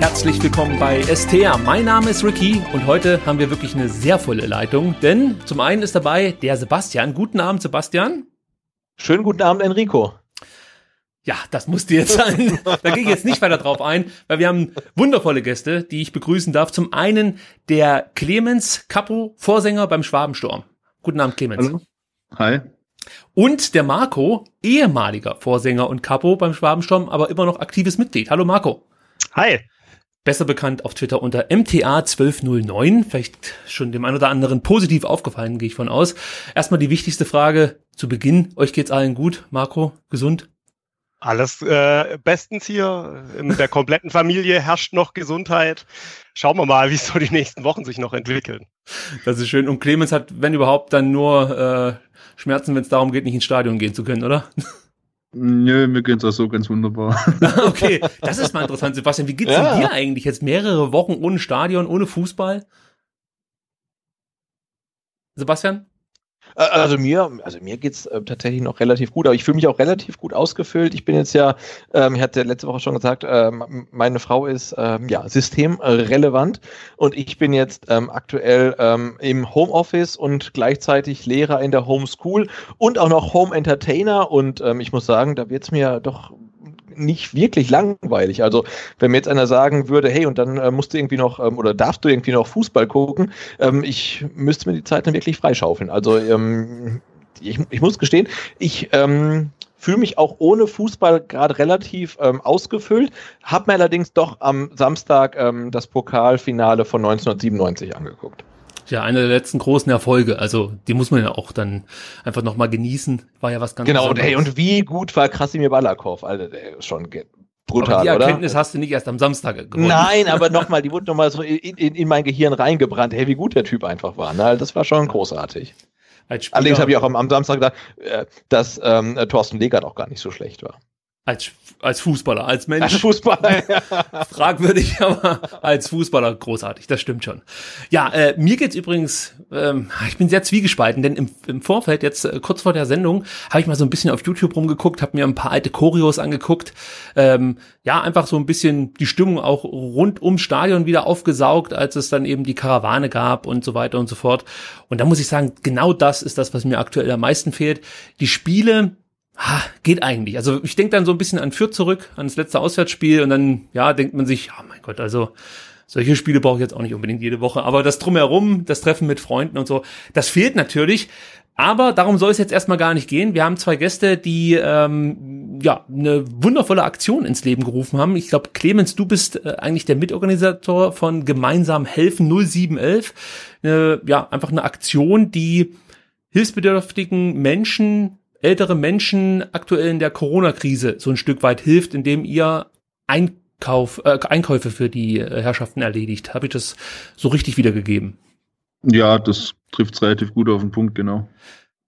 Herzlich willkommen bei STR. Mein Name ist Ricky und heute haben wir wirklich eine sehr volle Leitung, denn zum einen ist dabei der Sebastian. Guten Abend, Sebastian. Schönen guten Abend, Enrico. Ja, das musste jetzt sein. da gehe ich jetzt nicht weiter drauf ein, weil wir haben wundervolle Gäste, die ich begrüßen darf. Zum einen der Clemens Capo, Vorsänger beim Schwabensturm. Guten Abend, Clemens. Hallo. Hi. Und der Marco, ehemaliger Vorsänger und Capo beim Schwabensturm, aber immer noch aktives Mitglied. Hallo Marco. Hi. Besser bekannt auf Twitter unter MTA1209. Vielleicht schon dem einen oder anderen positiv aufgefallen, gehe ich von aus. Erstmal die wichtigste Frage zu Beginn. Euch geht's allen gut? Marco, gesund? Alles äh, bestens hier. In der kompletten Familie herrscht noch Gesundheit. Schauen wir mal, wie so die nächsten Wochen sich noch entwickeln. Das ist schön. Und Clemens hat, wenn überhaupt, dann nur äh, Schmerzen, wenn es darum geht, nicht ins Stadion gehen zu können, oder? Nö, mir geht's auch so ganz wunderbar. okay, das ist mal interessant, Sebastian. Wie geht's ja. dir eigentlich jetzt mehrere Wochen ohne Stadion, ohne Fußball? Sebastian? Also mir, also mir geht's äh, tatsächlich noch relativ gut, aber ich fühle mich auch relativ gut ausgefüllt. Ich bin jetzt ja, ähm, ich hatte letzte Woche schon gesagt, ähm, meine Frau ist ähm, ja systemrelevant und ich bin jetzt ähm, aktuell ähm, im Homeoffice und gleichzeitig Lehrer in der Homeschool und auch noch Home Entertainer und ähm, ich muss sagen, da wird's mir doch nicht wirklich langweilig. Also wenn mir jetzt einer sagen würde, hey, und dann äh, musst du irgendwie noch ähm, oder darfst du irgendwie noch Fußball gucken, ähm, ich müsste mir die Zeit dann wirklich freischaufeln. Also ähm, ich, ich muss gestehen, ich ähm, fühle mich auch ohne Fußball gerade relativ ähm, ausgefüllt, habe mir allerdings doch am Samstag ähm, das Pokalfinale von 1997 angeguckt. Ja, einer der letzten großen Erfolge. Also die muss man ja auch dann einfach nochmal genießen. War ja was ganz Genau, und, hey, und wie gut war Krasimir Balakov, Alter, der ist schon brutal, aber die Erkenntnis oder? hast du nicht erst am Samstag gewonnen. Nein, aber nochmal, die wurde nochmal so in, in, in mein Gehirn reingebrannt. Hey, wie gut der Typ einfach war. Ne? Das war schon großartig. Allerdings habe ich auch am, am Samstag gedacht, äh, dass ähm, Thorsten Legert auch gar nicht so schlecht war. Als, als Fußballer, als Mensch. Als Fußballer, ja. Fragwürdig, aber als Fußballer großartig, das stimmt schon. Ja, äh, mir geht's übrigens, ähm, ich bin sehr zwiegespalten, denn im, im Vorfeld, jetzt äh, kurz vor der Sendung, habe ich mal so ein bisschen auf YouTube rumgeguckt, habe mir ein paar alte Choreos angeguckt. Ähm, ja, einfach so ein bisschen die Stimmung auch rund ums Stadion wieder aufgesaugt, als es dann eben die Karawane gab und so weiter und so fort. Und da muss ich sagen, genau das ist das, was mir aktuell am meisten fehlt. Die Spiele, Ha, geht eigentlich. Also ich denke dann so ein bisschen an Fürth zurück, an das letzte Auswärtsspiel und dann, ja, denkt man sich, oh mein Gott, also solche Spiele brauche ich jetzt auch nicht unbedingt jede Woche. Aber das drumherum, das Treffen mit Freunden und so, das fehlt natürlich. Aber darum soll es jetzt erstmal gar nicht gehen. Wir haben zwei Gäste, die ähm, ja eine wundervolle Aktion ins Leben gerufen haben. Ich glaube, Clemens, du bist äh, eigentlich der Mitorganisator von Gemeinsam helfen 0711. Äh, ja, einfach eine Aktion, die hilfsbedürftigen Menschen ältere Menschen aktuell in der Corona-Krise so ein Stück weit hilft, indem ihr Einkauf, äh, Einkäufe für die äh, Herrschaften erledigt. Habe ich das so richtig wiedergegeben? Ja, das trifft relativ gut auf den Punkt, genau.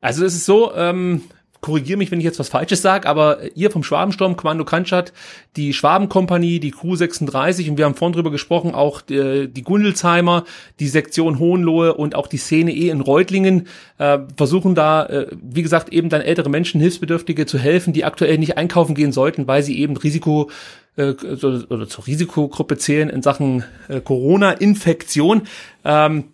Also es ist so, ähm, korrigiere mich, wenn ich jetzt was Falsches sage, aber ihr vom Schwabensturm, Kommando Kantstadt, die Schwabenkompanie, die Crew 36 und wir haben vorhin drüber gesprochen, auch die, die Gundelsheimer, die Sektion Hohenlohe und auch die Szene E in Reutlingen äh, versuchen da, äh, wie gesagt, eben dann ältere Menschen, Hilfsbedürftige zu helfen, die aktuell nicht einkaufen gehen sollten, weil sie eben Risiko äh, oder zur Risikogruppe zählen in Sachen äh, Corona-Infektion. Ähm,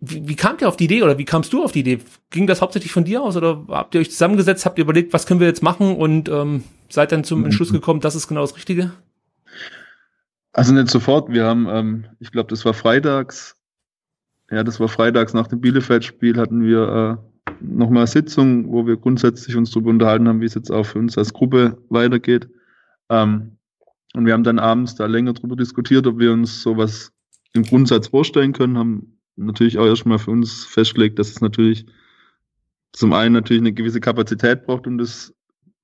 wie, wie kamt ihr auf die Idee oder wie kamst du auf die Idee? Ging das hauptsächlich von dir aus oder habt ihr euch zusammengesetzt, habt ihr überlegt, was können wir jetzt machen und ähm, seid dann zum Entschluss gekommen, das ist genau das Richtige? Also nicht sofort. Wir haben, ähm, ich glaube, das war freitags. Ja, das war freitags nach dem Bielefeld-Spiel hatten wir äh, nochmal eine Sitzung, wo wir grundsätzlich uns darüber unterhalten haben, wie es jetzt auch für uns als Gruppe weitergeht. Ähm, und wir haben dann abends da länger darüber diskutiert, ob wir uns sowas im Grundsatz vorstellen können, haben natürlich auch erstmal für uns festgelegt, dass es natürlich zum einen natürlich eine gewisse Kapazität braucht, um das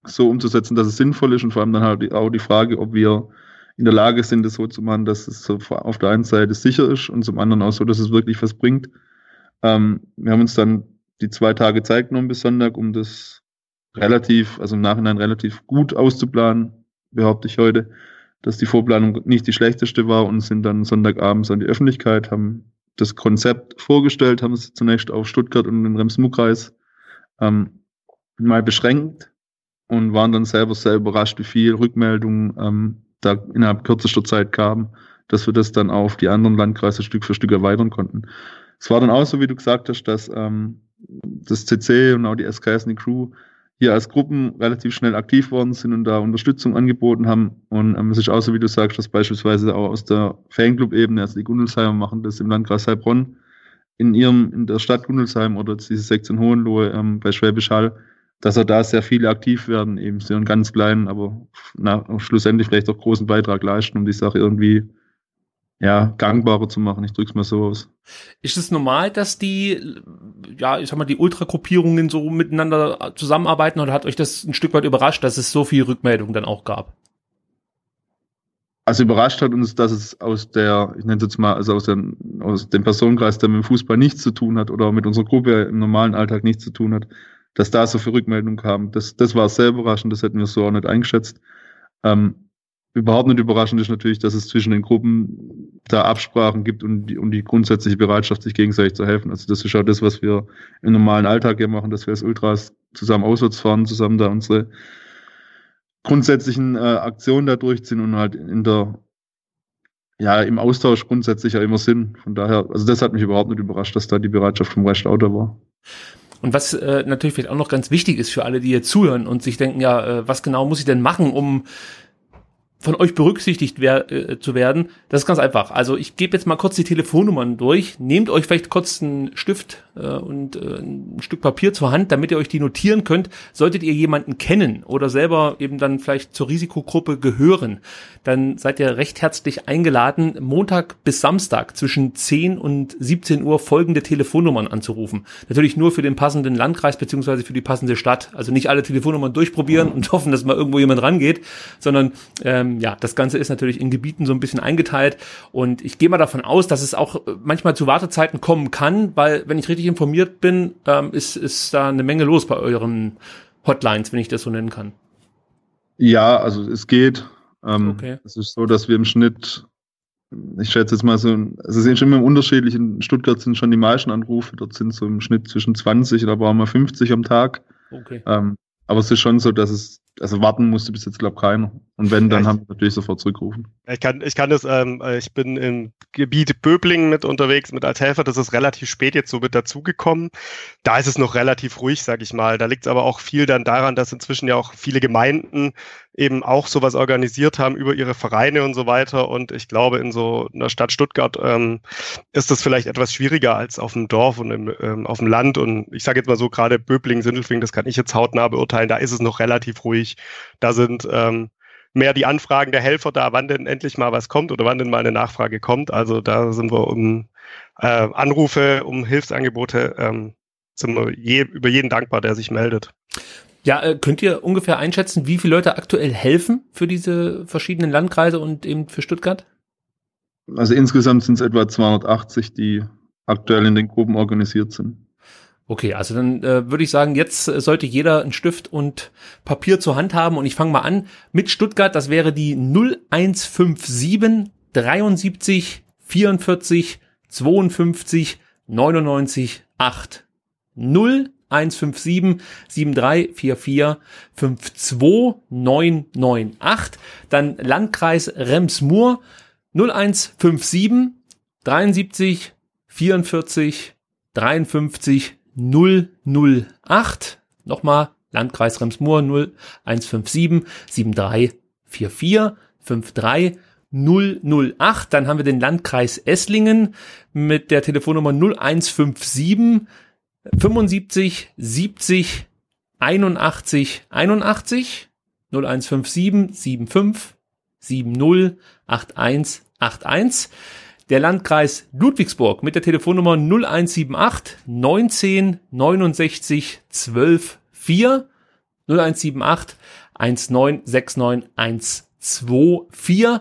so umzusetzen, dass es sinnvoll ist und vor allem dann halt auch die Frage, ob wir in der Lage sind, das so zu machen, dass es auf der einen Seite sicher ist und zum anderen auch so, dass es wirklich was bringt. Ähm, wir haben uns dann die zwei Tage Zeit genommen bis Sonntag, um das relativ, also im Nachhinein relativ gut auszuplanen, behaupte ich heute, dass die Vorplanung nicht die schlechteste war und sind dann Sonntagabends an die Öffentlichkeit, haben das Konzept vorgestellt, haben es zunächst auf Stuttgart und den Rems-Muck-Kreis ähm, mal beschränkt und waren dann selber sehr überrascht, wie viel Rückmeldungen ähm, da innerhalb kürzester Zeit kam, dass wir das dann auf die anderen Landkreise Stück für Stück erweitern konnten. Es war dann auch so, wie du gesagt hast, dass ähm, das CC und auch die SKS und die Crew hier als Gruppen relativ schnell aktiv worden sind und da Unterstützung angeboten haben. Und ähm, es ist auch so, wie du sagst, dass beispielsweise auch aus der Fanclub-Ebene, also die Gundelsheim machen das im Landkreis Heilbronn, in ihrem, in der Stadt Gundelsheim oder diese Sektion Hohenlohe ähm, bei Schwäbisch Hall, dass er da sehr viele aktiv werden, eben so einen ganz kleinen, aber na, schlussendlich vielleicht auch großen Beitrag leisten, um die Sache irgendwie ja, gangbarer zu machen. Ich drück's mal so aus. Ist es normal, dass die, ja, ich sag mal, die Ultragruppierungen so miteinander zusammenarbeiten oder hat euch das ein Stück weit überrascht, dass es so viel Rückmeldung dann auch gab? Also überrascht hat uns, dass es aus der, ich nenne es jetzt mal, also aus, der, aus dem Personenkreis, der mit dem Fußball nichts zu tun hat oder mit unserer Gruppe im normalen Alltag nichts zu tun hat, dass da so viel Rückmeldung kam. Das, das war sehr überraschend, das hätten wir so auch nicht eingeschätzt. Ähm, überhaupt nicht überraschend ist natürlich, dass es zwischen den Gruppen da Absprachen gibt und die, und die grundsätzliche Bereitschaft, sich gegenseitig zu helfen. Also das ist auch das, was wir im normalen Alltag hier machen, dass wir als Ultras zusammen auswärts fahren, zusammen da unsere grundsätzlichen äh, Aktionen da durchziehen und halt in der ja, im Austausch grundsätzlich ja immer sind. Von daher, also das hat mich überhaupt nicht überrascht, dass da die Bereitschaft vom Rest da war. Und was äh, natürlich vielleicht auch noch ganz wichtig ist für alle, die hier zuhören und sich denken, ja, äh, was genau muss ich denn machen, um von euch berücksichtigt wer äh, zu werden, das ist ganz einfach. Also ich gebe jetzt mal kurz die Telefonnummern durch. Nehmt euch vielleicht kurz einen Stift äh, und äh, ein Stück Papier zur Hand, damit ihr euch die notieren könnt. Solltet ihr jemanden kennen oder selber eben dann vielleicht zur Risikogruppe gehören, dann seid ihr recht herzlich eingeladen, Montag bis Samstag zwischen 10 und 17 Uhr folgende Telefonnummern anzurufen. Natürlich nur für den passenden Landkreis beziehungsweise für die passende Stadt. Also nicht alle Telefonnummern durchprobieren und hoffen, dass mal irgendwo jemand rangeht, sondern ähm, ja, das Ganze ist natürlich in Gebieten so ein bisschen eingeteilt und ich gehe mal davon aus, dass es auch manchmal zu Wartezeiten kommen kann, weil, wenn ich richtig informiert bin, ähm, ist, ist da eine Menge los bei euren Hotlines, wenn ich das so nennen kann. Ja, also es geht. Ähm, okay. Es ist so, dass wir im Schnitt, ich schätze jetzt mal so, es ist schon immer unterschiedlich. In Stuttgart sind schon die meisten Anrufe, dort sind so im Schnitt zwischen 20 oder brauchen wir 50 am Tag. Okay. Ähm, aber es ist schon so, dass es also warten musste bis jetzt, glaube keiner. Und wenn, dann ja, haben wir natürlich sofort zurückgerufen. Ich kann, ich kann das, ähm, ich bin im Gebiet Böblingen mit unterwegs, mit als Helfer. Das ist relativ spät jetzt so mit dazugekommen. Da ist es noch relativ ruhig, sag ich mal. Da liegt es aber auch viel dann daran, dass inzwischen ja auch viele Gemeinden eben auch sowas organisiert haben über ihre Vereine und so weiter. Und ich glaube, in so einer Stadt Stuttgart ähm, ist das vielleicht etwas schwieriger als auf dem Dorf und im, ähm, auf dem Land. Und ich sage jetzt mal so, gerade Böblingen, Sindelfingen, das kann ich jetzt hautnah beurteilen, da ist es noch relativ ruhig. Da sind ähm, mehr die Anfragen der Helfer da, wann denn endlich mal was kommt oder wann denn mal eine Nachfrage kommt. Also da sind wir um äh, Anrufe, um Hilfsangebote, ähm, sind wir je, über jeden dankbar, der sich meldet. Ja, äh, könnt ihr ungefähr einschätzen, wie viele Leute aktuell helfen für diese verschiedenen Landkreise und eben für Stuttgart? Also insgesamt sind es etwa 280, die aktuell in den Gruppen organisiert sind. Okay, also dann äh, würde ich sagen, jetzt sollte jeder einen Stift und Papier zur Hand haben und ich fange mal an mit Stuttgart, das wäre die 0157 73 44 52 99 8. 0157 7344 52998. Dann Landkreis Rems-Murr 0157 73 44 53 008. Nochmal Landkreis Remsmoor 0157 73 44 53 008. Dann haben wir den Landkreis Esslingen mit der Telefonnummer 0157 75 70 81 81 0157 75 70 81 81. Der Landkreis Ludwigsburg mit der Telefonnummer 0178 19 69 12 4 0178 1969 124.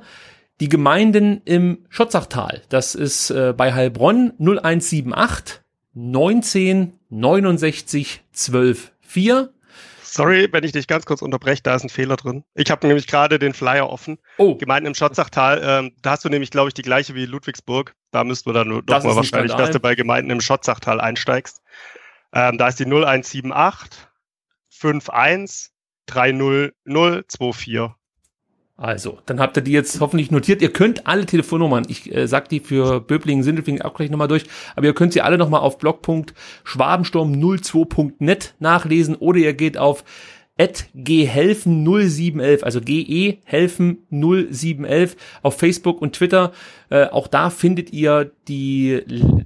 Die Gemeinden im Schotzachtal, das ist äh, bei Heilbronn 0178 19 69 12 4. Sorry, wenn ich dich ganz kurz unterbreche, da ist ein Fehler drin. Ich habe nämlich gerade den Flyer offen. Oh. Gemeinden im Schotzachtal, ähm, da hast du nämlich, glaube ich, die gleiche wie Ludwigsburg. Da müssten wir dann doch Das mal ein wahrscheinlich, Skandal. dass du bei Gemeinden im Schotzachtal einsteigst. Ähm, da ist die 0178 51 30024. Also, dann habt ihr die jetzt hoffentlich notiert. Ihr könnt alle Telefonnummern, ich äh, sag die für Böblingen, Sindelfingen auch gleich nochmal durch, aber ihr könnt sie alle nochmal auf blog.schwabensturm02.net nachlesen oder ihr geht auf ghelfen 0711, also GE helfen 0711 auf Facebook und Twitter. Äh, auch da findet ihr die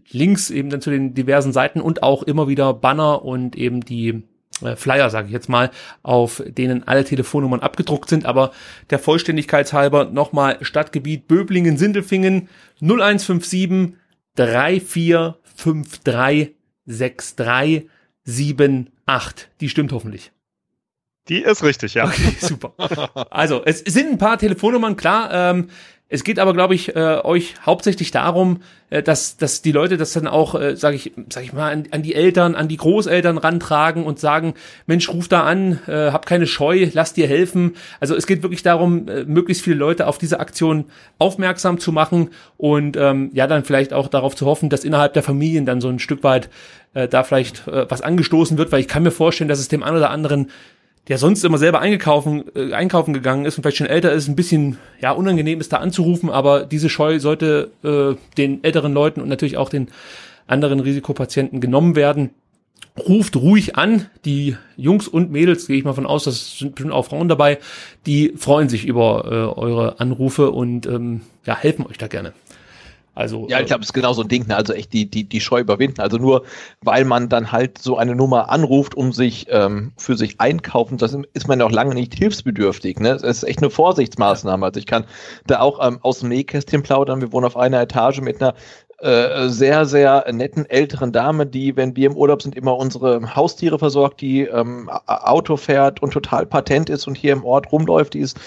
Links eben dann zu den diversen Seiten und auch immer wieder Banner und eben die Flyer, sage ich jetzt mal, auf denen alle Telefonnummern abgedruckt sind. Aber der Vollständigkeitshalber nochmal Stadtgebiet Böblingen-Sindelfingen 0157 3453 6378. Die stimmt hoffentlich. Die ist richtig, ja. Okay, super. Also, es sind ein paar Telefonnummern, klar. Ähm, es geht aber, glaube ich, äh, euch hauptsächlich darum, äh, dass, dass die Leute das dann auch, äh, sage ich, sag ich mal, an, an die Eltern, an die Großeltern rantragen und sagen, Mensch, ruf da an, äh, hab keine Scheu, lass dir helfen. Also es geht wirklich darum, äh, möglichst viele Leute auf diese Aktion aufmerksam zu machen und ähm, ja, dann vielleicht auch darauf zu hoffen, dass innerhalb der Familien dann so ein Stück weit äh, da vielleicht äh, was angestoßen wird, weil ich kann mir vorstellen, dass es dem einen oder anderen der sonst immer selber eingekaufen, äh, einkaufen gegangen ist und vielleicht schon älter ist, ein bisschen ja unangenehm ist, da anzurufen, aber diese Scheu sollte äh, den älteren Leuten und natürlich auch den anderen Risikopatienten genommen werden. Ruft ruhig an, die Jungs und Mädels, gehe ich mal von aus, das sind bestimmt auch Frauen dabei, die freuen sich über äh, eure Anrufe und ähm, ja, helfen euch da gerne. Also Ja, äh, ich glaube, es ist genau so ein Ding, ne? also echt die, die, die Scheu überwinden. Also nur, weil man dann halt so eine Nummer anruft, um sich ähm, für sich einkaufen, das ist man ja auch lange nicht hilfsbedürftig. Ne? Es ist echt eine Vorsichtsmaßnahme. Also ich kann da auch ähm, aus dem Nähkästchen plaudern. Wir wohnen auf einer Etage mit einer äh, sehr, sehr netten älteren Dame, die, wenn wir im Urlaub sind, immer unsere Haustiere versorgt, die ähm, Auto fährt und total patent ist und hier im Ort rumläuft. Die ist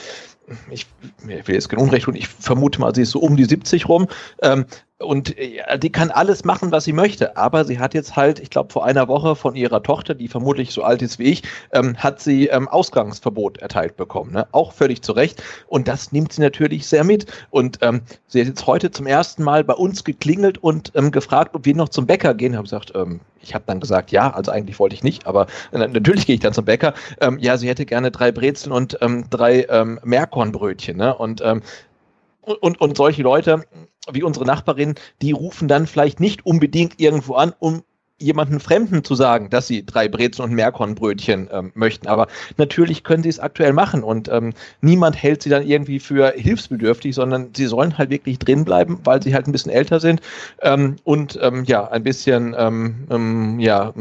ich, ich will jetzt kein Unrecht tun, ich vermute mal, sie ist so um die 70 rum. Ähm, und äh, die kann alles machen, was sie möchte. Aber sie hat jetzt halt, ich glaube, vor einer Woche von ihrer Tochter, die vermutlich so alt ist wie ich, ähm, hat sie ähm, Ausgangsverbot erteilt bekommen. Ne? Auch völlig zu Recht. Und das nimmt sie natürlich sehr mit. Und ähm, sie hat jetzt heute zum ersten Mal bei uns geklingelt und ähm, gefragt, ob wir noch zum Bäcker gehen. Habe gesagt, ähm, ich habe dann gesagt, ja, also eigentlich wollte ich nicht, aber äh, natürlich gehe ich dann zum Bäcker. Ähm, ja, sie hätte gerne drei Brezeln und ähm, drei ähm, Meerkornbrötchen. Ne? Und ähm, und, und, solche Leute wie unsere Nachbarin, die rufen dann vielleicht nicht unbedingt irgendwo an, um jemanden Fremden zu sagen, dass sie drei Brezeln und Meerkornbrötchen ähm, möchten. Aber natürlich können sie es aktuell machen und ähm, niemand hält sie dann irgendwie für hilfsbedürftig, sondern sie sollen halt wirklich drin bleiben, weil sie halt ein bisschen älter sind ähm, und ähm, ja, ein bisschen ähm, ähm, ja,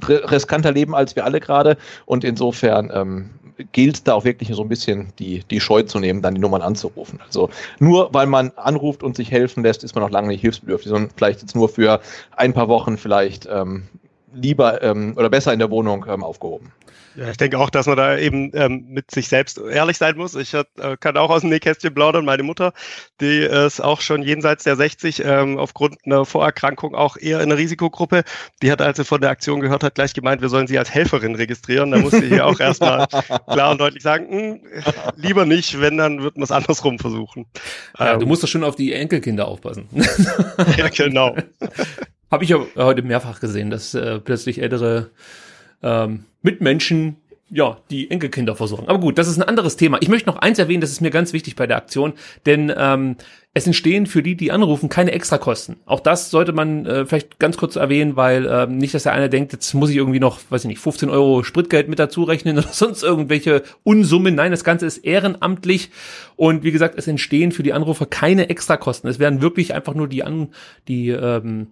ri- riskanter leben als wir alle gerade. Und insofern gilt da auch wirklich so ein bisschen die, die Scheu zu nehmen, dann die Nummern anzurufen. Also nur weil man anruft und sich helfen lässt, ist man noch lange nicht hilfsbedürftig, sondern vielleicht jetzt nur für ein paar Wochen vielleicht ähm, lieber ähm, oder besser in der Wohnung ähm, aufgehoben. Ja, ich denke auch, dass man da eben ähm, mit sich selbst ehrlich sein muss. Ich äh, kann auch aus dem Nähkästchen plaudern. Meine Mutter, die ist auch schon jenseits der 60, ähm, aufgrund einer Vorerkrankung auch eher in der Risikogruppe. Die hat, als sie von der Aktion gehört hat, gleich gemeint, wir sollen sie als Helferin registrieren. Da musste ich hier auch erstmal klar und deutlich sagen, "Hm, lieber nicht, wenn, dann wird man es andersrum versuchen. ja, Ähm, du musst doch schon auf die Enkelkinder aufpassen. ja, genau. Habe ich ja heute mehrfach gesehen, dass äh, plötzlich ältere ähm, Mitmenschen ja, die Enkelkinder versorgen. Aber gut, das ist ein anderes Thema. Ich möchte noch eins erwähnen, das ist mir ganz wichtig bei der Aktion, denn ähm, es entstehen für die, die anrufen, keine Extrakosten. Auch das sollte man äh, vielleicht ganz kurz erwähnen, weil ähm, nicht, dass der eine denkt, jetzt muss ich irgendwie noch, weiß ich nicht, 15 Euro Spritgeld mit dazu rechnen oder sonst irgendwelche Unsummen. Nein, das Ganze ist ehrenamtlich und wie gesagt, es entstehen für die Anrufer keine Extrakosten. Es werden wirklich einfach nur die an die ähm,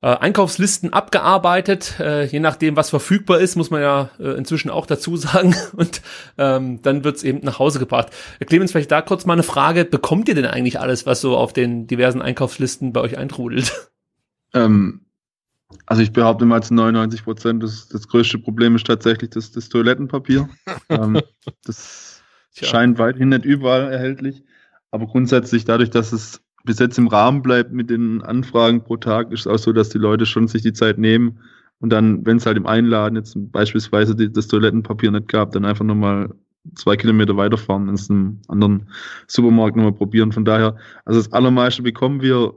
äh, Einkaufslisten abgearbeitet, äh, je nachdem, was verfügbar ist, muss man ja äh, inzwischen auch dazu sagen. Und ähm, dann wird's eben nach Hause gebracht. Äh, Clemens, vielleicht da kurz mal eine Frage. Bekommt ihr denn eigentlich alles, was so auf den diversen Einkaufslisten bei euch eintrudelt? Ähm, also ich behaupte mal zu 99 Prozent, das, das größte Problem ist tatsächlich das, das Toilettenpapier. ähm, das Tja. scheint weithin nicht überall erhältlich. Aber grundsätzlich dadurch, dass es bis jetzt im Rahmen bleibt mit den Anfragen pro Tag, ist es auch so, dass die Leute schon sich die Zeit nehmen und dann, wenn es halt im Einladen jetzt beispielsweise die, das Toilettenpapier nicht gab, dann einfach nochmal zwei Kilometer weiterfahren in einem anderen Supermarkt nochmal probieren. Von daher, also das Allermeiste bekommen wir,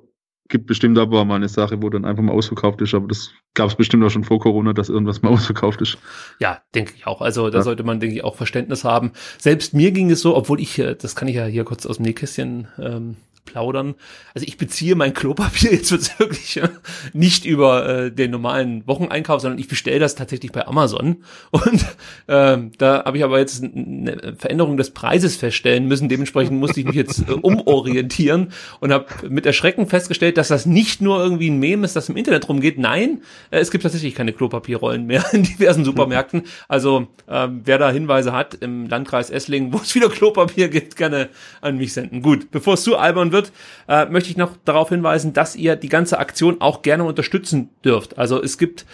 gibt bestimmt aber mal eine Sache, wo dann einfach mal ausverkauft ist, aber das gab es bestimmt auch schon vor Corona, dass irgendwas mal ausverkauft ist. Ja, denke ich auch. Also da ja. sollte man, denke ich, auch Verständnis haben. Selbst mir ging es so, obwohl ich, äh, das kann ich ja hier kurz aus dem Nähkästchen ähm, plaudern. Also ich beziehe mein Klopapier jetzt wirklich äh, nicht über äh, den normalen Wocheneinkauf, sondern ich bestelle das tatsächlich bei Amazon. Und ähm, da habe ich aber jetzt eine Veränderung des Preises feststellen müssen. Dementsprechend musste ich mich jetzt äh, umorientieren und habe mit Erschrecken festgestellt, dass das nicht nur irgendwie ein Meme ist, das im Internet rumgeht. Nein, äh, es gibt tatsächlich keine Klopapierrollen mehr in diversen Supermärkten. Also ähm, wer da Hinweise hat im Landkreis Esslingen, wo es wieder Klopapier gibt, gerne an mich senden. Gut, bevor es zu albern wird, äh, möchte ich noch darauf hinweisen, dass ihr die ganze Aktion auch gerne unterstützen dürft. Also es gibt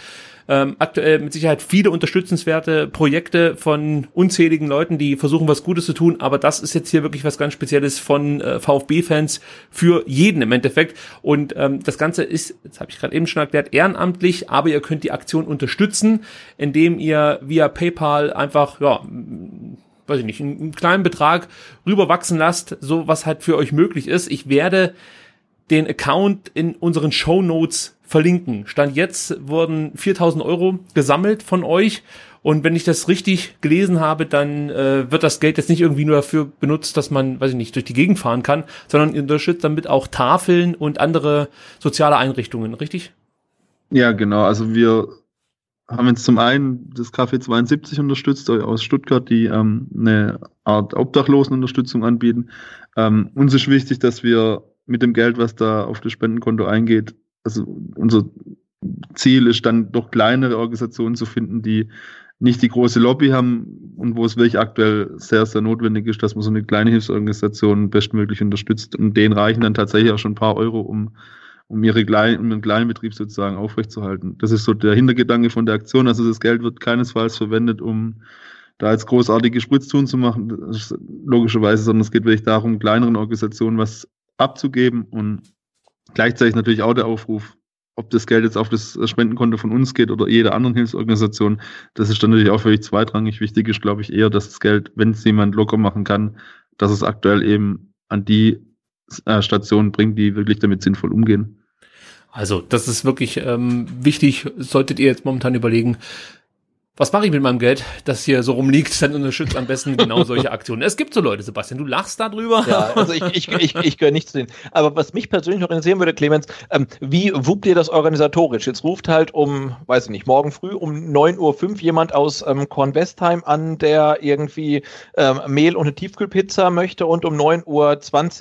ähm, aktuell mit Sicherheit viele unterstützenswerte Projekte von unzähligen Leuten, die versuchen, was Gutes zu tun, aber das ist jetzt hier wirklich was ganz Spezielles von äh, VfB-Fans für jeden im Endeffekt. Und ähm, das Ganze ist, das habe ich gerade eben schon erklärt, ehrenamtlich, aber ihr könnt die Aktion unterstützen, indem ihr via PayPal einfach, ja, weiß ich nicht, einen, einen kleinen Betrag rüberwachsen lasst, so was halt für euch möglich ist. Ich werde den Account in unseren Show Notes verlinken. Stand jetzt wurden 4000 Euro gesammelt von euch. Und wenn ich das richtig gelesen habe, dann äh, wird das Geld jetzt nicht irgendwie nur dafür benutzt, dass man, weiß ich nicht, durch die Gegend fahren kann, sondern unterstützt damit auch Tafeln und andere soziale Einrichtungen, richtig? Ja, genau. Also wir haben jetzt zum einen das Café 72 unterstützt aus Stuttgart, die ähm, eine Art Obdachlosenunterstützung anbieten. Ähm, uns ist wichtig, dass wir mit dem Geld, was da auf das Spendenkonto eingeht, also unser Ziel ist dann doch kleinere Organisationen zu finden, die nicht die große Lobby haben und wo es wirklich aktuell sehr, sehr notwendig ist, dass man so eine kleine Hilfsorganisation bestmöglich unterstützt. Und denen reichen dann tatsächlich auch schon ein paar Euro, um um ihre kleinen, um kleinen Betrieb sozusagen aufrechtzuerhalten. Das ist so der Hintergedanke von der Aktion. Also das Geld wird keinesfalls verwendet, um da jetzt großartige Spritztun zu machen, logischerweise, sondern es geht wirklich darum, kleineren Organisationen was abzugeben und gleichzeitig natürlich auch der Aufruf, ob das Geld jetzt auf das Spendenkonto von uns geht oder jeder anderen Hilfsorganisation, das ist dann natürlich auch völlig zweitrangig. Wichtig ist, glaube ich, eher, dass das Geld, wenn es jemand locker machen kann, dass es aktuell eben an die Stationen bringt, die wirklich damit sinnvoll umgehen. Also das ist wirklich ähm, wichtig, solltet ihr jetzt momentan überlegen, was mache ich mit meinem Geld, das hier so rumliegt, dann unterstützt am besten genau solche Aktionen. Es gibt so Leute, Sebastian, du lachst darüber. Ja, also ich, ich, ich, ich gehöre nicht zu denen. Aber was mich persönlich noch interessieren würde, Clemens, ähm, wie wuppt ihr das organisatorisch? Jetzt ruft halt um, weiß ich nicht, morgen früh um 9.05 Uhr jemand aus ähm, Kornwestheim an, der irgendwie ähm, Mehl und eine Tiefkühlpizza möchte und um 9.20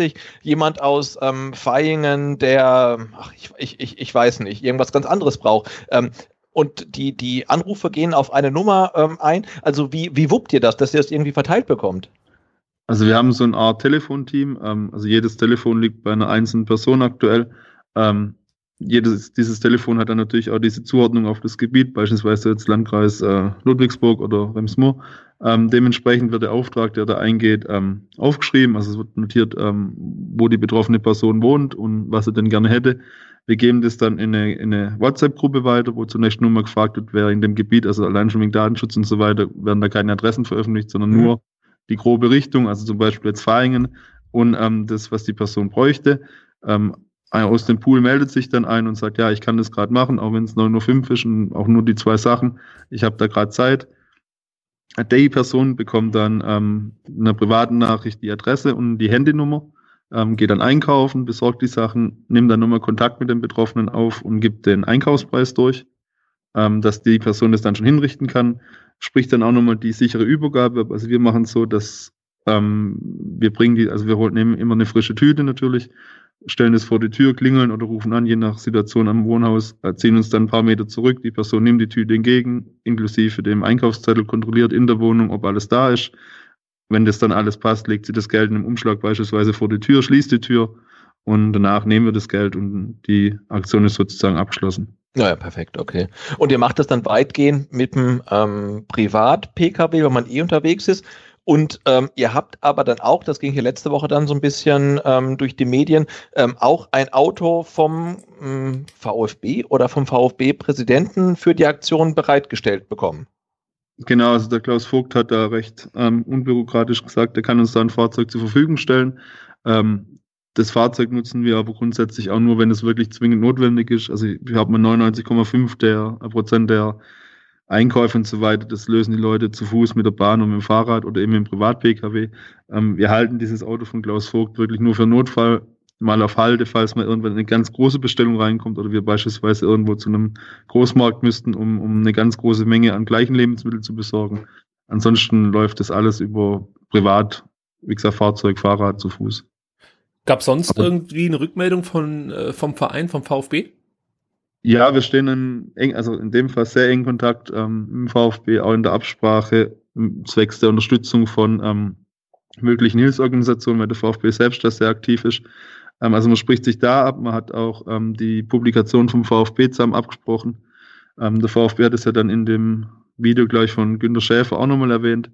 Uhr jemand aus ähm, Feingen, der, ach, ich, ich, ich, weiß nicht, irgendwas ganz anderes braucht. Ähm, und die, die Anrufe gehen auf eine Nummer ähm, ein. Also wie, wie wuppt ihr das, dass ihr das irgendwie verteilt bekommt? Also wir haben so eine Art Telefonteam. Ähm, also jedes Telefon liegt bei einer einzelnen Person aktuell. Ähm, jedes, dieses Telefon hat dann natürlich auch diese Zuordnung auf das Gebiet, beispielsweise jetzt Landkreis äh, Ludwigsburg oder Remsmoor. Ähm, dementsprechend wird der Auftrag, der da eingeht, ähm, aufgeschrieben. Also es wird notiert, ähm, wo die betroffene Person wohnt und was sie denn gerne hätte. Wir geben das dann in eine, in eine WhatsApp-Gruppe weiter, wo zunächst nur mal gefragt wird, wer in dem Gebiet, also allein schon wegen Datenschutz und so weiter, werden da keine Adressen veröffentlicht, sondern mhm. nur die grobe Richtung, also zum Beispiel jetzt Fahringen und ähm, das, was die Person bräuchte. Ähm, aus dem Pool meldet sich dann ein und sagt, ja, ich kann das gerade machen, auch wenn es 9.05 Uhr ist und auch nur die zwei Sachen. Ich habe da gerade Zeit. die Person bekommt dann ähm, in einer privaten Nachricht die Adresse und die Handynummer, ähm, geht dann einkaufen, besorgt die Sachen, nimmt dann nochmal Kontakt mit dem Betroffenen auf und gibt den Einkaufspreis durch, ähm, dass die Person das dann schon hinrichten kann. Spricht dann auch nochmal die sichere Übergabe. Also wir machen es so, dass ähm, wir bringen die, also wir nehmen immer eine frische Tüte natürlich, stellen es vor die Tür, klingeln oder rufen an, je nach Situation am Wohnhaus, äh, ziehen uns dann ein paar Meter zurück. Die Person nimmt die Tüte entgegen, inklusive dem Einkaufszettel, kontrolliert in der Wohnung, ob alles da ist. Wenn das dann alles passt, legt sie das Geld in einem Umschlag beispielsweise vor die Tür, schließt die Tür und danach nehmen wir das Geld und die Aktion ist sozusagen abgeschlossen. Ja, ja, perfekt, okay. Und ihr macht das dann weitgehend mit dem ähm, Privat-Pkw, wenn man eh unterwegs ist. Und ähm, ihr habt aber dann auch, das ging hier letzte Woche dann so ein bisschen ähm, durch die Medien, ähm, auch ein Auto vom ähm, VfB oder vom VfB-Präsidenten für die Aktion bereitgestellt bekommen. Genau, also der Klaus Vogt hat da recht ähm, unbürokratisch gesagt, er kann uns da ein Fahrzeug zur Verfügung stellen. Ähm, das Fahrzeug nutzen wir aber grundsätzlich auch nur, wenn es wirklich zwingend notwendig ist. Also wir haben 99,5 der Prozent der Einkäufe und so weiter, das lösen die Leute zu Fuß mit der Bahn und mit dem Fahrrad oder eben im Privat-Pkw. Ähm, wir halten dieses Auto von Klaus Vogt wirklich nur für Notfall, mal auf Halde, falls mal irgendwann eine ganz große Bestellung reinkommt oder wir beispielsweise irgendwo zu einem Großmarkt müssten, um, um eine ganz große Menge an gleichen Lebensmitteln zu besorgen. Ansonsten läuft das alles über Privat, wie gesagt, Fahrzeug, Fahrrad, zu Fuß. Gab sonst Aber irgendwie eine Rückmeldung von, äh, vom Verein, vom VfB? Ja, wir stehen in eng, also in dem Fall sehr eng Kontakt ähm, im VfB, auch in der Absprache zwecks der Unterstützung von ähm, möglichen Hilfsorganisationen, weil der VfB selbst da sehr aktiv ist. Ähm, also man spricht sich da ab, man hat auch ähm, die Publikation vom VfB zusammen abgesprochen. Ähm, der VfB hat es ja dann in dem Video gleich von Günter Schäfer auch nochmal erwähnt.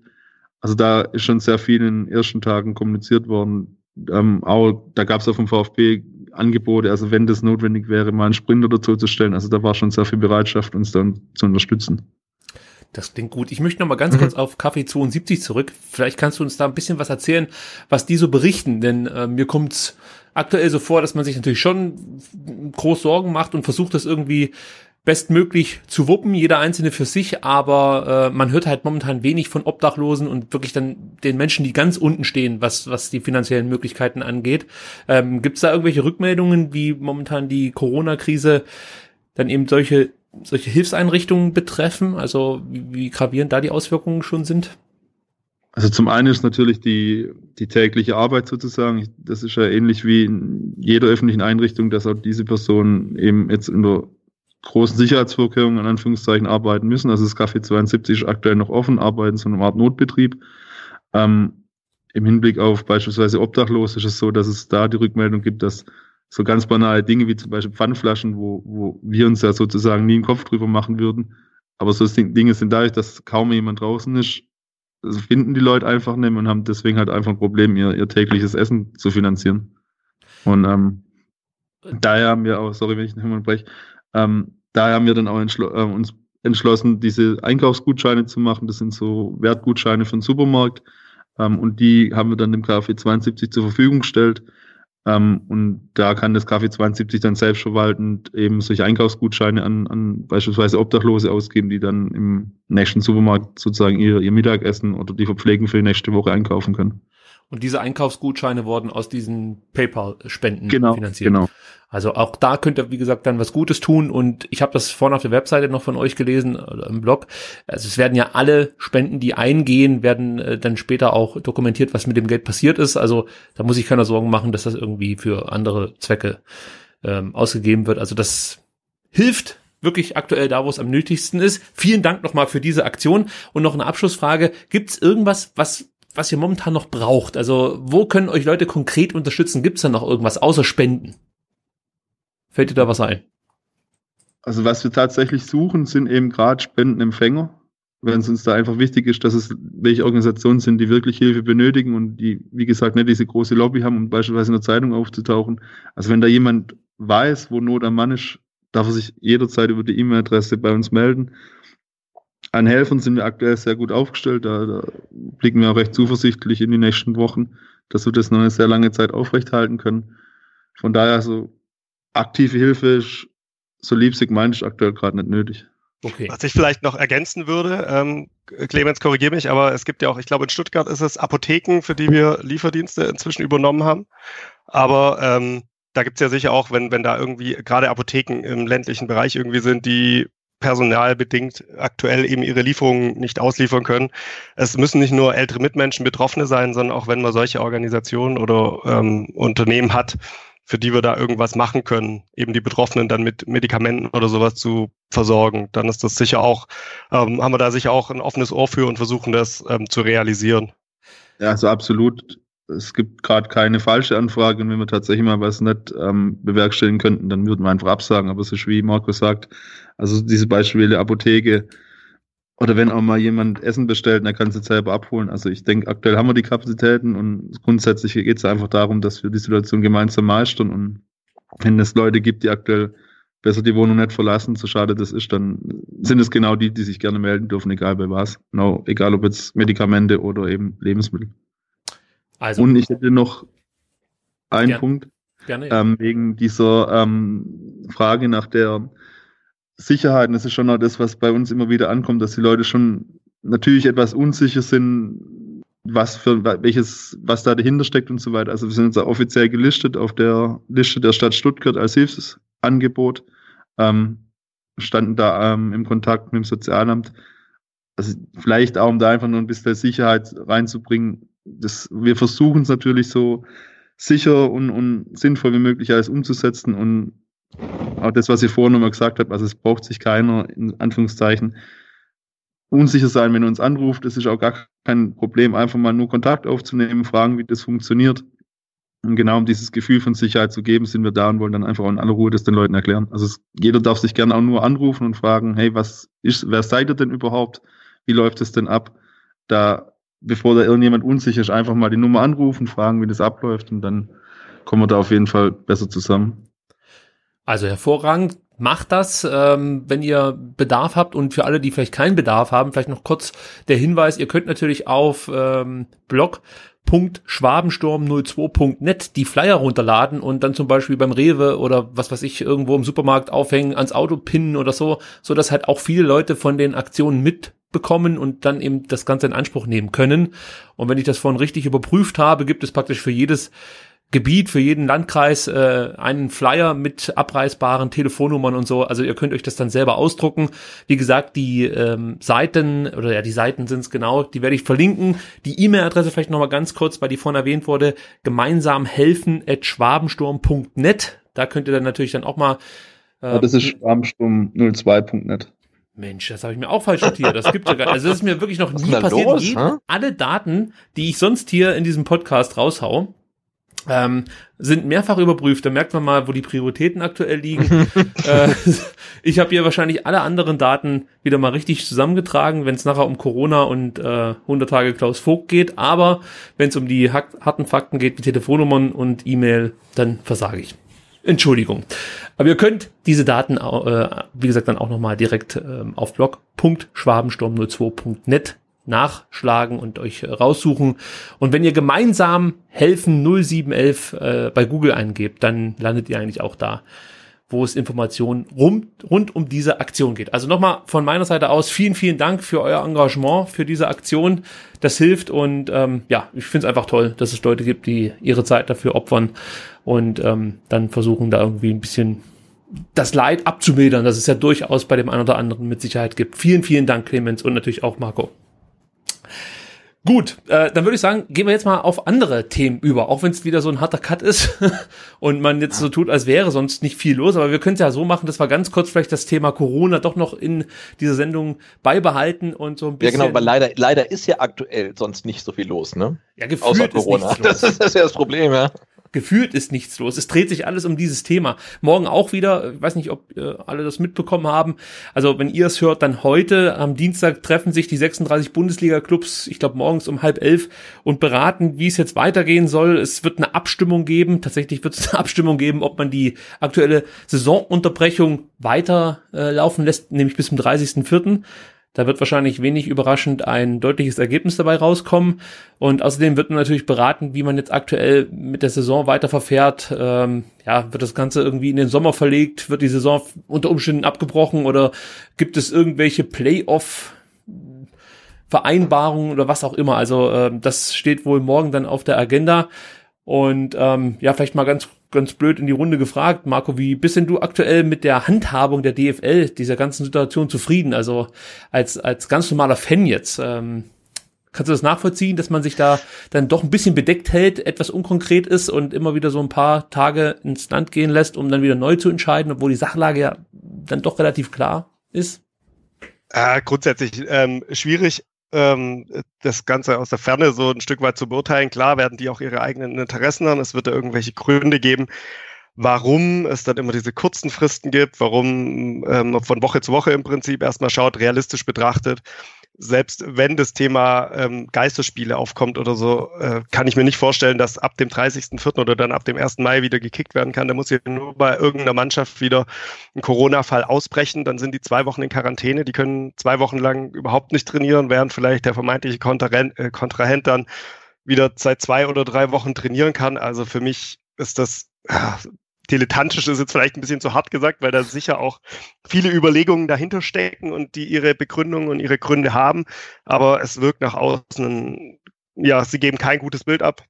Also da ist schon sehr viel in den ersten Tagen kommuniziert worden. Ähm, auch, da gab es auch vom VfB Angebote, also wenn das notwendig wäre, mal einen Sprinter dazu zu stellen. Also da war schon sehr viel Bereitschaft, uns dann zu unterstützen. Das klingt gut. Ich möchte noch mal ganz mhm. kurz auf Kaffee 72 zurück. Vielleicht kannst du uns da ein bisschen was erzählen, was die so berichten, denn äh, mir kommt's aktuell so vor, dass man sich natürlich schon groß Sorgen macht und versucht, das irgendwie bestmöglich zu wuppen, jeder einzelne für sich, aber äh, man hört halt momentan wenig von Obdachlosen und wirklich dann den Menschen, die ganz unten stehen, was, was die finanziellen Möglichkeiten angeht. Ähm, Gibt es da irgendwelche Rückmeldungen, wie momentan die Corona-Krise dann eben solche, solche Hilfseinrichtungen betreffen? Also wie, wie gravierend da die Auswirkungen schon sind? Also zum einen ist natürlich die, die tägliche Arbeit sozusagen. Das ist ja ähnlich wie in jeder öffentlichen Einrichtung, dass auch diese Personen eben jetzt in der großen Sicherheitsvorkehrungen in Anführungszeichen arbeiten müssen. Also das Café 72 ist aktuell noch offen, arbeiten so eine Art Notbetrieb. Ähm, Im Hinblick auf beispielsweise Obdachlos ist es so, dass es da die Rückmeldung gibt, dass so ganz banale Dinge wie zum Beispiel Pfandflaschen, wo, wo wir uns ja sozusagen nie einen Kopf drüber machen würden. Aber so Dinge sind dadurch, dass kaum jemand draußen ist, finden die Leute einfach nicht und haben deswegen halt einfach ein Problem, ihr, ihr tägliches Essen zu finanzieren. Und ähm, daher haben wir auch, sorry, wenn ich nicht mal breche, ähm, daher haben wir dann auch entschl äh, uns entschlossen, diese Einkaufsgutscheine zu machen. Das sind so Wertgutscheine für den Supermarkt. Ähm, und die haben wir dann dem KfW 72 zur Verfügung gestellt. Ähm, und da kann das KfW 72 dann selbstverwaltend eben solche Einkaufsgutscheine an, an beispielsweise Obdachlose ausgeben, die dann im nächsten Supermarkt sozusagen ihr, ihr Mittagessen oder die Verpflegung für die nächste Woche einkaufen können. Und diese Einkaufsgutscheine wurden aus diesen PayPal-Spenden genau, finanziert. Genau. Also auch da könnt ihr, wie gesagt, dann was Gutes tun. Und ich habe das vorne auf der Webseite noch von euch gelesen, oder im Blog. Also es werden ja alle Spenden, die eingehen, werden äh, dann später auch dokumentiert, was mit dem Geld passiert ist. Also da muss ich keine Sorgen machen, dass das irgendwie für andere Zwecke ähm, ausgegeben wird. Also das hilft wirklich aktuell da, wo es am nötigsten ist. Vielen Dank nochmal für diese Aktion. Und noch eine Abschlussfrage. Gibt es irgendwas, was was ihr momentan noch braucht? Also wo können euch Leute konkret unterstützen? Gibt es da noch irgendwas außer Spenden? Fällt dir da was ein? Also was wir tatsächlich suchen, sind eben gerade Spendenempfänger. Wenn es uns da einfach wichtig ist, dass es welche Organisationen sind, die wirklich Hilfe benötigen und die, wie gesagt, nicht diese große Lobby haben, um beispielsweise in der Zeitung aufzutauchen. Also wenn da jemand weiß, wo Not am Mann ist, darf er sich jederzeit über die E-Mail-Adresse bei uns melden. An Helfern sind wir aktuell sehr gut aufgestellt. Da, da blicken wir auch recht zuversichtlich in die nächsten Wochen, dass wir das noch eine sehr lange Zeit aufrechthalten können. Von daher, so aktive Hilfe ist, so liebsig meint, ist aktuell gerade nicht nötig. Okay. Was ich vielleicht noch ergänzen würde, ähm, Clemens, korrigiere mich, aber es gibt ja auch, ich glaube, in Stuttgart ist es Apotheken, für die wir Lieferdienste inzwischen übernommen haben. Aber ähm, da gibt's ja sicher auch, wenn, wenn da irgendwie gerade Apotheken im ländlichen Bereich irgendwie sind, die personalbedingt aktuell eben ihre Lieferungen nicht ausliefern können. Es müssen nicht nur ältere Mitmenschen Betroffene sein, sondern auch wenn man solche Organisationen oder ähm, Unternehmen hat, für die wir da irgendwas machen können, eben die Betroffenen dann mit Medikamenten oder sowas zu versorgen, dann ist das sicher auch, ähm, haben wir da sicher auch ein offenes Ohr für und versuchen das ähm, zu realisieren. Ja, also absolut. Es gibt gerade keine falsche Anfrage und wenn wir tatsächlich mal was nicht ähm, bewerkstelligen könnten, dann würden wir einfach absagen. Aber es ist wie Marco sagt, also diese Beispiele Apotheke, oder wenn auch mal jemand Essen bestellt, dann kann es selber abholen. Also ich denke, aktuell haben wir die Kapazitäten und grundsätzlich geht es einfach darum, dass wir die Situation gemeinsam meistern. Und wenn es Leute gibt, die aktuell besser die Wohnung nicht verlassen, so schade das ist, dann sind es genau die, die sich gerne melden dürfen, egal bei was. Genau, egal ob jetzt Medikamente oder eben Lebensmittel. Also, und ich hätte noch einen gern, Punkt gerne, ja. ähm, wegen dieser ähm, Frage nach der Sicherheit, und das ist schon auch das, was bei uns immer wieder ankommt, dass die Leute schon natürlich etwas unsicher sind, was für welches, was da dahinter steckt und so weiter. Also wir sind jetzt offiziell gelistet auf der Liste der Stadt Stuttgart als Hilfsangebot, ähm, standen da ähm, im Kontakt mit dem Sozialamt. Also vielleicht auch, um da einfach nur ein bisschen Sicherheit reinzubringen. Das, wir versuchen es natürlich so sicher und, und sinnvoll wie möglich alles umzusetzen und auch das, was ich vorhin nochmal gesagt habe, also es braucht sich keiner, in Anführungszeichen, unsicher sein, wenn er uns anruft. Das ist auch gar kein Problem, einfach mal nur Kontakt aufzunehmen, fragen, wie das funktioniert. Und genau um dieses Gefühl von Sicherheit zu geben, sind wir da und wollen dann einfach in aller Ruhe das den Leuten erklären. Also es, jeder darf sich gerne auch nur anrufen und fragen, hey, was ist, wer seid ihr denn überhaupt? Wie läuft es denn ab? Da, bevor da irgendjemand unsicher ist, einfach mal die Nummer anrufen, fragen, wie das abläuft und dann kommen wir da auf jeden Fall besser zusammen. Also hervorragend. Macht das, ähm, wenn ihr Bedarf habt und für alle, die vielleicht keinen Bedarf haben, vielleicht noch kurz der Hinweis, ihr könnt natürlich auf ähm, blog.schwabensturm02.net die Flyer runterladen und dann zum Beispiel beim Rewe oder was weiß ich irgendwo im Supermarkt aufhängen, ans Auto pinnen oder so, so dass halt auch viele Leute von den Aktionen mitbekommen und dann eben das Ganze in Anspruch nehmen können. Und wenn ich das vorhin richtig überprüft habe, gibt es praktisch für jedes Gebiet, für jeden Landkreis äh, einen Flyer mit abreißbaren Telefonnummern und so. Also ihr könnt euch das dann selber ausdrucken. Wie gesagt, die ähm, Seiten, oder ja, die Seiten sind es genau, die werde ich verlinken. Die E-Mail-Adresse vielleicht nochmal ganz kurz, weil die vorhin erwähnt wurde, gemeinsam helfen at schwabensturm.net. Da könnt ihr dann natürlich dann auch mal äh, Das ist schwabensturm02.net. Mensch, das habe ich mir auch falsch notiert. Das gibt ja gar Also das ist mir wirklich noch nie passiert. Los, Jede, alle Daten, die ich sonst hier in diesem Podcast raushau, ähm, sind mehrfach überprüft. Da merkt man mal, wo die Prioritäten aktuell liegen. äh, ich habe hier wahrscheinlich alle anderen Daten wieder mal richtig zusammengetragen, wenn es nachher um Corona und äh, 100 Tage Klaus Vogt geht. Aber wenn es um die harten Fakten geht, wie Telefonnummern und E-Mail, dann versage ich. Entschuldigung. Aber ihr könnt diese Daten, äh, wie gesagt, dann auch nochmal direkt äh, auf blog.schwabensturm02.net nachschlagen und euch äh, raussuchen. Und wenn ihr gemeinsam helfen 0711 äh, bei Google eingebt, dann landet ihr eigentlich auch da, wo es Informationen rund, rund um diese Aktion geht. Also nochmal von meiner Seite aus vielen, vielen Dank für euer Engagement, für diese Aktion. Das hilft und ähm, ja, ich finde es einfach toll, dass es Leute gibt, die ihre Zeit dafür opfern und ähm, dann versuchen, da irgendwie ein bisschen das Leid abzumildern, das es ja durchaus bei dem einen oder anderen mit Sicherheit gibt. Vielen, vielen Dank, Clemens, und natürlich auch Marco. Gut, äh, dann würde ich sagen, gehen wir jetzt mal auf andere Themen über, auch wenn es wieder so ein harter Cut ist und man jetzt so tut, als wäre sonst nicht viel los. Aber wir können es ja so machen, dass wir ganz kurz vielleicht das Thema Corona doch noch in dieser Sendung beibehalten und so ein bisschen. Ja, genau, weil leider, leider ist ja aktuell sonst nicht so viel los, ne? Ja, gefühlt Außer Corona. Das, ist, das ist ja das Problem, ja gefühlt ist nichts los. Es dreht sich alles um dieses Thema. Morgen auch wieder, ich weiß nicht, ob äh, alle das mitbekommen haben. Also wenn ihr es hört, dann heute am Dienstag treffen sich die 36 Bundesliga-Clubs, ich glaube morgens um halb elf und beraten, wie es jetzt weitergehen soll. Es wird eine Abstimmung geben. Tatsächlich wird es eine Abstimmung geben, ob man die aktuelle Saisonunterbrechung weiter äh, laufen lässt, nämlich bis zum 30.04. Da wird wahrscheinlich wenig überraschend ein deutliches Ergebnis dabei rauskommen. Und außerdem wird man natürlich beraten, wie man jetzt aktuell mit der Saison weiter verfährt. Ähm, ja, wird das Ganze irgendwie in den Sommer verlegt? Wird die Saison unter Umständen abgebrochen? Oder gibt es irgendwelche Playoff- Vereinbarungen oder was auch immer. Also äh, das steht wohl morgen dann auf der Agenda. Und ähm, ja, vielleicht mal ganz ganz blöd in die Runde gefragt, Marco, wie bist denn du aktuell mit der Handhabung der DFL, dieser ganzen Situation zufrieden? Also als, als ganz normaler Fan jetzt. Ähm, kannst du das nachvollziehen, dass man sich da dann doch ein bisschen bedeckt hält, etwas unkonkret ist und immer wieder so ein paar Tage ins Land gehen lässt, um dann wieder neu zu entscheiden, obwohl die Sachlage ja dann doch relativ klar ist? Äh, grundsätzlich ähm, schwierig das Ganze aus der Ferne so ein Stück weit zu beurteilen. Klar werden die auch ihre eigenen Interessen haben. Es wird da irgendwelche Gründe geben, warum es dann immer diese kurzen Fristen gibt, warum ähm, von Woche zu Woche im Prinzip erstmal schaut, realistisch betrachtet, selbst wenn das Thema ähm, Geisterspiele aufkommt oder so, äh, kann ich mir nicht vorstellen, dass ab dem 30.04. oder dann ab dem 1. Mai wieder gekickt werden kann. Da muss ja nur bei irgendeiner Mannschaft wieder ein Corona-Fall ausbrechen. Dann sind die zwei Wochen in Quarantäne. Die können zwei Wochen lang überhaupt nicht trainieren, während vielleicht der vermeintliche Kontrahent, äh, Kontrahent dann wieder seit zwei oder drei Wochen trainieren kann. Also für mich ist das ja, dilettantisch ist jetzt vielleicht ein bisschen zu hart gesagt, weil da sicher auch viele Überlegungen dahinter stecken und die ihre Begründungen und ihre Gründe haben. Aber es wirkt nach außen, ja, sie geben kein gutes Bild ab.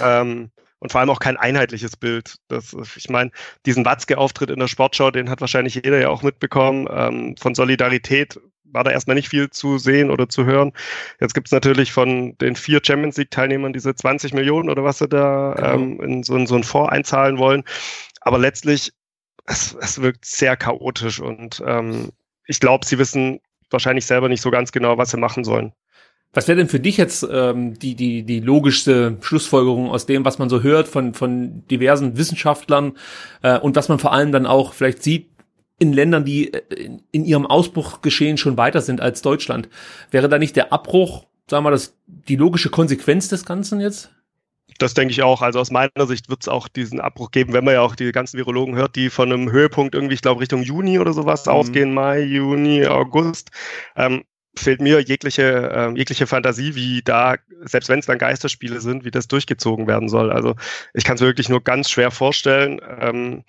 Ähm, und vor allem auch kein einheitliches Bild. Das, ich meine, diesen Watzke-Auftritt in der Sportschau, den hat wahrscheinlich jeder ja auch mitbekommen. Ähm, von Solidarität war da erstmal nicht viel zu sehen oder zu hören. Jetzt gibt es natürlich von den vier Champions League-Teilnehmern diese 20 Millionen oder was sie da genau. ähm, in, so, in so einen Fonds einzahlen wollen. Aber letztlich, es, es wirkt sehr chaotisch und ähm, ich glaube, sie wissen wahrscheinlich selber nicht so ganz genau, was sie machen sollen. Was wäre denn für dich jetzt ähm, die, die, die logischste Schlussfolgerung aus dem, was man so hört von, von diversen Wissenschaftlern äh, und was man vor allem dann auch vielleicht sieht in Ländern, die äh, in ihrem Ausbruchgeschehen schon weiter sind als Deutschland? Wäre da nicht der Abbruch, sagen wir mal, das, die logische Konsequenz des Ganzen jetzt? Das denke ich auch. Also aus meiner Sicht wird es auch diesen Abbruch geben, wenn man ja auch die ganzen Virologen hört, die von einem Höhepunkt irgendwie, ich glaube, Richtung Juni oder sowas mhm. ausgehen, Mai, Juni, August. Ähm, fehlt mir jegliche, äh, jegliche Fantasie, wie da, selbst wenn es dann Geisterspiele sind, wie das durchgezogen werden soll. Also ich kann es wirklich nur ganz schwer vorstellen. Ähm,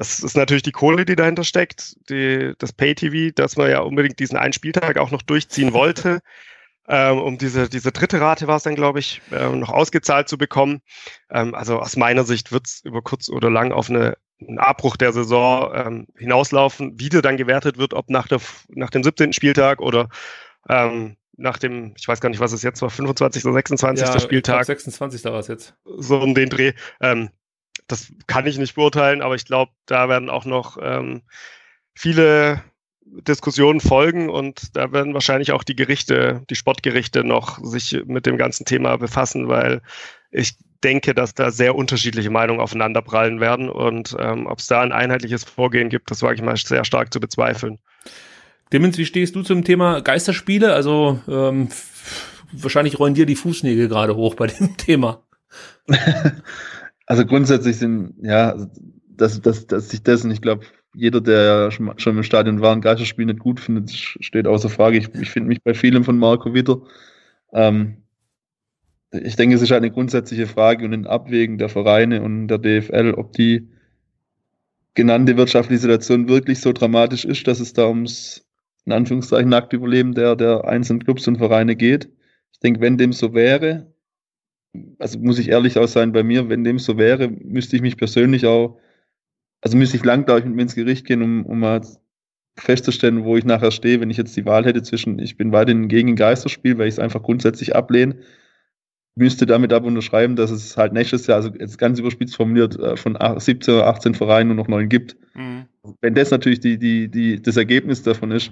das ist natürlich die Kohle, die dahinter steckt, die, das Pay-TV, dass man ja unbedingt diesen einen Spieltag auch noch durchziehen wollte ähm, um diese, diese dritte Rate war es dann, glaube ich, ähm, noch ausgezahlt zu bekommen. Ähm, also aus meiner Sicht wird es über kurz oder lang auf eine, einen Abbruch der Saison ähm, hinauslaufen, wie der dann gewertet wird, ob nach, der, nach dem 17. Spieltag oder ähm, nach dem, ich weiß gar nicht, was es jetzt war, 25. oder 26. Ja, Spieltag. 26. war es jetzt. So um den Dreh. Ähm, das kann ich nicht beurteilen, aber ich glaube, da werden auch noch ähm, viele Diskussionen folgen und da werden wahrscheinlich auch die Gerichte, die Sportgerichte noch sich mit dem ganzen Thema befassen, weil ich denke, dass da sehr unterschiedliche Meinungen aufeinanderprallen werden und ähm, ob es da ein einheitliches Vorgehen gibt, das wage ich mal sehr stark zu bezweifeln. Clemens, wie stehst du zum Thema Geisterspiele? Also ähm, wahrscheinlich rollen dir die Fußnägel gerade hoch bei dem Thema. Also grundsätzlich sind, ja, dass, dass, dass sich dessen, ich glaube, jeder, der schon, schon im Stadion war, ein Geisterspiel nicht gut findet, steht außer Frage. Ich, ich finde mich bei vielem von Marco wieder. Ähm, ich denke, es ist eine grundsätzliche Frage und ein Abwägen der Vereine und der DFL, ob die genannte wirtschaftliche Situation wirklich so dramatisch ist, dass es da ums, in Anführungszeichen, nackte Überleben der, der einzelnen Clubs und Vereine geht. Ich denke, wenn dem so wäre, also muss ich ehrlich auch sein, bei mir, wenn dem so wäre, müsste ich mich persönlich auch also müsste ich lang, glaube ich, mit mir ins Gericht gehen, um, um mal festzustellen, wo ich nachher stehe, wenn ich jetzt die Wahl hätte zwischen, ich bin weiterhin gegen ein Geisterspiel, weil ich es einfach grundsätzlich ablehne, müsste damit aber unterschreiben, dass es halt nächstes Jahr, also jetzt ganz überspitzt formuliert, äh, von 17 oder 18 Vereinen nur noch neun gibt. Mhm. Wenn das natürlich die, die, die, das Ergebnis davon ist,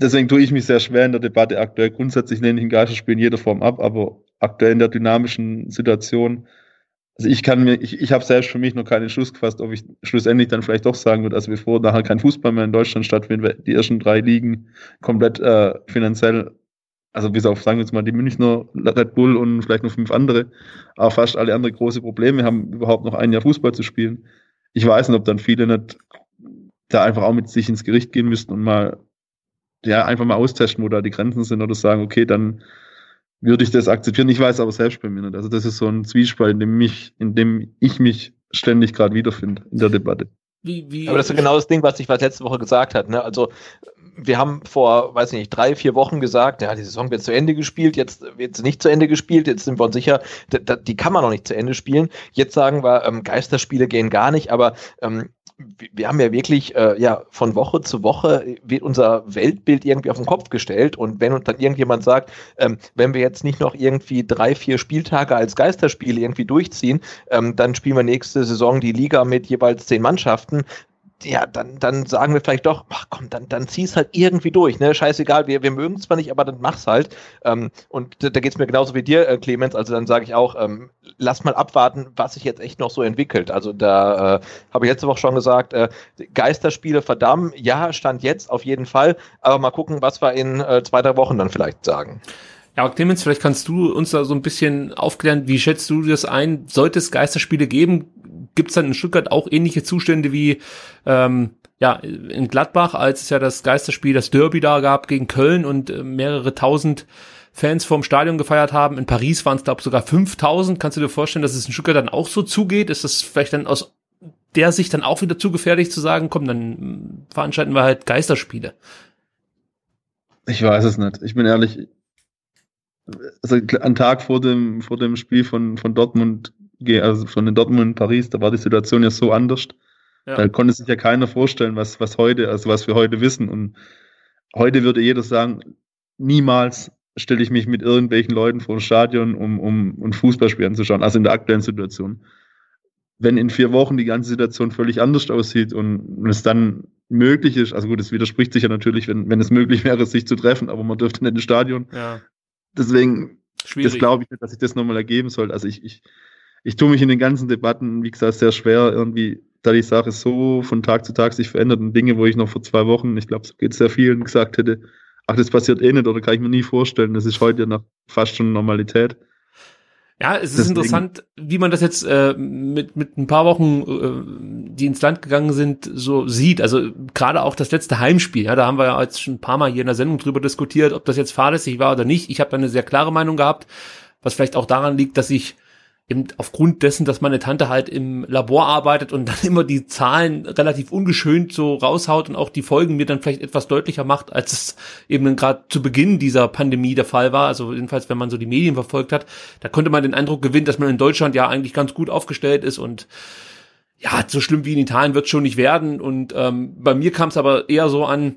deswegen tue ich mich sehr schwer in der Debatte aktuell. Grundsätzlich lehne ich ein Geisterspiel in jeder Form ab, aber aktuell in der dynamischen Situation also ich kann mir, ich, ich habe selbst für mich noch keinen Schluss gefasst, ob ich schlussendlich dann vielleicht doch sagen würde, also bevor nachher kein Fußball mehr in Deutschland stattfindet, die ersten drei Ligen komplett äh, finanziell, also bis auf, sagen wir jetzt mal, die Münchner Red Bull und vielleicht noch fünf andere, aber fast alle andere große Probleme haben, überhaupt noch ein Jahr Fußball zu spielen. Ich weiß nicht, ob dann viele nicht da einfach auch mit sich ins Gericht gehen müssten und mal ja, einfach mal austesten, wo da die Grenzen sind oder sagen, okay, dann würde ich das akzeptieren. Ich weiß aber selbst bei mir nicht. Also das ist so ein Zwiespalt, in dem, mich, in dem ich mich ständig gerade wiederfinde in der Debatte. Wie, wie, aber das ist genau das Ding, was ich was letzte Woche gesagt hat. Ne? Also wir haben vor, weiß nicht, drei, vier Wochen gesagt, ja, die Saison wird zu Ende gespielt, jetzt wird sie nicht zu Ende gespielt, jetzt sind wir uns sicher, die kann man noch nicht zu Ende spielen. Jetzt sagen wir, ähm, Geisterspiele gehen gar nicht, aber ähm, wir haben ja wirklich, äh, ja, von Woche zu Woche wird unser Weltbild irgendwie auf den Kopf gestellt. Und wenn uns dann irgendjemand sagt, ähm, wenn wir jetzt nicht noch irgendwie drei, vier Spieltage als Geisterspiele irgendwie durchziehen, ähm, dann spielen wir nächste Saison die Liga mit jeweils zehn Mannschaften, ja, dann, dann sagen wir vielleicht doch, ach komm, dann, dann zieh's halt irgendwie durch, ne? Scheißegal, wir, wir mögen es zwar nicht, aber dann mach's halt. Ähm, und da, da geht's mir genauso wie dir, äh, Clemens. Also dann sage ich auch, ähm, lass mal abwarten, was sich jetzt echt noch so entwickelt. Also da äh, habe ich letzte Woche schon gesagt, äh, Geisterspiele verdammt, ja, stand jetzt auf jeden Fall, aber mal gucken, was wir in äh, zwei, drei Wochen dann vielleicht sagen. Ja, Clemens, vielleicht kannst du uns da so ein bisschen aufklären, wie schätzt du das ein? Sollte es Geisterspiele geben? Gibt es dann in Stuttgart auch ähnliche Zustände wie ähm, ja, in Gladbach, als es ja das Geisterspiel, das Derby da gab gegen Köln und äh, mehrere tausend Fans vorm Stadion gefeiert haben. In Paris waren es, glaube sogar 5000. Kannst du dir vorstellen, dass es in Stuttgart dann auch so zugeht? Ist das vielleicht dann aus der Sicht dann auch wieder zu gefährlich zu sagen, komm, dann veranstalten wir halt Geisterspiele? Ich weiß es nicht. Ich bin ehrlich, also ein Tag vor dem, vor dem Spiel von, von Dortmund, also von den Dortmund in Paris, da war die Situation ja so anders. Ja. Da konnte sich ja keiner vorstellen, was, was heute, also was wir heute wissen. Und heute würde jeder sagen, niemals stelle ich mich mit irgendwelchen Leuten vor das Stadion, um, um, um Fußballspiel anzuschauen, also in der aktuellen Situation. Wenn in vier Wochen die ganze Situation völlig anders aussieht und, und es dann möglich ist, also gut, es widerspricht sich ja natürlich, wenn, wenn es möglich wäre, sich zu treffen, aber man dürfte nicht ins Stadion. Ja deswegen, Schwierig. das glaube ich nicht, dass sich das nochmal ergeben soll. Also ich, ich, ich tue mich in den ganzen Debatten, wie gesagt, sehr schwer, irgendwie, da die Sache so von Tag zu Tag sich verändert und Dinge, wo ich noch vor zwei Wochen, ich glaube, so geht es sehr vielen, gesagt hätte, ach, das passiert eh nicht oder kann ich mir nie vorstellen, das ist heute nach fast schon Normalität. Ja, es ist Deswegen. interessant, wie man das jetzt äh, mit, mit ein paar Wochen, äh, die ins Land gegangen sind, so sieht. Also gerade auch das letzte Heimspiel, ja, da haben wir ja jetzt schon ein paar Mal hier in der Sendung drüber diskutiert, ob das jetzt fahrlässig war oder nicht. Ich habe da eine sehr klare Meinung gehabt, was vielleicht auch daran liegt, dass ich eben aufgrund dessen, dass meine Tante halt im Labor arbeitet und dann immer die Zahlen relativ ungeschönt so raushaut und auch die Folgen mir dann vielleicht etwas deutlicher macht, als es eben gerade zu Beginn dieser Pandemie der Fall war. Also jedenfalls, wenn man so die Medien verfolgt hat, da konnte man den Eindruck gewinnen, dass man in Deutschland ja eigentlich ganz gut aufgestellt ist und ja, so schlimm wie in Italien wird schon nicht werden. Und ähm, bei mir kam es aber eher so an,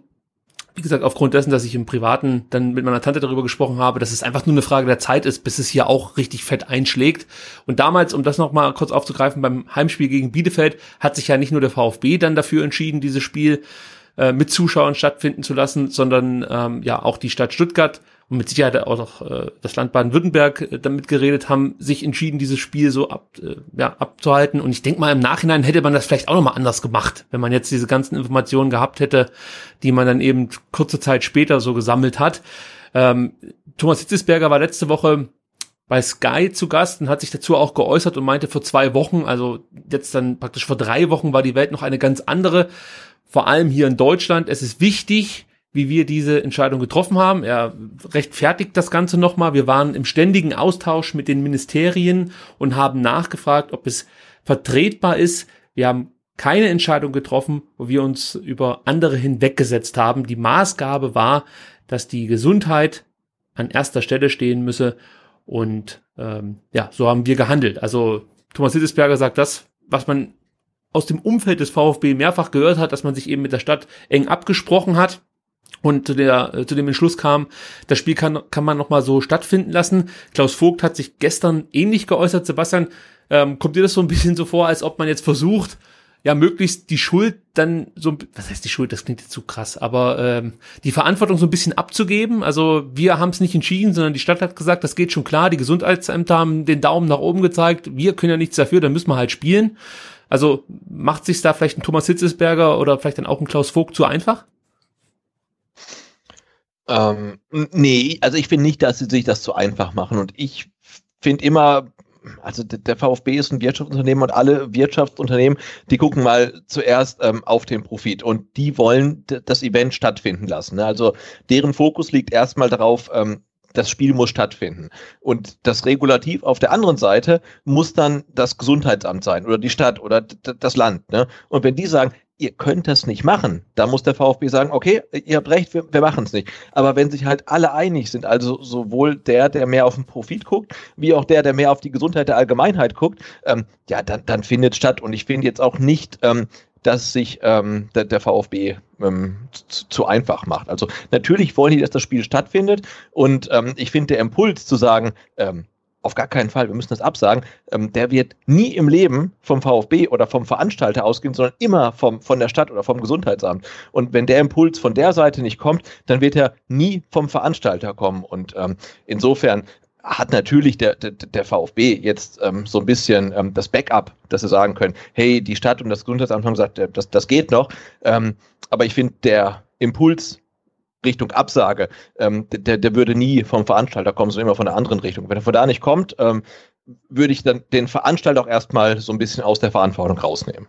wie gesagt, aufgrund dessen, dass ich im Privaten dann mit meiner Tante darüber gesprochen habe, dass es einfach nur eine Frage der Zeit ist, bis es hier auch richtig fett einschlägt. Und damals, um das nochmal kurz aufzugreifen, beim Heimspiel gegen Bielefeld hat sich ja nicht nur der VfB dann dafür entschieden, dieses Spiel äh, mit Zuschauern stattfinden zu lassen, sondern ähm, ja auch die Stadt Stuttgart und mit Sicherheit auch noch äh, das Land Baden-Württemberg äh, damit geredet haben, sich entschieden, dieses Spiel so ab, äh, ja, abzuhalten. Und ich denke mal, im Nachhinein hätte man das vielleicht auch nochmal anders gemacht, wenn man jetzt diese ganzen Informationen gehabt hätte, die man dann eben kurze Zeit später so gesammelt hat. Ähm, Thomas Hitzesberger war letzte Woche bei Sky zu Gast und hat sich dazu auch geäußert und meinte, vor zwei Wochen, also jetzt dann praktisch vor drei Wochen, war die Welt noch eine ganz andere. Vor allem hier in Deutschland. Es ist wichtig, wie wir diese Entscheidung getroffen haben. Er rechtfertigt das Ganze nochmal. Wir waren im ständigen Austausch mit den Ministerien und haben nachgefragt, ob es vertretbar ist. Wir haben keine Entscheidung getroffen, wo wir uns über andere hinweggesetzt haben. Die Maßgabe war, dass die Gesundheit an erster Stelle stehen müsse. Und ähm, ja, so haben wir gehandelt. Also Thomas Hittesberger sagt das, was man aus dem Umfeld des VfB mehrfach gehört hat, dass man sich eben mit der Stadt eng abgesprochen hat und zu, der, äh, zu dem Entschluss kam, das Spiel kann, kann man nochmal so stattfinden lassen. Klaus Vogt hat sich gestern ähnlich geäußert. Sebastian, ähm, kommt dir das so ein bisschen so vor, als ob man jetzt versucht, ja, möglichst die Schuld dann so, was heißt die Schuld, das klingt jetzt zu krass, aber ähm, die Verantwortung so ein bisschen abzugeben. Also wir haben es nicht entschieden, sondern die Stadt hat gesagt, das geht schon klar, die Gesundheitsämter haben den Daumen nach oben gezeigt, wir können ja nichts dafür, dann müssen wir halt spielen. Also macht sich da vielleicht ein Thomas Hitzesberger oder vielleicht dann auch ein Klaus Vogt zu einfach? Ähm, nee, also ich finde nicht, dass sie sich das zu einfach machen. Und ich finde immer, also der VfB ist ein Wirtschaftsunternehmen und alle Wirtschaftsunternehmen, die gucken mal zuerst ähm, auf den Profit und die wollen das Event stattfinden lassen. Ne? Also deren Fokus liegt erstmal darauf, ähm, das Spiel muss stattfinden. Und das Regulativ auf der anderen Seite muss dann das Gesundheitsamt sein oder die Stadt oder das Land. Ne? Und wenn die sagen, ihr könnt das nicht machen, da muss der VfB sagen, okay, ihr habt recht, wir, wir machen es nicht. Aber wenn sich halt alle einig sind, also sowohl der, der mehr auf den Profit guckt, wie auch der, der mehr auf die Gesundheit der Allgemeinheit guckt, ähm, ja, dann, dann findet statt. Und ich finde jetzt auch nicht, ähm, dass sich ähm, der, der VfB ähm, zu, zu, einfach macht. Also natürlich wollen die, dass das Spiel stattfindet und ähm, ich finde der Impuls zu sagen, ähm, auf gar keinen Fall, wir müssen das absagen, ähm, der wird nie im Leben vom VfB oder vom Veranstalter ausgehen, sondern immer vom, von der Stadt oder vom Gesundheitsamt. Und wenn der Impuls von der Seite nicht kommt, dann wird er nie vom Veranstalter kommen. Und ähm, insofern hat natürlich der, der, der VfB jetzt ähm, so ein bisschen ähm, das Backup, dass sie sagen können, hey, die Stadt und das Gesundheitsamt haben gesagt, äh, das, das geht noch. Ähm, aber ich finde, der Impuls Richtung Absage, ähm, der, der würde nie vom Veranstalter kommen, sondern immer von der anderen Richtung. Wenn er von da nicht kommt, ähm, würde ich dann den Veranstalter auch erstmal so ein bisschen aus der Verantwortung rausnehmen.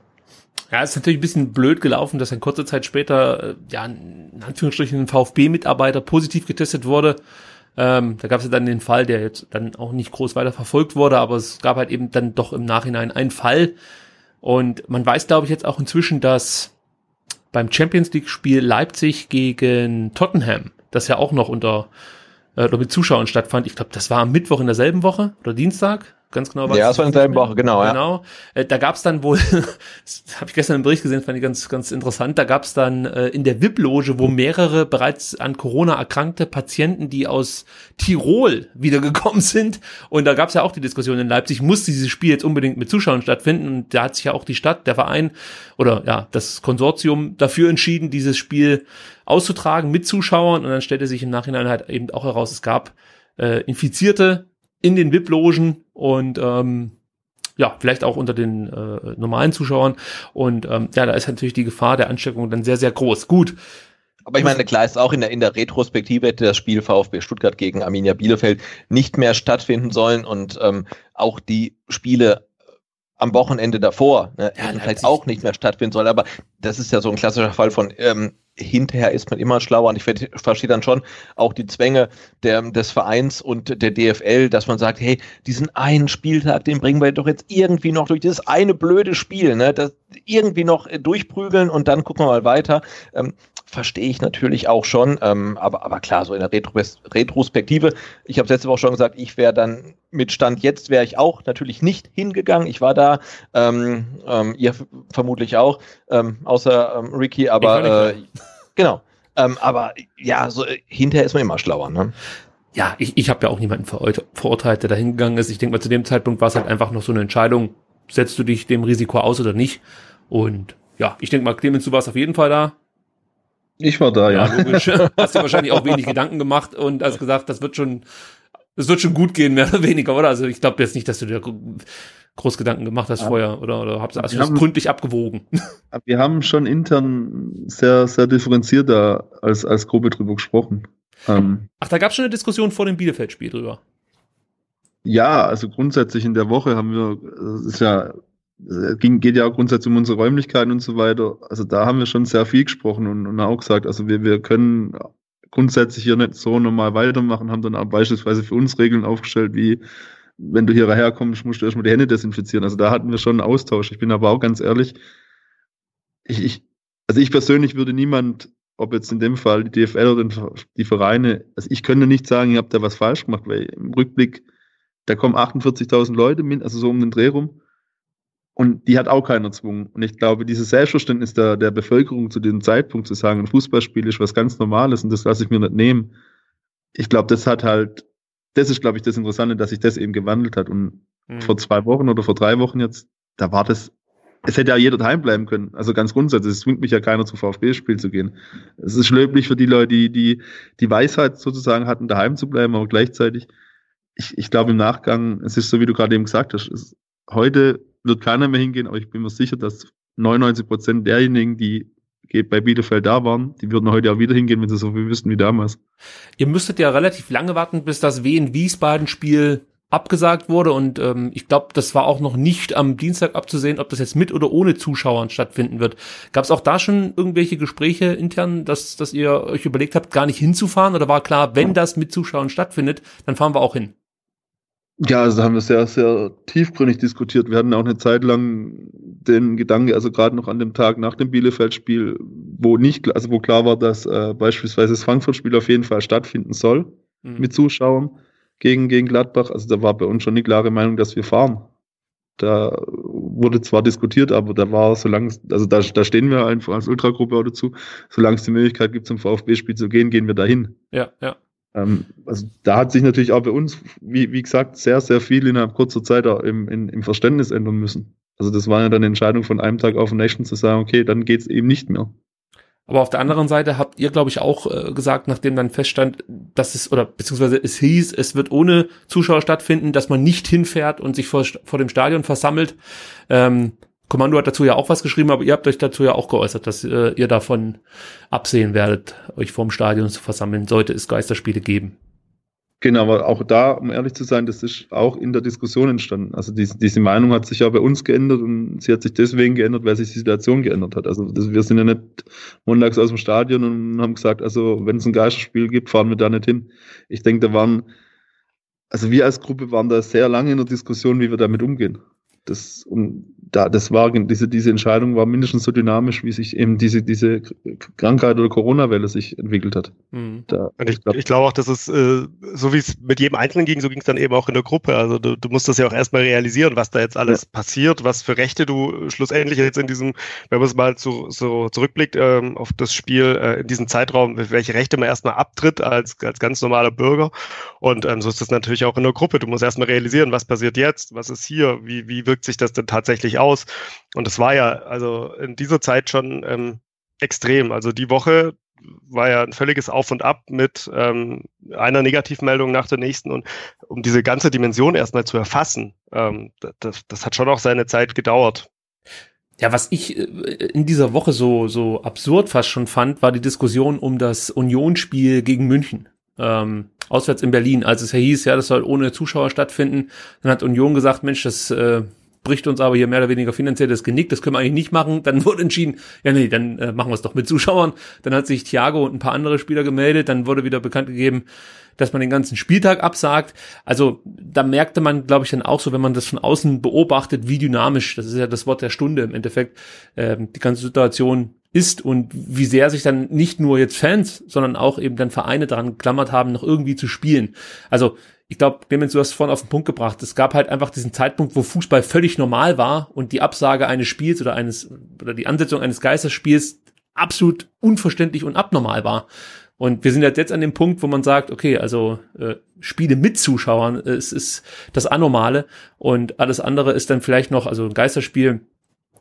Ja, es ist natürlich ein bisschen blöd gelaufen, dass ein kurze Zeit später, äh, ja, in Anführungsstrichen ein VfB-Mitarbeiter positiv getestet wurde. Ähm, da gab es ja dann den Fall, der jetzt dann auch nicht groß weiter verfolgt wurde, aber es gab halt eben dann doch im Nachhinein einen Fall. Und man weiß, glaube ich, jetzt auch inzwischen, dass beim Champions League-Spiel Leipzig gegen Tottenham, das ja auch noch unter äh, mit Zuschauern stattfand, ich glaube, das war am Mittwoch in derselben Woche oder Dienstag, ganz genau. Ja, das war in derselben Woche, genau. Genau. Ja. Äh, da gab es dann wohl, das habe ich gestern im Bericht gesehen, fand ich ganz, ganz interessant, da gab es dann äh, in der VIP-Loge, wo mehrere bereits an Corona erkrankte Patienten, die aus Tirol wiedergekommen sind. Und da gab es ja auch die Diskussion in Leipzig, muss dieses Spiel jetzt unbedingt mit Zuschauern stattfinden? Und da hat sich ja auch die Stadt, der Verein oder ja, das Konsortium dafür entschieden, dieses Spiel auszutragen mit Zuschauern. Und dann stellte sich im Nachhinein halt eben auch heraus, es gab äh, Infizierte in den VIP-Logen und ähm, ja, vielleicht auch unter den äh, normalen Zuschauern. Und ähm, ja, da ist natürlich die Gefahr der Ansteckung dann sehr, sehr groß. Gut. Aber ich meine, klar ist auch in der, in der Retrospektive hätte das Spiel VfB Stuttgart gegen Arminia Bielefeld nicht mehr stattfinden sollen und ähm, auch die Spiele am Wochenende davor ne, ja, halt auch nicht mehr stattfinden sollen. Aber das ist ja so ein klassischer Fall von ähm, hinterher ist man immer schlauer und ich verstehe dann schon auch die Zwänge der, des Vereins und der DFL, dass man sagt, hey, diesen einen Spieltag, den bringen wir doch jetzt irgendwie noch durch dieses eine blöde Spiel, ne, das irgendwie noch durchprügeln und dann gucken wir mal weiter. Ähm, verstehe ich natürlich auch schon, ähm, aber, aber klar, so in der Retros Retrospektive, ich habe letzte Woche schon gesagt, ich wäre dann mit Stand jetzt wäre ich auch natürlich nicht hingegangen. Ich war da, ähm, ähm, ihr vermutlich auch, ähm, außer ähm, Ricky, aber äh, genau. Ähm, aber ja, so hinterher ist man immer schlauer, ne? Ja, ich, ich habe ja auch niemanden verurteilt, der da hingegangen ist. Ich denke mal, zu dem Zeitpunkt war es halt einfach noch so eine Entscheidung, setzt du dich dem Risiko aus oder nicht? Und ja, ich denke mal, Clemens, du warst auf jeden Fall da. Ich war da, ja. ja logisch. Hast du wahrscheinlich auch wenig Gedanken gemacht und hast gesagt, das wird schon, das wird schon gut gehen, mehr oder weniger, oder? Also ich glaube jetzt nicht, dass du dir groß Gedanken gemacht hast ja. vorher, oder? Oder hast, hast du gründlich abgewogen? Wir haben schon intern sehr, sehr differenziert da als, als Gruppe drüber gesprochen. Ähm, Ach, da gab es schon eine Diskussion vor dem Bielefeld-Spiel drüber. Ja, also grundsätzlich in der Woche haben wir, das ist ja es ging, geht ja auch grundsätzlich um unsere Räumlichkeiten und so weiter. Also da haben wir schon sehr viel gesprochen und, und auch gesagt, also wir, wir können grundsätzlich hier nicht so normal weitermachen, haben dann auch beispielsweise für uns Regeln aufgestellt, wie wenn du hier herkommst, musst du erstmal die Hände desinfizieren. Also da hatten wir schon einen Austausch. Ich bin aber auch ganz ehrlich, ich, ich, also ich persönlich würde niemand, ob jetzt in dem Fall die DFL oder die Vereine, also ich könnte nicht sagen, ihr habt da was falsch gemacht, weil im Rückblick, da kommen 48.000 Leute, also so um den Dreh rum und die hat auch keiner gezwungen. Und ich glaube, dieses Selbstverständnis der, der Bevölkerung zu diesem Zeitpunkt zu sagen, ein Fußballspiel ist was ganz Normales und das lasse ich mir nicht nehmen. Ich glaube, das hat halt, das ist, glaube ich, das Interessante, dass sich das eben gewandelt hat. Und mhm. vor zwei Wochen oder vor drei Wochen jetzt, da war das, es hätte ja jeder daheim bleiben können. Also ganz grundsätzlich, es zwingt mich ja keiner zu VfB-Spiel zu gehen. Es ist löblich für die Leute, die, die die Weisheit sozusagen hatten, daheim zu bleiben, aber gleichzeitig, ich, ich glaube im Nachgang, es ist so, wie du gerade eben gesagt hast, es, heute wird keiner mehr hingehen, aber ich bin mir sicher, dass 99 Prozent derjenigen, die bei Bielefeld da waren, die würden heute auch wieder hingehen, wenn sie so viel wüssten wie damals. Ihr müsstet ja relativ lange warten, bis das Wien-Wiesbaden-Spiel abgesagt wurde und ähm, ich glaube, das war auch noch nicht am Dienstag abzusehen, ob das jetzt mit oder ohne Zuschauern stattfinden wird. Gab es auch da schon irgendwelche Gespräche intern, dass, dass ihr euch überlegt habt, gar nicht hinzufahren oder war klar, wenn das mit Zuschauern stattfindet, dann fahren wir auch hin? Ja, also haben wir sehr, sehr tiefgründig diskutiert. Wir hatten auch eine Zeit lang den Gedanke, also gerade noch an dem Tag nach dem Bielefeld-Spiel, wo nicht, also wo klar war, dass äh, beispielsweise das Frankfurt-Spiel auf jeden Fall stattfinden soll mhm. mit Zuschauern gegen, gegen Gladbach. Also da war bei uns schon die klare Meinung, dass wir fahren. Da wurde zwar diskutiert, aber da war, solange, also da, da stehen wir einfach als Ultragruppe auch dazu, solange es die Möglichkeit gibt, zum VfB-Spiel zu gehen, gehen wir dahin. Ja, ja. Ähm, also da hat sich natürlich auch bei uns, wie, wie gesagt, sehr, sehr viel innerhalb kurzer Zeit auch im, im, im Verständnis ändern müssen. Also das war ja dann eine Entscheidung von einem Tag auf den nächsten zu sagen, okay, dann geht's eben nicht mehr. Aber auf der anderen Seite habt ihr, glaube ich, auch äh, gesagt, nachdem dann feststand, dass es, oder beziehungsweise es hieß, es wird ohne Zuschauer stattfinden, dass man nicht hinfährt und sich vor, vor dem Stadion versammelt. Ähm, Kommando hat dazu ja auch was geschrieben, aber ihr habt euch dazu ja auch geäußert, dass äh, ihr davon absehen werdet, euch vorm Stadion zu versammeln, sollte es Geisterspiele geben. Genau, aber auch da, um ehrlich zu sein, das ist auch in der Diskussion entstanden. Also diese, diese Meinung hat sich ja bei uns geändert und sie hat sich deswegen geändert, weil sich die Situation geändert hat. Also das, wir sind ja nicht montags aus dem Stadion und haben gesagt, also wenn es ein Geisterspiel gibt, fahren wir da nicht hin. Ich denke, da waren, also wir als Gruppe waren da sehr lange in der Diskussion, wie wir damit umgehen. Das, und da, das war, diese, diese Entscheidung war mindestens so dynamisch, wie sich eben diese, diese Krankheit oder Corona-Welle sich entwickelt hat. Mhm. Da, und ich, ich glaube auch, dass es, äh, so wie es mit jedem Einzelnen ging, so ging es dann eben auch in der Gruppe. Also du, du musst das ja auch erstmal realisieren, was da jetzt alles ja. passiert, was für Rechte du schlussendlich jetzt in diesem, wenn man es mal zu, so zurückblickt ähm, auf das Spiel, äh, in diesem Zeitraum, welche Rechte man erstmal abtritt als, als ganz normaler Bürger. Und ähm, so ist das natürlich auch in der Gruppe. Du musst erstmal realisieren, was passiert jetzt, was ist hier, wie, wie wirkt sich das denn tatsächlich aus? Und das war ja also in dieser Zeit schon ähm, extrem. Also die Woche war ja ein völliges Auf und Ab mit ähm, einer Negativmeldung nach der nächsten. Und um diese ganze Dimension erstmal zu erfassen, ähm, das, das hat schon auch seine Zeit gedauert. Ja, was ich äh, in dieser Woche so, so absurd fast schon fand, war die Diskussion um das Unionsspiel gegen München. Ähm, auswärts in Berlin, als es ja hieß, ja, das soll ohne Zuschauer stattfinden. Dann hat Union gesagt, Mensch, das äh, bricht uns aber hier mehr oder weniger finanziell das Genick, das können wir eigentlich nicht machen. Dann wurde entschieden, ja nee, dann äh, machen wir es doch mit Zuschauern. Dann hat sich Thiago und ein paar andere Spieler gemeldet, dann wurde wieder bekannt gegeben, dass man den ganzen Spieltag absagt. Also da merkte man, glaube ich, dann auch so, wenn man das von außen beobachtet, wie dynamisch, das ist ja das Wort der Stunde im Endeffekt, äh, die ganze Situation ist und wie sehr sich dann nicht nur jetzt Fans, sondern auch eben dann Vereine daran geklammert haben, noch irgendwie zu spielen. Also ich glaube, Clemens, du hast vorhin auf den Punkt gebracht. Es gab halt einfach diesen Zeitpunkt, wo Fußball völlig normal war und die Absage eines Spiels oder eines oder die Ansetzung eines Geisterspiels absolut unverständlich und abnormal war. Und wir sind jetzt, jetzt an dem Punkt, wo man sagt, okay, also äh, Spiele mit Zuschauern, äh, es ist das Anormale und alles andere ist dann vielleicht noch, also ein Geisterspiel,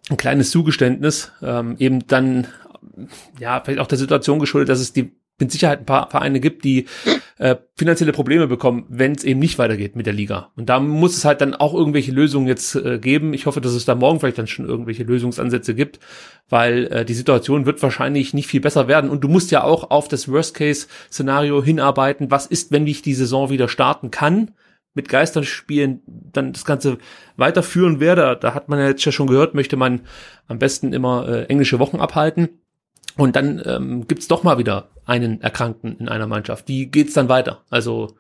ein kleines Zugeständnis, ähm, eben dann ja vielleicht auch der Situation geschuldet, dass es die mit Sicherheit ein paar Vereine gibt, die äh, finanzielle Probleme bekommen, wenn es eben nicht weitergeht mit der Liga. Und da muss es halt dann auch irgendwelche Lösungen jetzt äh, geben. Ich hoffe, dass es da morgen vielleicht dann schon irgendwelche Lösungsansätze gibt, weil äh, die Situation wird wahrscheinlich nicht viel besser werden. Und du musst ja auch auf das Worst-Case-Szenario hinarbeiten. Was ist, wenn ich die Saison wieder starten kann? mit Geisterspielen dann das Ganze weiterführen werde. Da hat man ja jetzt ja schon gehört, möchte man am besten immer äh, englische Wochen abhalten. Und dann ähm, gibt doch mal wieder einen Erkrankten in einer Mannschaft. Wie geht's dann weiter? Also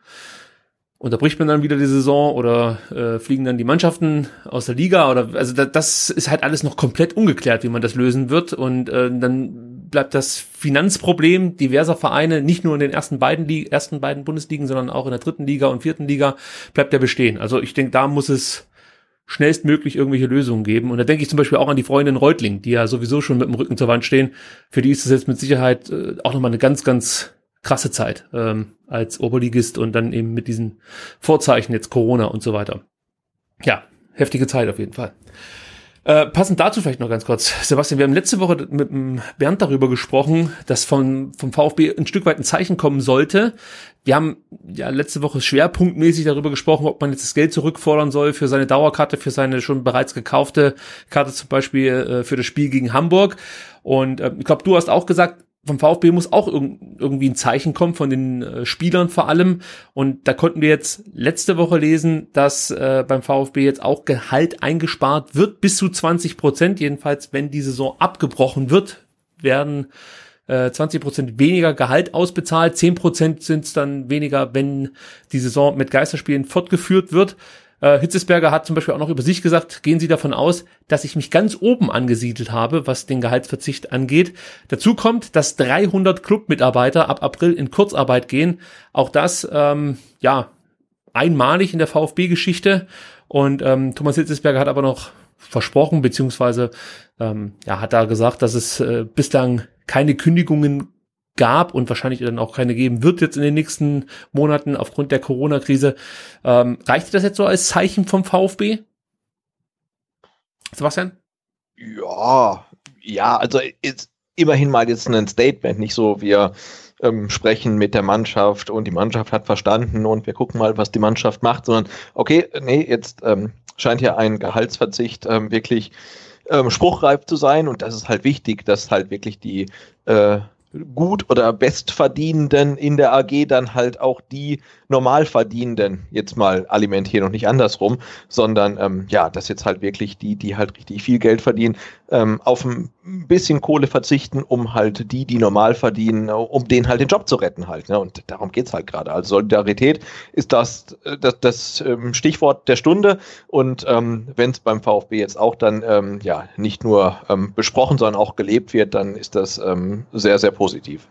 unterbricht man dann wieder die Saison oder äh, fliegen dann die Mannschaften aus der Liga oder also da, das ist halt alles noch komplett ungeklärt, wie man das lösen wird und äh, dann bleibt das Finanzproblem diverser Vereine nicht nur in den ersten beiden ersten beiden Bundesligen, sondern auch in der dritten Liga und vierten Liga bleibt ja bestehen. Also ich denke, da muss es schnellstmöglich irgendwelche Lösungen geben. Und da denke ich zum Beispiel auch an die Freundin Reutling, die ja sowieso schon mit dem Rücken zur Wand stehen. Für die ist es jetzt mit Sicherheit äh, auch nochmal eine ganz, ganz krasse Zeit ähm, als Oberligist und dann eben mit diesen Vorzeichen jetzt Corona und so weiter. Ja, heftige Zeit auf jeden Fall. Äh, passend dazu vielleicht noch ganz kurz. Sebastian, wir haben letzte Woche mit dem Bernd darüber gesprochen, dass vom, vom VfB ein Stück weit ein Zeichen kommen sollte. Wir haben ja letzte Woche schwerpunktmäßig darüber gesprochen, ob man jetzt das Geld zurückfordern soll für seine Dauerkarte, für seine schon bereits gekaufte Karte zum Beispiel äh, für das Spiel gegen Hamburg. Und äh, ich glaube, du hast auch gesagt, vom VfB muss auch irg irgendwie ein Zeichen kommen von den äh, Spielern vor allem. Und da konnten wir jetzt letzte Woche lesen, dass äh, beim VfB jetzt auch Gehalt eingespart wird, bis zu 20 Prozent. Jedenfalls, wenn die Saison abgebrochen wird, werden äh, 20 Prozent weniger Gehalt ausbezahlt. 10 Prozent sind es dann weniger, wenn die Saison mit Geisterspielen fortgeführt wird. Äh, Hitzesberger hat zum Beispiel auch noch über sich gesagt, gehen Sie davon aus, dass ich mich ganz oben angesiedelt habe, was den Gehaltsverzicht angeht. Dazu kommt, dass 300 Clubmitarbeiter ab April in Kurzarbeit gehen. Auch das, ähm, ja, einmalig in der VfB-Geschichte. Und ähm, Thomas Hitzesberger hat aber noch versprochen, beziehungsweise ähm, ja, hat da gesagt, dass es äh, bislang keine Kündigungen gab und wahrscheinlich dann auch keine geben wird jetzt in den nächsten Monaten aufgrund der Corona-Krise. Ähm, reicht das jetzt so als Zeichen vom VfB? Sebastian? Ja, ja, also ist immerhin mal jetzt ein Statement, nicht so wir ähm, sprechen mit der Mannschaft und die Mannschaft hat verstanden und wir gucken mal, was die Mannschaft macht, sondern okay, nee, jetzt ähm, scheint ja ein Gehaltsverzicht ähm, wirklich ähm, spruchreif zu sein und das ist halt wichtig, dass halt wirklich die äh, gut oder bestverdienenden in der AG dann halt auch die Normalverdienenden jetzt mal alimentieren und nicht andersrum, sondern ähm, ja, dass jetzt halt wirklich die, die halt richtig viel Geld verdienen, ähm, auf ein bisschen Kohle verzichten, um halt die, die normal verdienen, um denen halt den Job zu retten halt. Ne? Und darum geht's halt gerade. Also Solidarität ist das, äh, das, das ähm, Stichwort der Stunde. Und ähm, wenn es beim VfB jetzt auch dann ähm, ja nicht nur ähm, besprochen, sondern auch gelebt wird, dann ist das ähm, sehr, sehr positiv.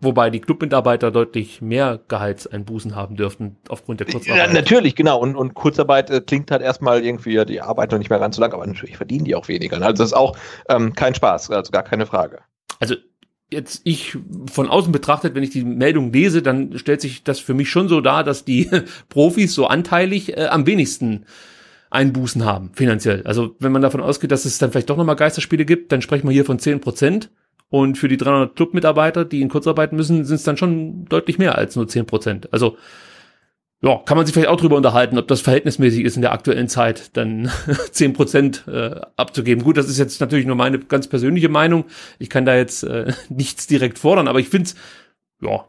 Wobei die Clubmitarbeiter deutlich mehr Gehaltseinbußen haben dürften aufgrund der Kurzarbeit. Ja, natürlich, genau. Und, und Kurzarbeit äh, klingt halt erstmal irgendwie, die Arbeit noch nicht mehr ganz so lang, aber natürlich verdienen die auch weniger. Also das ist auch ähm, kein Spaß, also gar keine Frage. Also jetzt ich von außen betrachtet, wenn ich die Meldung lese, dann stellt sich das für mich schon so dar, dass die Profis so anteilig äh, am wenigsten Einbußen haben, finanziell. Also wenn man davon ausgeht, dass es dann vielleicht doch nochmal Geisterspiele gibt, dann sprechen wir hier von 10 Prozent. Und für die 300 Clubmitarbeiter, die in Kurzarbeit müssen, sind es dann schon deutlich mehr als nur 10 Prozent. Also ja, kann man sich vielleicht auch drüber unterhalten, ob das verhältnismäßig ist in der aktuellen Zeit, dann 10 Prozent äh, abzugeben. Gut, das ist jetzt natürlich nur meine ganz persönliche Meinung. Ich kann da jetzt äh, nichts direkt fordern, aber ich finde es, ja,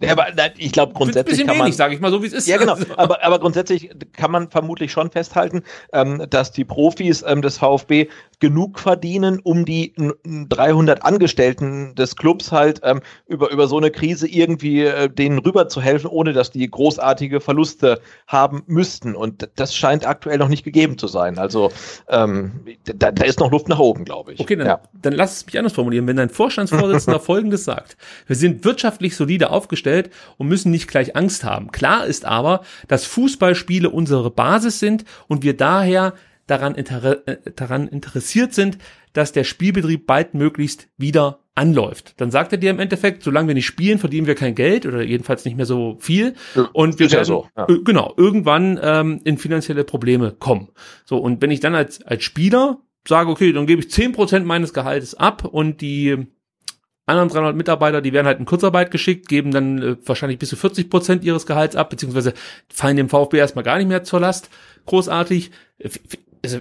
ja, aber ich glaube grundsätzlich bisschen kann man, sage ich mal so, wie es ist. Ja, genau. Aber, aber grundsätzlich kann man vermutlich schon festhalten, ähm, dass die Profis ähm, des VfB genug verdienen, um die 300 Angestellten des Clubs halt ähm, über, über so eine Krise irgendwie äh, denen rüber zu helfen, ohne dass die großartige Verluste haben müssten. Und das scheint aktuell noch nicht gegeben zu sein. Also ähm, da, da ist noch Luft nach oben, glaube ich. Okay, dann, ja. dann lass es mich anders formulieren. Wenn dein Vorstandsvorsitzender Folgendes sagt, wir sind wirtschaftlich solide aufgestellt und müssen nicht gleich Angst haben. Klar ist aber, dass Fußballspiele unsere Basis sind und wir daher daran, inter äh, daran interessiert sind, dass der Spielbetrieb baldmöglichst wieder anläuft. Dann sagt er dir im Endeffekt, solange wir nicht spielen, verdienen wir kein Geld oder jedenfalls nicht mehr so viel. Und wir werden, ja so, ja. genau, irgendwann ähm, in finanzielle Probleme kommen. So, und wenn ich dann als, als Spieler sage, okay, dann gebe ich zehn Prozent meines Gehaltes ab und die anderen 300 Mitarbeiter, die werden halt in Kurzarbeit geschickt, geben dann äh, wahrscheinlich bis zu 40 Prozent ihres Gehalts ab, beziehungsweise fallen dem VfB erstmal gar nicht mehr zur Last. Großartig. Also,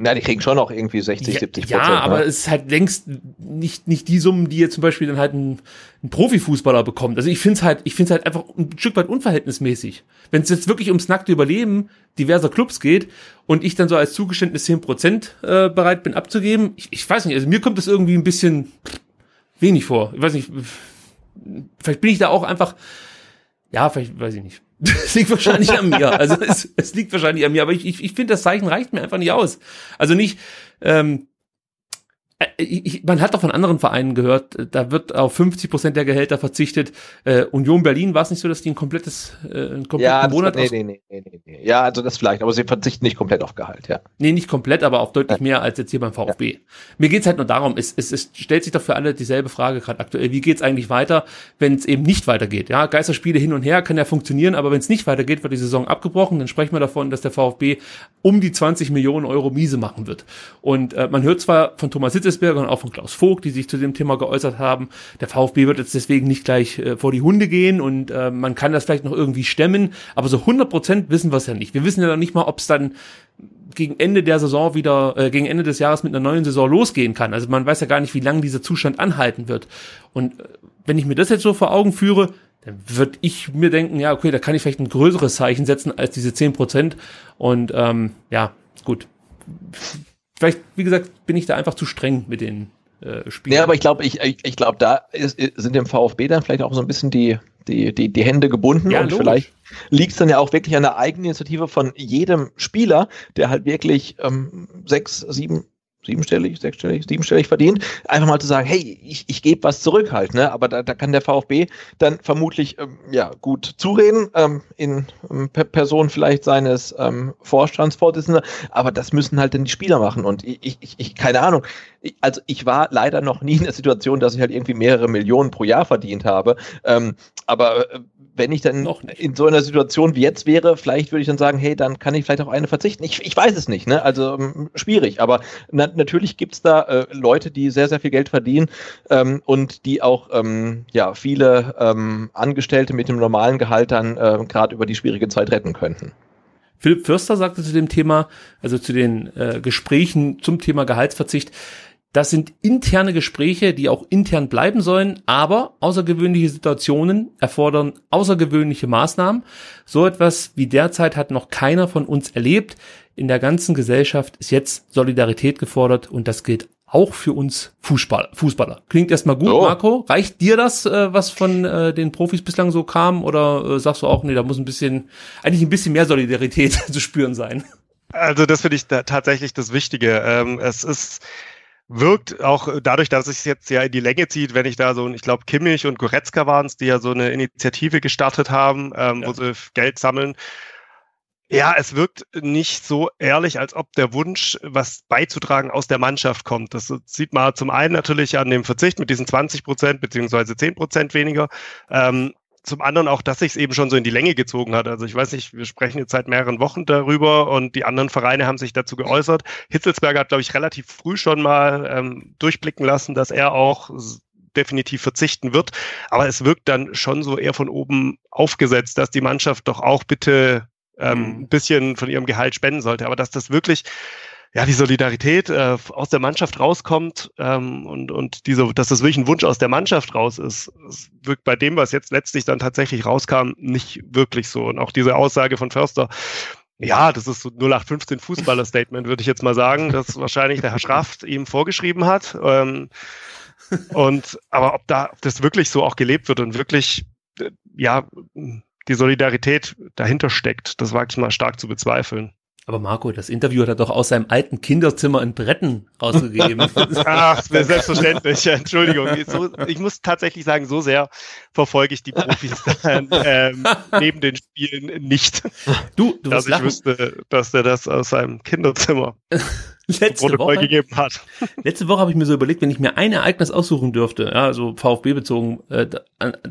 na, die kriegen schon noch irgendwie 60, ja, 70 Prozent. Ja, ne? aber es ist halt längst nicht, nicht die Summen, die jetzt zum Beispiel dann halt ein, ein Profifußballer bekommt. Also ich finde es halt, ich finde es halt einfach ein Stück weit unverhältnismäßig. Wenn es jetzt wirklich ums nackte Überleben diverser Clubs geht und ich dann so als Zugeständnis 10 Prozent äh, bereit bin abzugeben, ich, ich weiß nicht, also mir kommt das irgendwie ein bisschen wenig vor. Ich weiß nicht, vielleicht bin ich da auch einfach, ja, vielleicht weiß ich nicht. Es liegt wahrscheinlich an mir. Also es, es liegt wahrscheinlich an mir, aber ich, ich, ich finde, das Zeichen reicht mir einfach nicht aus. Also nicht, ähm, äh, ich, man hat doch von anderen Vereinen gehört, äh, da wird auf 50 Prozent der Gehälter verzichtet. Äh, Union Berlin war es nicht so, dass die ein komplettes äh, einen kompletten ja, Monat nee, nee, nee, nee, nee. Ja, also das vielleicht, aber sie verzichten nicht komplett auf Gehalt, ja. Nee, nicht komplett, aber auch deutlich mehr als jetzt hier beim VfB. Ja. Mir geht's halt nur darum, es, es, es stellt sich doch für alle dieselbe Frage gerade aktuell. Wie geht's eigentlich weiter, wenn es eben nicht weitergeht? Ja, Geisterspiele hin und her kann ja funktionieren, aber wenn es nicht weitergeht, wird die Saison abgebrochen, dann sprechen wir davon, dass der VfB um die 20 Millionen Euro miese machen wird. Und äh, man hört zwar von Thomas Hitzesberger und auch von Klaus Vogt, die sich zu dem Thema geäußert haben. Der VfB wird jetzt deswegen nicht gleich äh, vor die Hunde gehen und äh, man kann das vielleicht noch irgendwie stemmen, aber so 100 Prozent wissen wir es ja nicht. Wir wissen ja noch nicht mal, ob es dann gegen Ende der Saison wieder, äh, gegen Ende des Jahres mit einer neuen Saison losgehen kann. Also man weiß ja gar nicht, wie lange dieser Zustand anhalten wird. Und äh, wenn ich mir das jetzt so vor Augen führe, dann würde ich mir denken, ja, okay, da kann ich vielleicht ein größeres Zeichen setzen als diese zehn Prozent. Und ähm, ja, gut. Vielleicht, wie gesagt, bin ich da einfach zu streng mit den äh, Spielern. Ja, aber ich glaube, ich, ich, ich glaube, da ist, sind dem VfB dann vielleicht auch so ein bisschen die, die, die, die Hände gebunden Ja, und logisch. vielleicht liegt es dann ja auch wirklich an der Eigeninitiative von jedem Spieler, der halt wirklich ähm, sechs, sieben, siebenstellig, sechsstellig, siebenstellig verdient, einfach mal zu sagen, hey, ich, ich gebe was zurück halt, ne? Aber da, da kann der VfB dann vermutlich ähm, ja gut zureden, ähm, in ähm, Per- Person vielleicht seines ähm, Vorstandsvorsitzenden, aber das müssen halt dann die Spieler machen. Und ich, ich, ich keine Ahnung. Also ich war leider noch nie in der Situation, dass ich halt irgendwie mehrere Millionen pro Jahr verdient habe. Ähm, aber äh, wenn ich dann Noch in so einer Situation wie jetzt wäre, vielleicht würde ich dann sagen, hey, dann kann ich vielleicht auf eine verzichten. Ich, ich weiß es nicht, ne? Also ähm, schwierig. Aber na, natürlich gibt's da äh, Leute, die sehr, sehr viel Geld verdienen ähm, und die auch ähm, ja, viele ähm, Angestellte mit dem normalen Gehalt dann äh, gerade über die schwierige Zeit retten könnten. Philipp Fürster sagte zu dem Thema, also zu den äh, Gesprächen zum Thema Gehaltsverzicht, das sind interne Gespräche, die auch intern bleiben sollen, aber außergewöhnliche Situationen erfordern außergewöhnliche Maßnahmen. So etwas wie derzeit hat noch keiner von uns erlebt. In der ganzen Gesellschaft ist jetzt Solidarität gefordert und das gilt auch für uns Fußballer. Fußballer. Klingt erstmal gut, So. Marco. Reicht dir das, äh, was von äh, den Profis bislang so kam? Oder äh, sagst du auch, nee, da muss ein bisschen, eigentlich ein bisschen mehr Solidarität zu spüren sein? Also das finde ich da tatsächlich das Wichtige. Ähm, es ist wirkt auch dadurch, dass es jetzt ja in die Länge zieht, wenn ich da so, ich glaube, Kimmich und Goretzka waren es, die ja so eine Initiative gestartet haben, ähm, Ja. wo sie Geld sammeln. Ja, es wirkt nicht so ehrlich, als ob der Wunsch, was beizutragen, aus der Mannschaft kommt. Das sieht man zum einen natürlich an dem Verzicht mit diesen 20 Prozent beziehungsweise 10 Prozent weniger. Ähm, zum anderen auch, dass sich es eben schon so in die Länge gezogen hat. Also ich weiß nicht, wir sprechen jetzt seit mehreren Wochen darüber und die anderen Vereine haben sich dazu geäußert. Hitzelsberger hat, glaube ich, relativ früh schon mal ähm, durchblicken lassen, dass er auch definitiv verzichten wird. Aber es wirkt dann schon so eher von oben aufgesetzt, dass die Mannschaft doch auch bitte ähm, Mhm. ein bisschen von ihrem Gehalt spenden sollte. Aber dass das wirklich ja, die Solidarität äh, aus der Mannschaft rauskommt ähm, und, und diese, dass das wirklich ein Wunsch aus der Mannschaft raus ist, wirkt bei dem, was jetzt letztlich dann tatsächlich rauskam, nicht wirklich so. Und auch diese Aussage von Förster, ja, das ist so 0815 Fußballer-Statement, würde ich jetzt mal sagen, das wahrscheinlich der Herr Schraft ihm vorgeschrieben hat. Ähm, und aber ob da ob das wirklich so auch gelebt wird und wirklich äh, ja die Solidarität dahinter steckt, das wage ich mal stark zu bezweifeln. Aber Marco, das Interview hat er doch aus seinem alten Kinderzimmer in Bretten rausgegeben. Ach, selbstverständlich. Entschuldigung. So, ich muss tatsächlich sagen, so sehr verfolge ich die Profis dann, ähm, neben den Spielen nicht, du, du dass ich lachen. wüsste, dass er das aus seinem Kinderzimmer Letzte Protokoll Woche, gegeben hat. letzte Woche habe ich mir so überlegt, wenn ich mir ein Ereignis aussuchen dürfte, ja, also VfB bezogen, äh,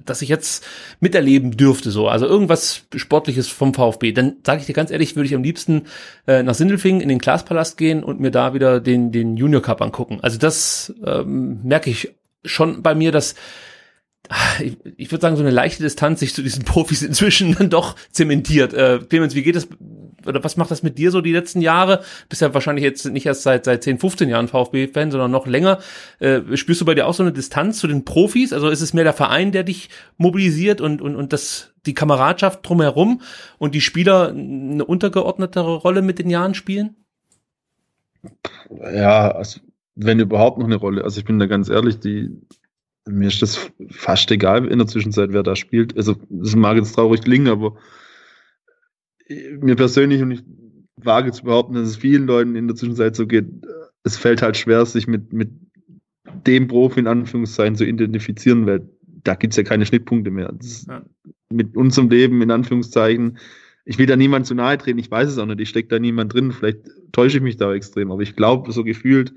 dass ich jetzt miterleben dürfte, so, also irgendwas Sportliches vom VfB, dann sage ich dir ganz ehrlich, würde ich am liebsten äh, nach Sindelfingen in den Glaspalast gehen und mir da wieder den, den Junior Cup angucken. Also das ähm, merke ich schon bei mir, dass ah, ich, ich würde sagen, so eine leichte Distanz sich zu diesen Profis inzwischen dann doch zementiert. Äh, Clemens, wie geht das, oder was macht das mit dir so die letzten Jahre? Bist ja wahrscheinlich jetzt nicht erst seit, seit 10, 15 Jahren VfB-Fan, sondern noch länger. Äh, spürst du bei dir auch so eine Distanz zu den Profis? Also ist es mehr der Verein, der dich mobilisiert und, und, und das, die Kameradschaft drumherum und die Spieler eine untergeordnetere Rolle mit den Jahren spielen? Ja, also, wenn überhaupt noch eine Rolle. Also ich bin da ganz ehrlich, die, mir ist das fast egal in der Zwischenzeit, wer da spielt. Also das mag jetzt traurig klingen, aber mir persönlich und ich wage zu behaupten, dass es vielen Leuten in der Zwischenzeit so geht, es fällt halt schwer, sich mit, mit dem Profi in Anführungszeichen zu identifizieren, weil da gibt's ja keine Schnittpunkte mehr. Ja. Mit unserem Leben in Anführungszeichen ich will da niemand zu nahe treten, ich weiß es auch nicht, ich stecke da niemand drin, vielleicht täusche ich mich da extrem, aber ich glaube, so gefühlt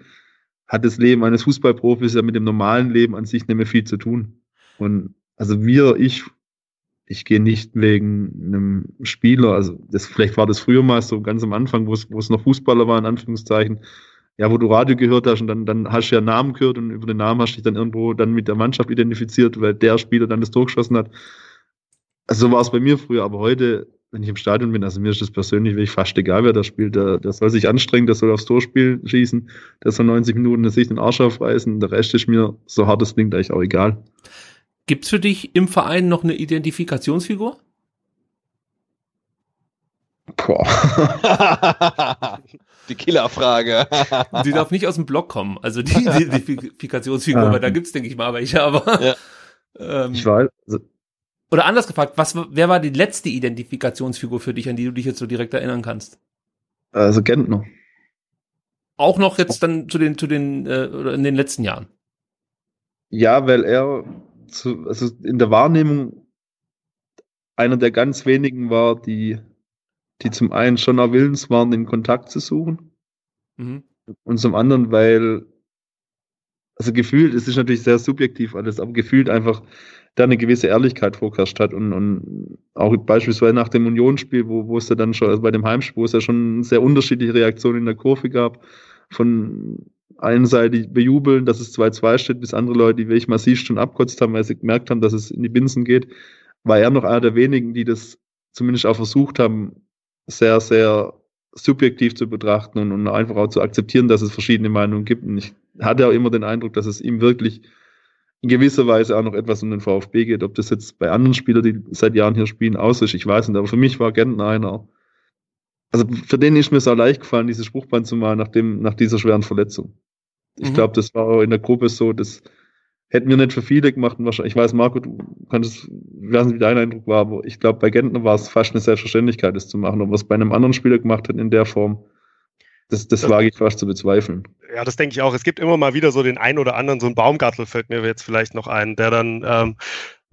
hat das Leben eines Fußballprofis ja mit dem normalen Leben an sich nicht mehr viel zu tun. Und also wir, ich, ich gehe nicht wegen einem Spieler, also das, vielleicht war das früher mal so ganz am Anfang, wo es, wo es noch Fußballer war, in Anführungszeichen, ja, wo du Radio gehört hast und dann, dann hast du ja Namen gehört und über den Namen hast du dich dann irgendwo dann mit der Mannschaft identifiziert, weil der Spieler dann das Tor geschossen hat. Also so war es bei mir früher, aber heute wenn ich im Stadion bin, also mir ist das persönlich wirklich fast egal, wer da spielt. Der, der soll sich anstrengen, der soll aufs Torspiel schießen, der soll 90 Minuten sich den Arsch aufreißen. Der Rest ist mir, so hart es klingt, eigentlich auch egal. Gibt's für dich im Verein noch eine Identifikationsfigur? Boah. die Killerfrage. die darf nicht aus dem Blog kommen, also die Identifikationsfigur, aber da gibt's denke ich mal welche, aber ja. ähm, ich weiß. Also, oder anders gefragt, was, wer war die letzte Identifikationsfigur für dich, an die du dich jetzt so direkt erinnern kannst? Also Gentner. Auch noch jetzt dann zu den, zu den, äh, in den letzten Jahren. Ja, weil er zu, also in der Wahrnehmung einer der ganz wenigen war, die die zum einen schon auch willens waren, den Kontakt zu suchen. Mhm. Und zum anderen, weil, also gefühlt, es ist natürlich sehr subjektiv alles, aber gefühlt einfach da eine gewisse Ehrlichkeit vorherrscht hat und, und auch beispielsweise nach dem Unionsspiel, wo, wo es ja dann schon, also bei dem Heimspiel, wo es ja schon sehr unterschiedliche Reaktionen in der Kurve gab, von einseitig bejubeln, dass es 2-2 steht, bis andere Leute, die wirklich massiv schon abkotzt haben, weil sie gemerkt haben, dass es in die Binsen geht, war er noch einer der wenigen, die das zumindest auch versucht haben, sehr, sehr subjektiv zu betrachten und, und einfach auch zu akzeptieren, dass es verschiedene Meinungen gibt. Und ich hatte auch immer den Eindruck, dass es ihm wirklich in gewisser Weise auch noch etwas um den VfB geht. Ob das jetzt bei anderen Spielern, die seit Jahren hier spielen, aus ist, ich weiß nicht. Aber für mich war Gentner einer. Also für den ist mir es auch leicht gefallen, diese Spruchband zu malen nach, dem, nach dieser schweren Verletzung. Ich mhm. glaube, das war auch in der Gruppe so, dass hätten wir nicht für viele gemacht. Und wahrscheinlich, ich weiß, Marco, du kannst, ich weiß nicht, wie dein Eindruck war, aber ich glaube, bei Gentner war es fast eine Selbstverständlichkeit, das zu machen. Ob wir es bei einem anderen Spieler gemacht hätten in der Form, das, das, das wage ich fast zu bezweifeln. Ja, das denke ich auch. Es gibt immer mal wieder so den einen oder anderen, so ein Baumgartel fällt mir jetzt vielleicht noch ein, der dann ähm,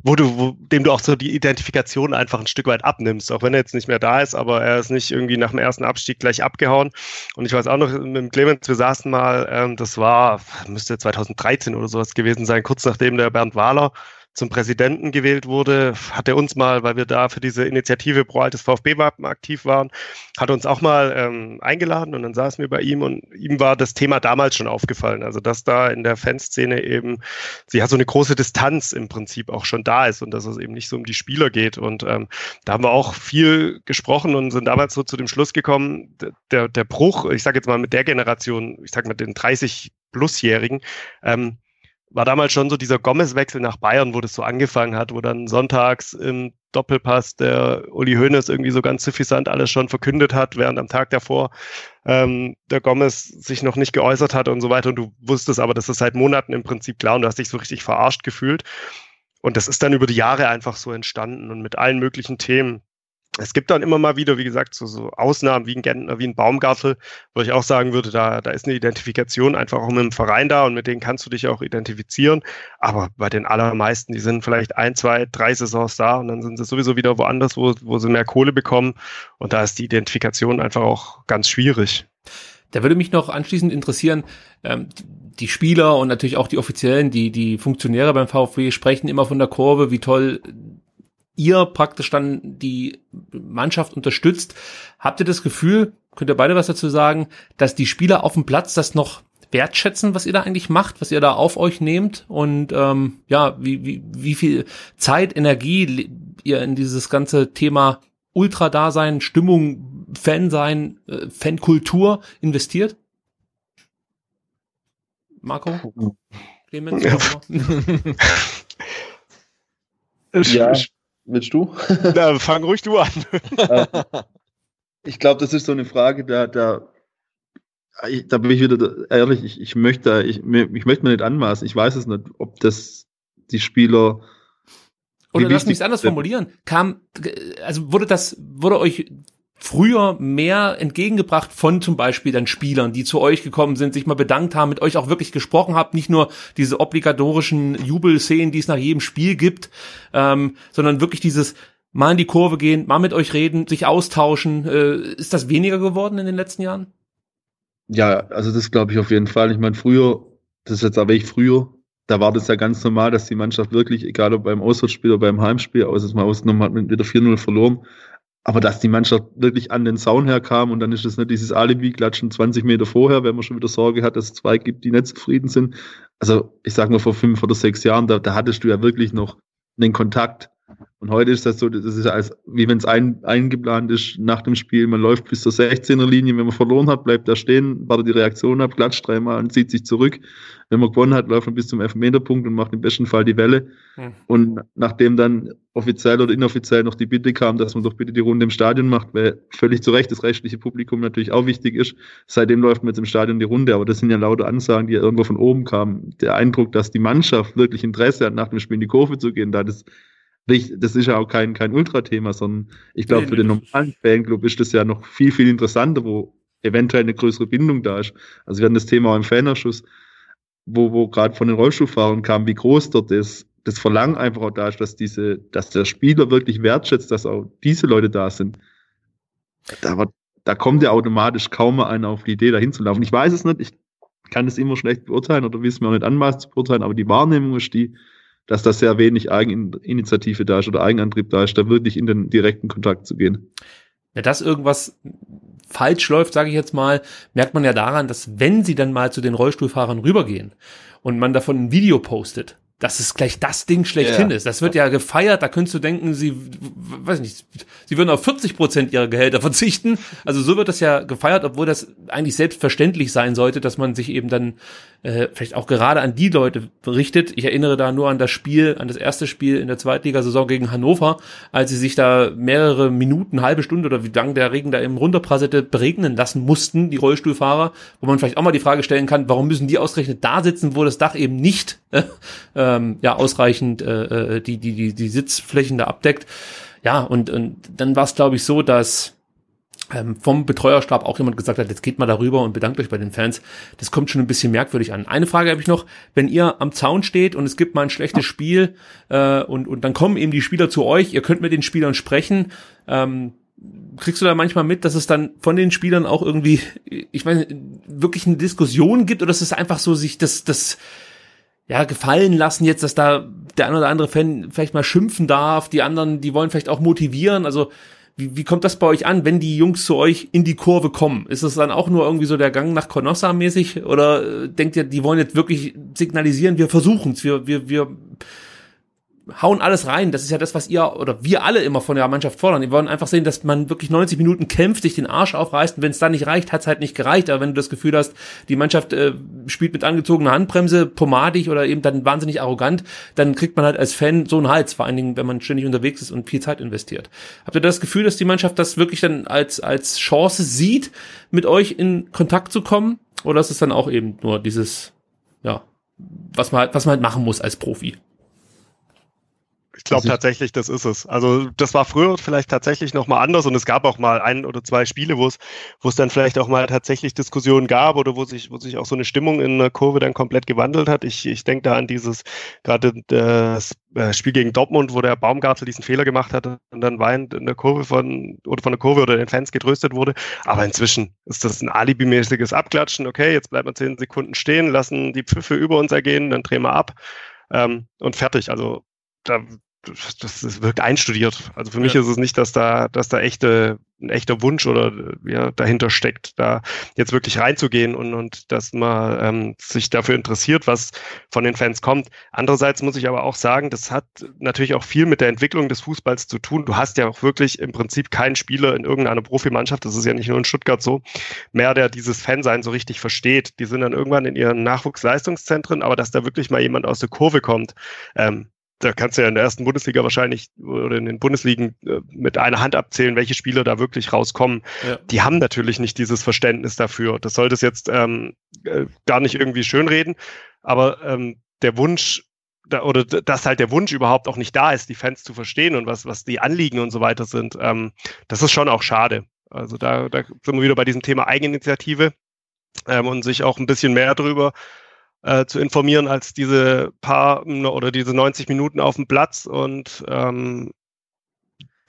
wo du, wo, dem du auch so die Identifikation einfach ein Stück weit abnimmst, auch wenn er jetzt nicht mehr da ist, aber er ist nicht irgendwie nach dem ersten Abstieg gleich abgehauen. Und ich weiß auch noch, mit dem Clemens, wir saßen mal, ähm, das war, müsste 2013 oder sowas gewesen sein, kurz nachdem der Bernd Wahler zum Präsidenten gewählt wurde, hat er uns mal, weil wir da für diese Initiative Pro Altes VfB-Wappen aktiv waren, hat uns auch mal ähm, eingeladen und dann saßen wir bei ihm und ihm war das Thema damals schon aufgefallen. Also dass da in der Fanszene eben, sie hat so eine große Distanz im Prinzip auch schon da ist und dass es eben nicht so um die Spieler geht. Und ähm, da haben wir auch viel gesprochen und sind damals so zu dem Schluss gekommen, der, der Bruch, ich sage jetzt mal mit der Generation, ich sage mit den 30 Plusjährigen, ähm, war damals schon so dieser Gomez-Wechsel nach Bayern, wo das so angefangen hat, wo dann sonntags im Doppelpass der Uli Hoeneß irgendwie so ganz suffisant alles schon verkündet hat, während am Tag davor ähm, der Gomez sich noch nicht geäußert hat und so weiter. Und du wusstest aber, das ist seit Monaten im Prinzip klar und du hast dich so richtig verarscht gefühlt. Und das ist dann über die Jahre einfach so entstanden und mit allen möglichen Themen es gibt dann immer mal wieder, wie gesagt, so, so Ausnahmen wie ein Gentner, wie ein Baumgartel, wo ich auch sagen würde, da, da ist eine Identifikation einfach auch mit dem Verein da und mit denen kannst du dich auch identifizieren. Aber bei den allermeisten, die sind vielleicht ein, zwei, drei Saisons da und dann sind sie sowieso wieder woanders, wo, wo sie mehr Kohle bekommen. Und da ist die Identifikation einfach auch ganz schwierig. Da würde mich noch anschließend interessieren, ähm, die Spieler und natürlich auch die Offiziellen, die, die Funktionäre beim VfB sprechen immer von der Kurve, wie toll ihr praktisch dann die Mannschaft unterstützt. Habt ihr das Gefühl, könnt ihr beide was dazu sagen, dass die Spieler auf dem Platz das noch wertschätzen, was ihr da eigentlich macht, was ihr da auf euch nehmt und ähm, ja, wie, wie, wie viel Zeit, Energie ihr in dieses ganze Thema Ultra-Dasein, Stimmung, Fan sein, äh, Fankultur investiert? Marco? Clemens? Ja. ja. Willst du? Na, fang ruhig du an. ich glaube, das ist so eine Frage, da, da, da bin ich wieder ehrlich, ich, ich möchte, ich, ich möchte mir nicht anmaßen, ich weiß es nicht, ob das die Spieler. Oder lass mich es anders formulieren. Kam, also wurde das, wurde euch früher mehr entgegengebracht von zum Beispiel dann Spielern, die zu euch gekommen sind, sich mal bedankt haben, mit euch auch wirklich gesprochen habt, nicht nur diese obligatorischen Jubelszenen, die es nach jedem Spiel gibt, ähm, sondern wirklich dieses mal in die Kurve gehen, mal mit euch reden, sich austauschen. Äh, ist das weniger geworden in den letzten Jahren? Ja, also das glaube ich auf jeden Fall. Ich meine, früher, das ist jetzt aber ich früher, da war das ja ganz normal, dass die Mannschaft wirklich, egal ob beim Auswärtsspiel oder beim Heimspiel, außer es mal ausgenommen hat, mit wieder 4-0 verloren, aber dass die Mannschaft wirklich an den Zaun herkam und dann ist es nicht dieses Alibi-Klatschen 20 Meter vorher, wenn man schon wieder Sorge hat, dass es zwei gibt, die nicht zufrieden sind. Also ich sag mal, vor fünf oder sechs Jahren, da, da hattest du ja wirklich noch den Kontakt Und heute ist das so, das ist als, wie wenn es ein, eingeplant ist nach dem Spiel, man läuft bis zur 16er Linie, wenn man verloren hat, bleibt da stehen, wartet die Reaktion ab, klatscht dreimal und zieht sich zurück. Wenn man gewonnen hat, läuft man bis zum Elfmeterpunkt und macht im besten Fall die Welle. Hm. Und nachdem dann offiziell oder inoffiziell noch die Bitte kam, dass man doch bitte die Runde im Stadion macht, weil völlig zu Recht das rechtliche Publikum natürlich auch wichtig ist, seitdem läuft man jetzt im Stadion die Runde, aber das sind ja lauter Ansagen, die ja irgendwo von oben kamen. Der Eindruck, dass die Mannschaft wirklich Interesse hat, nach dem Spiel in die Kurve zu gehen, da das das ist ja auch kein, kein Ultra-Thema, sondern ich glaube, nee, für den normalen Fanclub ist das ja noch viel, viel interessanter, wo eventuell eine größere Bindung da ist. Also wir hatten das Thema auch im Fanausschuss, wo, wo gerade von den Rollstuhlfahrern kam, wie groß dort das, das Verlangen einfach auch da ist, dass diese, dass der Spieler wirklich wertschätzt, dass auch diese Leute da sind. Da, war, da kommt ja automatisch kaum mal einer auf die Idee, da hinzulaufen. Ich weiß es nicht, ich kann es immer schlecht beurteilen oder will es mir auch nicht anmaßen zu beurteilen, aber die Wahrnehmung ist die, dass da sehr wenig Eigeninitiative da ist oder Eigenantrieb da ist, da wirklich in den direkten Kontakt zu gehen. Ja, dass irgendwas falsch läuft, sage ich jetzt mal, merkt man ja daran, dass wenn sie dann mal zu den Rollstuhlfahrern rübergehen und man davon ein Video postet, dass es gleich das Ding schlechthin yeah. ist. Das wird ja gefeiert, da könntest du denken, sie, weiß nicht, sie würden auf 40 Prozent ihrer Gehälter verzichten. Also so wird das ja gefeiert, obwohl das eigentlich selbstverständlich sein sollte, dass man sich eben dann äh, vielleicht auch gerade an die Leute berichtet. Ich erinnere da nur an das Spiel, an das erste Spiel in der Zweitligasaison gegen Hannover, als sie sich da mehrere Minuten, halbe Stunde oder wie lang der Regen da eben runterprasselte, beregnen lassen mussten, die Rollstuhlfahrer, wo man vielleicht auch mal die Frage stellen kann, warum müssen die ausgerechnet da sitzen, wo das Dach eben nicht ähm, ja ausreichend äh, äh die, die, die, die Sitzflächen da abdeckt. Ja, und, und dann war es, glaube ich, so, dass ähm, vom Betreuerstab auch jemand gesagt hat, jetzt geht mal darüber und bedankt euch bei den Fans. Das kommt schon ein bisschen merkwürdig an. Eine Frage habe ich noch, wenn ihr am Zaun steht und es gibt mal ein schlechtes Spiel äh, und, und dann kommen eben die Spieler zu euch, ihr könnt mit den Spielern sprechen, ähm, kriegst du da manchmal mit, dass es dann von den Spielern auch irgendwie, ich meine, wirklich eine Diskussion gibt oder ist es einfach so, sich das, das ja, gefallen lassen jetzt, dass da der ein oder andere Fan vielleicht mal schimpfen darf, die anderen, die wollen vielleicht auch motivieren, also wie, wie kommt das bei euch an, wenn die Jungs zu euch in die Kurve kommen? Ist es dann auch nur irgendwie so der Gang nach Conossa mäßig? Oder äh, denkt ihr, die wollen jetzt wirklich signalisieren, wir versuchen's, wir, wir, wir hauen alles rein. Das ist ja das, was ihr oder wir alle immer von der Mannschaft fordern. Wir wollen einfach sehen, dass man wirklich 90 Minuten kämpft, sich den Arsch aufreißt und wenn es dann nicht reicht, hat es halt nicht gereicht. Aber wenn du das Gefühl hast, die Mannschaft äh, spielt mit angezogener Handbremse, pomadig oder eben dann wahnsinnig arrogant, dann kriegt man halt als Fan so einen Hals, vor allen Dingen, wenn man ständig unterwegs ist und viel Zeit investiert. Habt ihr das Gefühl, dass die Mannschaft das wirklich dann als, als Chance sieht, mit euch in Kontakt zu kommen? Oder ist es dann auch eben nur dieses, ja, was man halt, was man halt machen muss als Profi? Ich glaube tatsächlich, das ist es. Also das war früher vielleicht tatsächlich noch mal anders und es gab auch mal ein oder zwei Spiele, wo es wo es dann vielleicht auch mal tatsächlich Diskussionen gab oder wo sich wo sich auch so eine Stimmung in der Kurve dann komplett gewandelt hat. Ich, ich denke da an dieses gerade das äh, Spiel gegen Dortmund, wo der Baumgartel diesen Fehler gemacht hat und dann weint in der Kurve von oder von der Kurve oder den Fans getröstet wurde. Aber inzwischen ist das ein alibimäßiges Abklatschen. Okay, jetzt bleiben wir zehn Sekunden stehen, lassen die Pfiffe über uns ergehen, dann drehen wir ab ähm, und fertig. Also da, das, das wirkt einstudiert. Also für mich ist es nicht, dass da, dass da echte, ein echter Wunsch oder ja, dahinter steckt, da jetzt wirklich reinzugehen und, und dass man ähm, sich dafür interessiert, was von den Fans kommt. Andererseits muss ich aber auch sagen, das hat natürlich auch viel mit der Entwicklung des Fußballs zu tun. Du hast ja auch wirklich im Prinzip keinen Spieler in irgendeiner Profimannschaft, das ist ja nicht nur in Stuttgart so, mehr, der dieses Fansein so richtig versteht. Die sind dann irgendwann in ihren Nachwuchsleistungszentren, aber dass da wirklich mal jemand aus der Kurve kommt, ähm, da kannst du ja in der ersten Bundesliga wahrscheinlich oder in den Bundesligen äh, mit einer Hand abzählen, welche Spieler da wirklich rauskommen. Ja. Die haben natürlich nicht dieses Verständnis dafür. Das sollte es jetzt ähm, äh, gar nicht irgendwie schönreden, aber ähm, der Wunsch da, oder dass halt der Wunsch überhaupt auch nicht da ist, die Fans zu verstehen und was, was die Anliegen und so weiter sind, ähm, das ist schon auch schade. Also da, da sind wir wieder bei diesem Thema Eigeninitiative ähm, und sich auch ein bisschen mehr darüber äh, zu informieren als diese paar oder diese 90 Minuten auf dem Platz und ähm,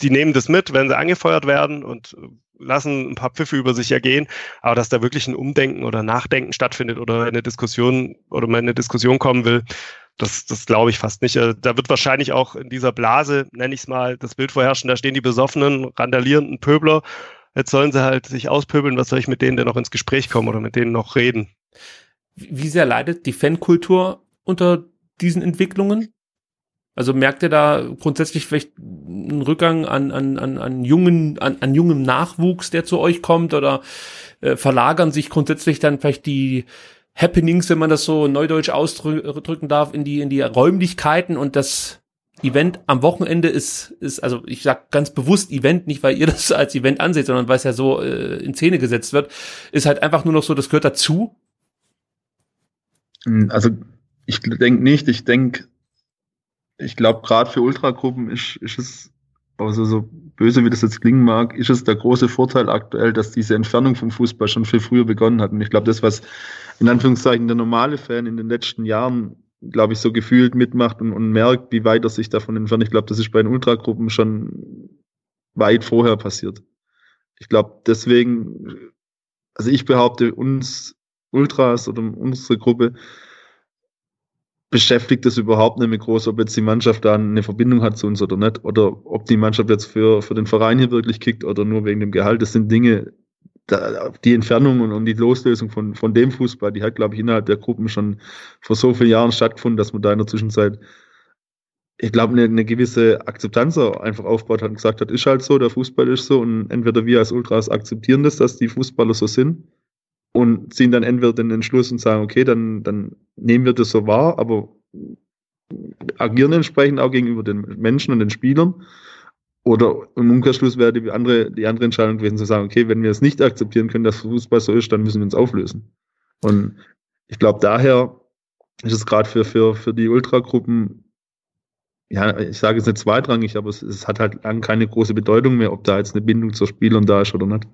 die nehmen das mit, wenn sie angefeuert werden und lassen ein paar Pfiffe über sich ergehen, aber dass da wirklich ein Umdenken oder Nachdenken stattfindet oder eine Diskussion oder man in eine Diskussion kommen will, das, das glaube ich fast nicht. Äh, da wird wahrscheinlich auch in dieser Blase, nenne ich es mal, das Bild vorherrschen, da stehen die besoffenen, randalierenden Pöbler. Jetzt sollen sie halt sich auspöbeln, was soll ich mit denen denn noch ins Gespräch kommen oder mit denen noch reden? Wie sehr leidet die Fankultur unter diesen Entwicklungen? Also merkt ihr da grundsätzlich vielleicht einen Rückgang an, an, an, an jungen, an, an jungem Nachwuchs, der zu euch kommt oder äh, verlagern sich grundsätzlich dann vielleicht die Happenings, wenn man das so neudeutsch ausdrücken darf, in die, in die Räumlichkeiten und das Event am Wochenende ist, ist, also ich sag ganz bewusst Event, nicht weil ihr das als Event anseht, sondern weil es ja so äh, in Szene gesetzt wird, ist halt einfach nur noch so, das gehört dazu. Hm, also ich denke nicht, ich denke, ich glaube gerade für Ultragruppen ist, ist es, also so böse wie das jetzt klingen mag, ist es der große Vorteil aktuell, dass diese Entfernung vom Fußball schon viel früher begonnen hat. Und ich glaube, das, was in Anführungszeichen der normale Fan in den letzten Jahren glaube ich, so gefühlt mitmacht und, und merkt, wie weit er sich davon entfernt. Ich glaube, das ist bei den Ultragruppen schon weit vorher passiert. Ich glaube, deswegen, also ich behaupte, uns Ultras oder unsere Gruppe beschäftigt es überhaupt nicht mehr groß, ob jetzt die Mannschaft da eine Verbindung hat zu uns oder nicht, oder ob die Mannschaft jetzt für, für den Verein hier wirklich kickt oder nur wegen dem Gehalt. Das sind Dinge, die Entfernung und, und, die Loslösung von, von dem Fußball, die hat, glaube ich, innerhalb der Gruppen schon vor so vielen Jahren stattgefunden, dass man da in der Zwischenzeit, ich glaube, eine, eine gewisse Akzeptanz einfach aufgebaut hat und gesagt hat, ist halt so, der Fußball ist so und entweder wir als Ultras akzeptieren das, dass die Fußballer so sind und ziehen dann entweder den Entschluss und sagen, okay, dann, dann nehmen wir das so wahr, aber agieren entsprechend auch gegenüber den Menschen und den Spielern oder im Umkehrschluss wäre die andere, die andere Entscheidung gewesen zu sagen, okay, wenn wir es nicht akzeptieren können, dass Fußball so ist, dann müssen wir uns auflösen. Und ich glaube, daher ist es gerade für, für, für die Ultragruppen, ja, ich sage es nicht zweitrangig, aber es, es hat halt lang keine große Bedeutung mehr, ob da jetzt eine Bindung zur Spielern da ist oder nicht.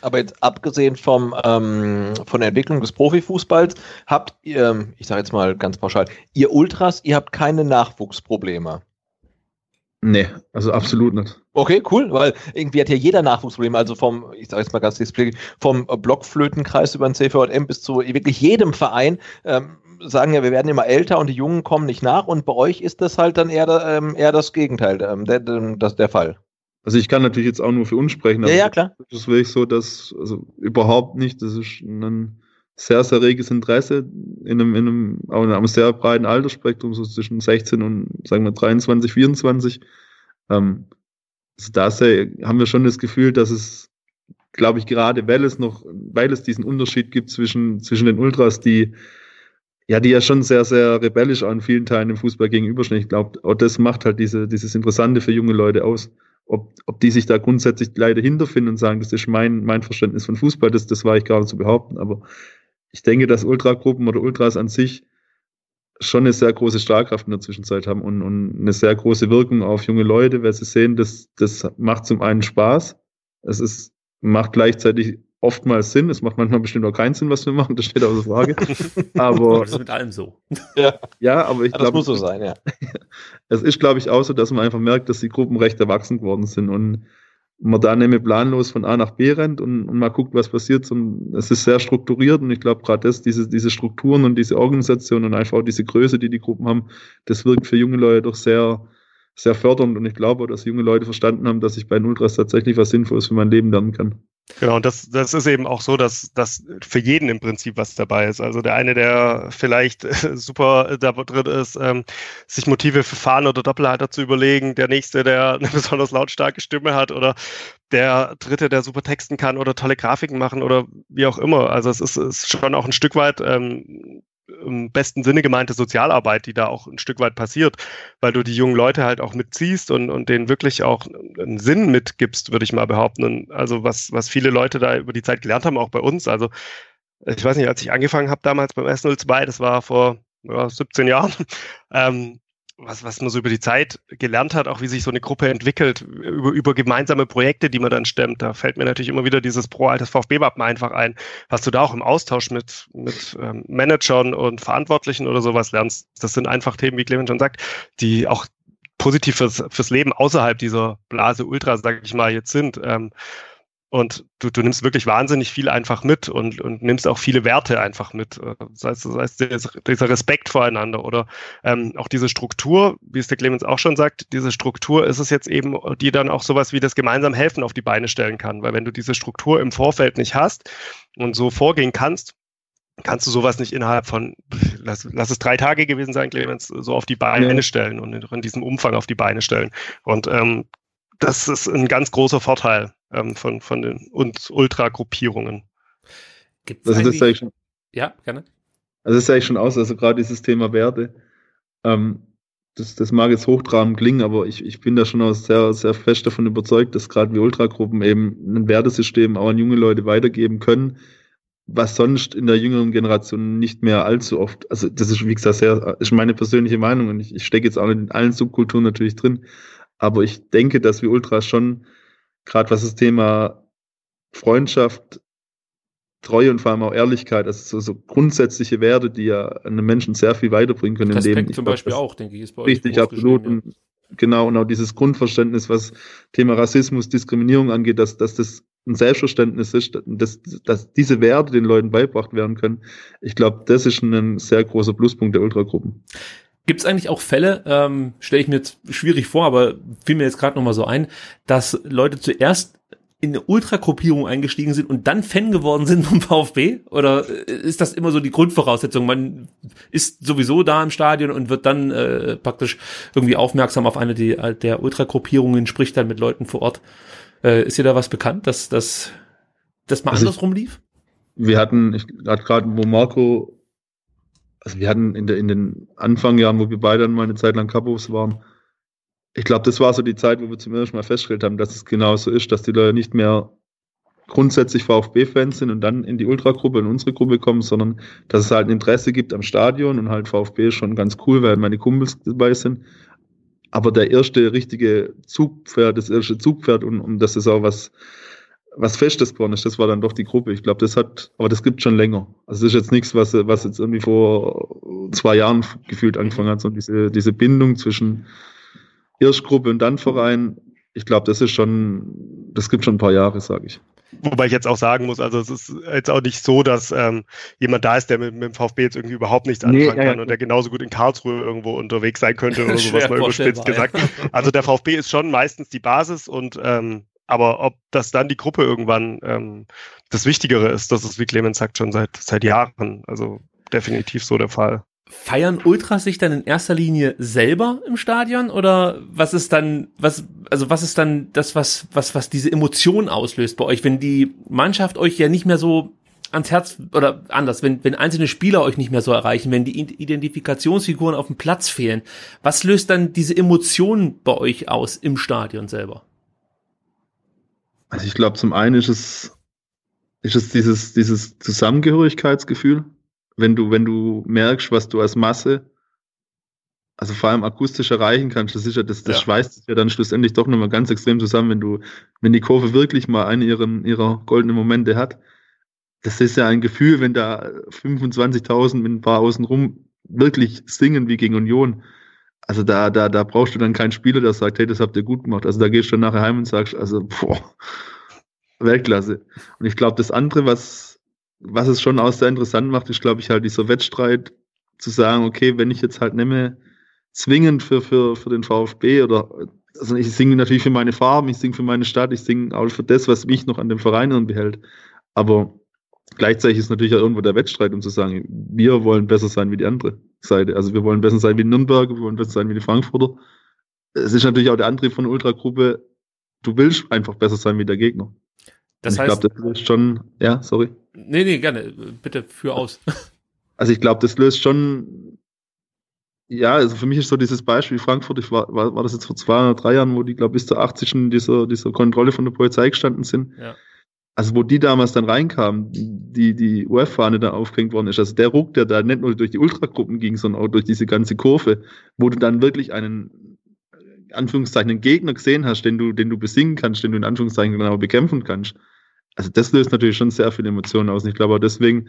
Aber jetzt abgesehen vom, ähm, von der Entwicklung des Profifußballs, habt ihr, ich sage jetzt mal ganz pauschal, ihr Ultras, ihr habt keine Nachwuchsprobleme. Nee, also absolut nicht. Okay, cool, weil irgendwie hat ja jeder Nachwuchsprobleme, also vom, ich sage jetzt mal ganz display, vom Blockflötenkreis über den CVM bis zu wirklich jedem Verein, ähm, sagen ja, wir werden immer älter und die Jungen kommen nicht nach und bei euch ist das halt dann eher, ähm, eher das Gegenteil, ähm, der, das, der Fall. Also ich kann natürlich jetzt auch nur für uns sprechen, ja, ja, klar. Das ist wirklich so, dass, also überhaupt nicht, das ist ein sehr, sehr reges Interesse in einem, in einem, auch in einem sehr breiten Altersspektrum, so zwischen 16 und, sagen wir, 23, 24. Ähm, also da haben wir schon das Gefühl, dass es, glaube ich, gerade weil es noch, weil es diesen Unterschied gibt zwischen, zwischen den Ultras, die, ja, die ja schon sehr, sehr rebellisch an vielen Teilen im Fußball gegenüberstehen. Ich glaube, auch das macht halt diese, dieses Interessante für junge Leute aus. Ob, ob die sich da grundsätzlich leider hinterfinden und sagen, das ist mein, mein Verständnis von Fußball, das, das war ich nicht zu behaupten. Aber ich denke, dass Ultragruppen oder Ultras an sich schon eine sehr große Strahlkraft in der Zwischenzeit haben und, und eine sehr große Wirkung auf junge Leute, weil sie sehen, dass das macht zum einen Spaß, es ist, macht gleichzeitig oftmals Sinn, es macht manchmal bestimmt auch keinen Sinn, was wir machen, das steht außer Frage. Aber das ist mit allem so. Ja, ja aber ich ja, glaube, das muss so sein, ja. es ist, glaube ich, auch so, dass man einfach merkt, dass die Gruppen recht erwachsen geworden sind und man da nicht mehr planlos von A nach B rennt und, und mal guckt, was passiert. Und es ist sehr strukturiert und ich glaube gerade das, diese, diese Strukturen und diese Organisation und einfach auch diese Größe, die die Gruppen haben, das wirkt für junge Leute doch sehr, sehr fördernd und ich glaube, dass junge Leute verstanden haben, dass ich bei Ultras tatsächlich was Sinnvolles für mein Leben lernen kann. Genau, und das, das ist eben auch so, dass, dass für jeden im Prinzip was dabei ist. Also der eine, der vielleicht super da drin ist, ähm, sich Motive für Fahren oder Doppelhalter zu überlegen, der nächste, der eine besonders lautstarke Stimme hat oder der dritte, der super texten kann oder tolle Grafiken machen oder wie auch immer. Also es ist, ist schon auch ein Stück weit ähm, im besten Sinne gemeinte Sozialarbeit, die da auch ein Stück weit passiert, weil du die jungen Leute halt auch mitziehst und, und denen wirklich auch einen Sinn mitgibst, würde ich mal behaupten. Und also was, was viele Leute da über die Zeit gelernt haben, auch bei uns. Also ich weiß nicht, als ich angefangen habe damals beim S02, das war vor ja, 17 Jahren, ähm, was, was man so über die Zeit gelernt hat, auch wie sich so eine Gruppe entwickelt, über, über gemeinsame Projekte, die man dann stemmt. Da fällt mir natürlich immer wieder dieses Pro-altes VfB-Wappen einfach ein, was du da auch im Austausch mit, mit ähm, Managern und Verantwortlichen oder sowas lernst. Das sind einfach Themen, wie Clemens schon sagt, die auch positiv fürs, fürs Leben außerhalb dieser Blase Ultra, sag ich mal, jetzt sind. Ähm, und du, du nimmst wirklich wahnsinnig viel einfach mit und, und nimmst auch viele Werte einfach mit. Das heißt, das heißt dieser Respekt voreinander oder ähm, auch diese Struktur, wie es der Clemens auch schon sagt, diese Struktur ist es jetzt eben, die dann auch sowas wie das gemeinsam helfen auf die Beine stellen kann. Weil wenn du diese Struktur im Vorfeld nicht hast und so vorgehen kannst, kannst du sowas nicht innerhalb von, lass, lass es drei Tage gewesen sein, Clemens, so auf die Beine ja. stellen und in, in, diesem Umfang auf die Beine stellen. Und ähm, das ist ein ganz großer Vorteil ähm, von, von den und Ultra-Gruppierungen. Gibt's also das eigentlich schon, ja, gerne. Also das ist eigentlich schon aus, also gerade dieses Thema Werte. Ähm, das, das mag jetzt hochtrabend klingen, aber ich, ich bin da schon auch sehr, sehr fest davon überzeugt, dass gerade wie Ultragruppen eben ein Wertesystem auch an junge Leute weitergeben können, was sonst in der jüngeren Generation nicht mehr allzu oft, also das ist wie gesagt sehr, ist meine persönliche Meinung und ich, ich stecke jetzt auch nicht in allen Subkulturen natürlich drin, aber ich denke, dass wir Ultras schon, gerade was das Thema Freundschaft, Treue und vor allem auch Ehrlichkeit, also so, so grundsätzliche Werte, die ja einem Menschen sehr viel weiterbringen können Respekt im Leben. zum Beispiel auch, denke ich, ist bei euch Richtig, absolut. Ja. Und genau, und auch dieses Grundverständnis, was Thema Rassismus, Diskriminierung angeht, dass, dass das ein Selbstverständnis ist, dass, dass diese Werte den Leuten beibracht werden können. Ich glaube, das ist ein sehr großer Pluspunkt der Ultragruppen. Gibt es eigentlich auch Fälle, ähm, stelle ich mir jetzt schwierig vor, aber fiel mir jetzt gerade nochmal so ein, dass Leute zuerst in eine Ultragruppierung eingestiegen sind und dann Fan geworden sind vom VfB? Oder ist das immer so die Grundvoraussetzung? Man ist sowieso da im Stadion und wird dann äh, praktisch irgendwie aufmerksam auf eine die, der Ultragruppierungen, spricht dann mit Leuten vor Ort. Äh, ist dir da was bekannt, dass das dass mal also andersrum lief? Wir hatten, ich hatte gerade, wo Marco, also wir hatten in, der, in den Anfangjahren, wo wir beide dann mal eine Zeit lang Kapos waren, ich glaube, das war so die Zeit, wo wir zum ersten Mal festgestellt haben, dass es genau so ist, dass die Leute nicht mehr grundsätzlich VfB-Fans sind und dann in die Ultragruppe, in unsere Gruppe kommen, sondern dass es halt ein Interesse gibt am Stadion und halt VfB ist schon ganz cool, weil meine Kumpels dabei sind. Aber der erste richtige Zugpferd, das erste Zugpferd und, und das ist auch was, was Festes geworden ist, das war dann doch die Gruppe. Ich glaube, das hat, aber das gibt schon länger. Also das ist jetzt nichts, was, was jetzt irgendwie vor zwei Jahren gefühlt angefangen hat, sondern diese, diese Bindung zwischen Erstgruppe und dann Verein. Ich glaube, das ist schon, das gibt schon ein paar Jahre, sage ich. Wobei ich jetzt auch sagen muss, also es ist jetzt auch nicht so, dass ähm, jemand da ist, der mit, mit, dem VfB jetzt irgendwie überhaupt nichts anfangen nee, kann ja, und der genauso gut in Karlsruhe irgendwo unterwegs sein könnte oder sowas mal überspitzt gesagt. Ja. Also der VfB ist schon meistens die Basis und ähm, aber ob das dann die Gruppe irgendwann ähm, das Wichtigere ist, das ist, wie Clemens sagt, schon seit seit Jahren. Also definitiv so der Fall feiern Ultras sich dann in erster Linie selber im Stadion oder was ist dann was also was ist dann das was was was diese Emotion auslöst bei euch, wenn die Mannschaft euch ja nicht mehr so ans Herz oder anders, wenn wenn einzelne Spieler euch nicht mehr so erreichen, wenn die Identifikationsfiguren auf dem Platz fehlen, was löst dann diese Emotion bei euch aus im Stadion selber? Also ich glaube, zum einen ist es ist es dieses dieses Zusammengehörigkeitsgefühl, wenn du, wenn du merkst, was du als Masse, also vor allem akustisch erreichen kannst, das ist ja, das, das ja. schweißt sich ja dann schlussendlich doch nochmal ganz extrem zusammen, wenn du, wenn die Kurve wirklich mal einen ihrer, ihrer goldenen Momente hat. Das ist ja ein Gefühl, wenn da 25.000 mit ein paar außenrum wirklich singen wie gegen Union. Also da, da, da brauchst du dann keinen Spieler, der sagt, hey, das habt ihr gut gemacht. Also da gehst du dann nachher heim und sagst, also, boah, Weltklasse. Und ich glaube, das andere, was, was es schon auch sehr interessant macht, ist, glaube ich, halt dieser Wettstreit zu sagen, okay, wenn ich jetzt halt nehme, zwingend für, für, für den VfB oder, also ich singe natürlich für meine Farben, ich singe für meine Stadt, ich singe auch für das, was mich noch an dem Verein behält. Aber gleichzeitig ist natürlich auch irgendwo der Wettstreit, um zu sagen, wir wollen besser sein wie die andere Seite. Also wir wollen besser sein wie die Nürnberger, wir wollen besser sein wie die Frankfurter. Es ist natürlich auch der Antrieb von Ultragruppe, du willst einfach besser sein wie der Gegner. Das ich glaube, das löst schon, ja, sorry. Nee, nee, gerne. Bitte führ aus. Also ich glaube, das löst schon, ja, also für mich ist so dieses Beispiel Frankfurt, ich war, war, war das jetzt vor zwei oder drei Jahren, wo die, glaube ich, bis zur 80. in dieser, dieser Kontrolle von der Polizei gestanden sind. Ja. Also wo die damals dann reinkamen, die, die UF-Fahne da aufgehängt worden ist, also der Ruck, der da nicht nur durch die Ultragruppen ging, sondern auch durch diese ganze Kurve, wo du dann wirklich einen, Anführungszeichen, einen Gegner gesehen hast, den du, den du besingen kannst, den du in Anführungszeichen genau bekämpfen kannst also das löst natürlich schon sehr viele Emotionen aus. Und ich glaube auch deswegen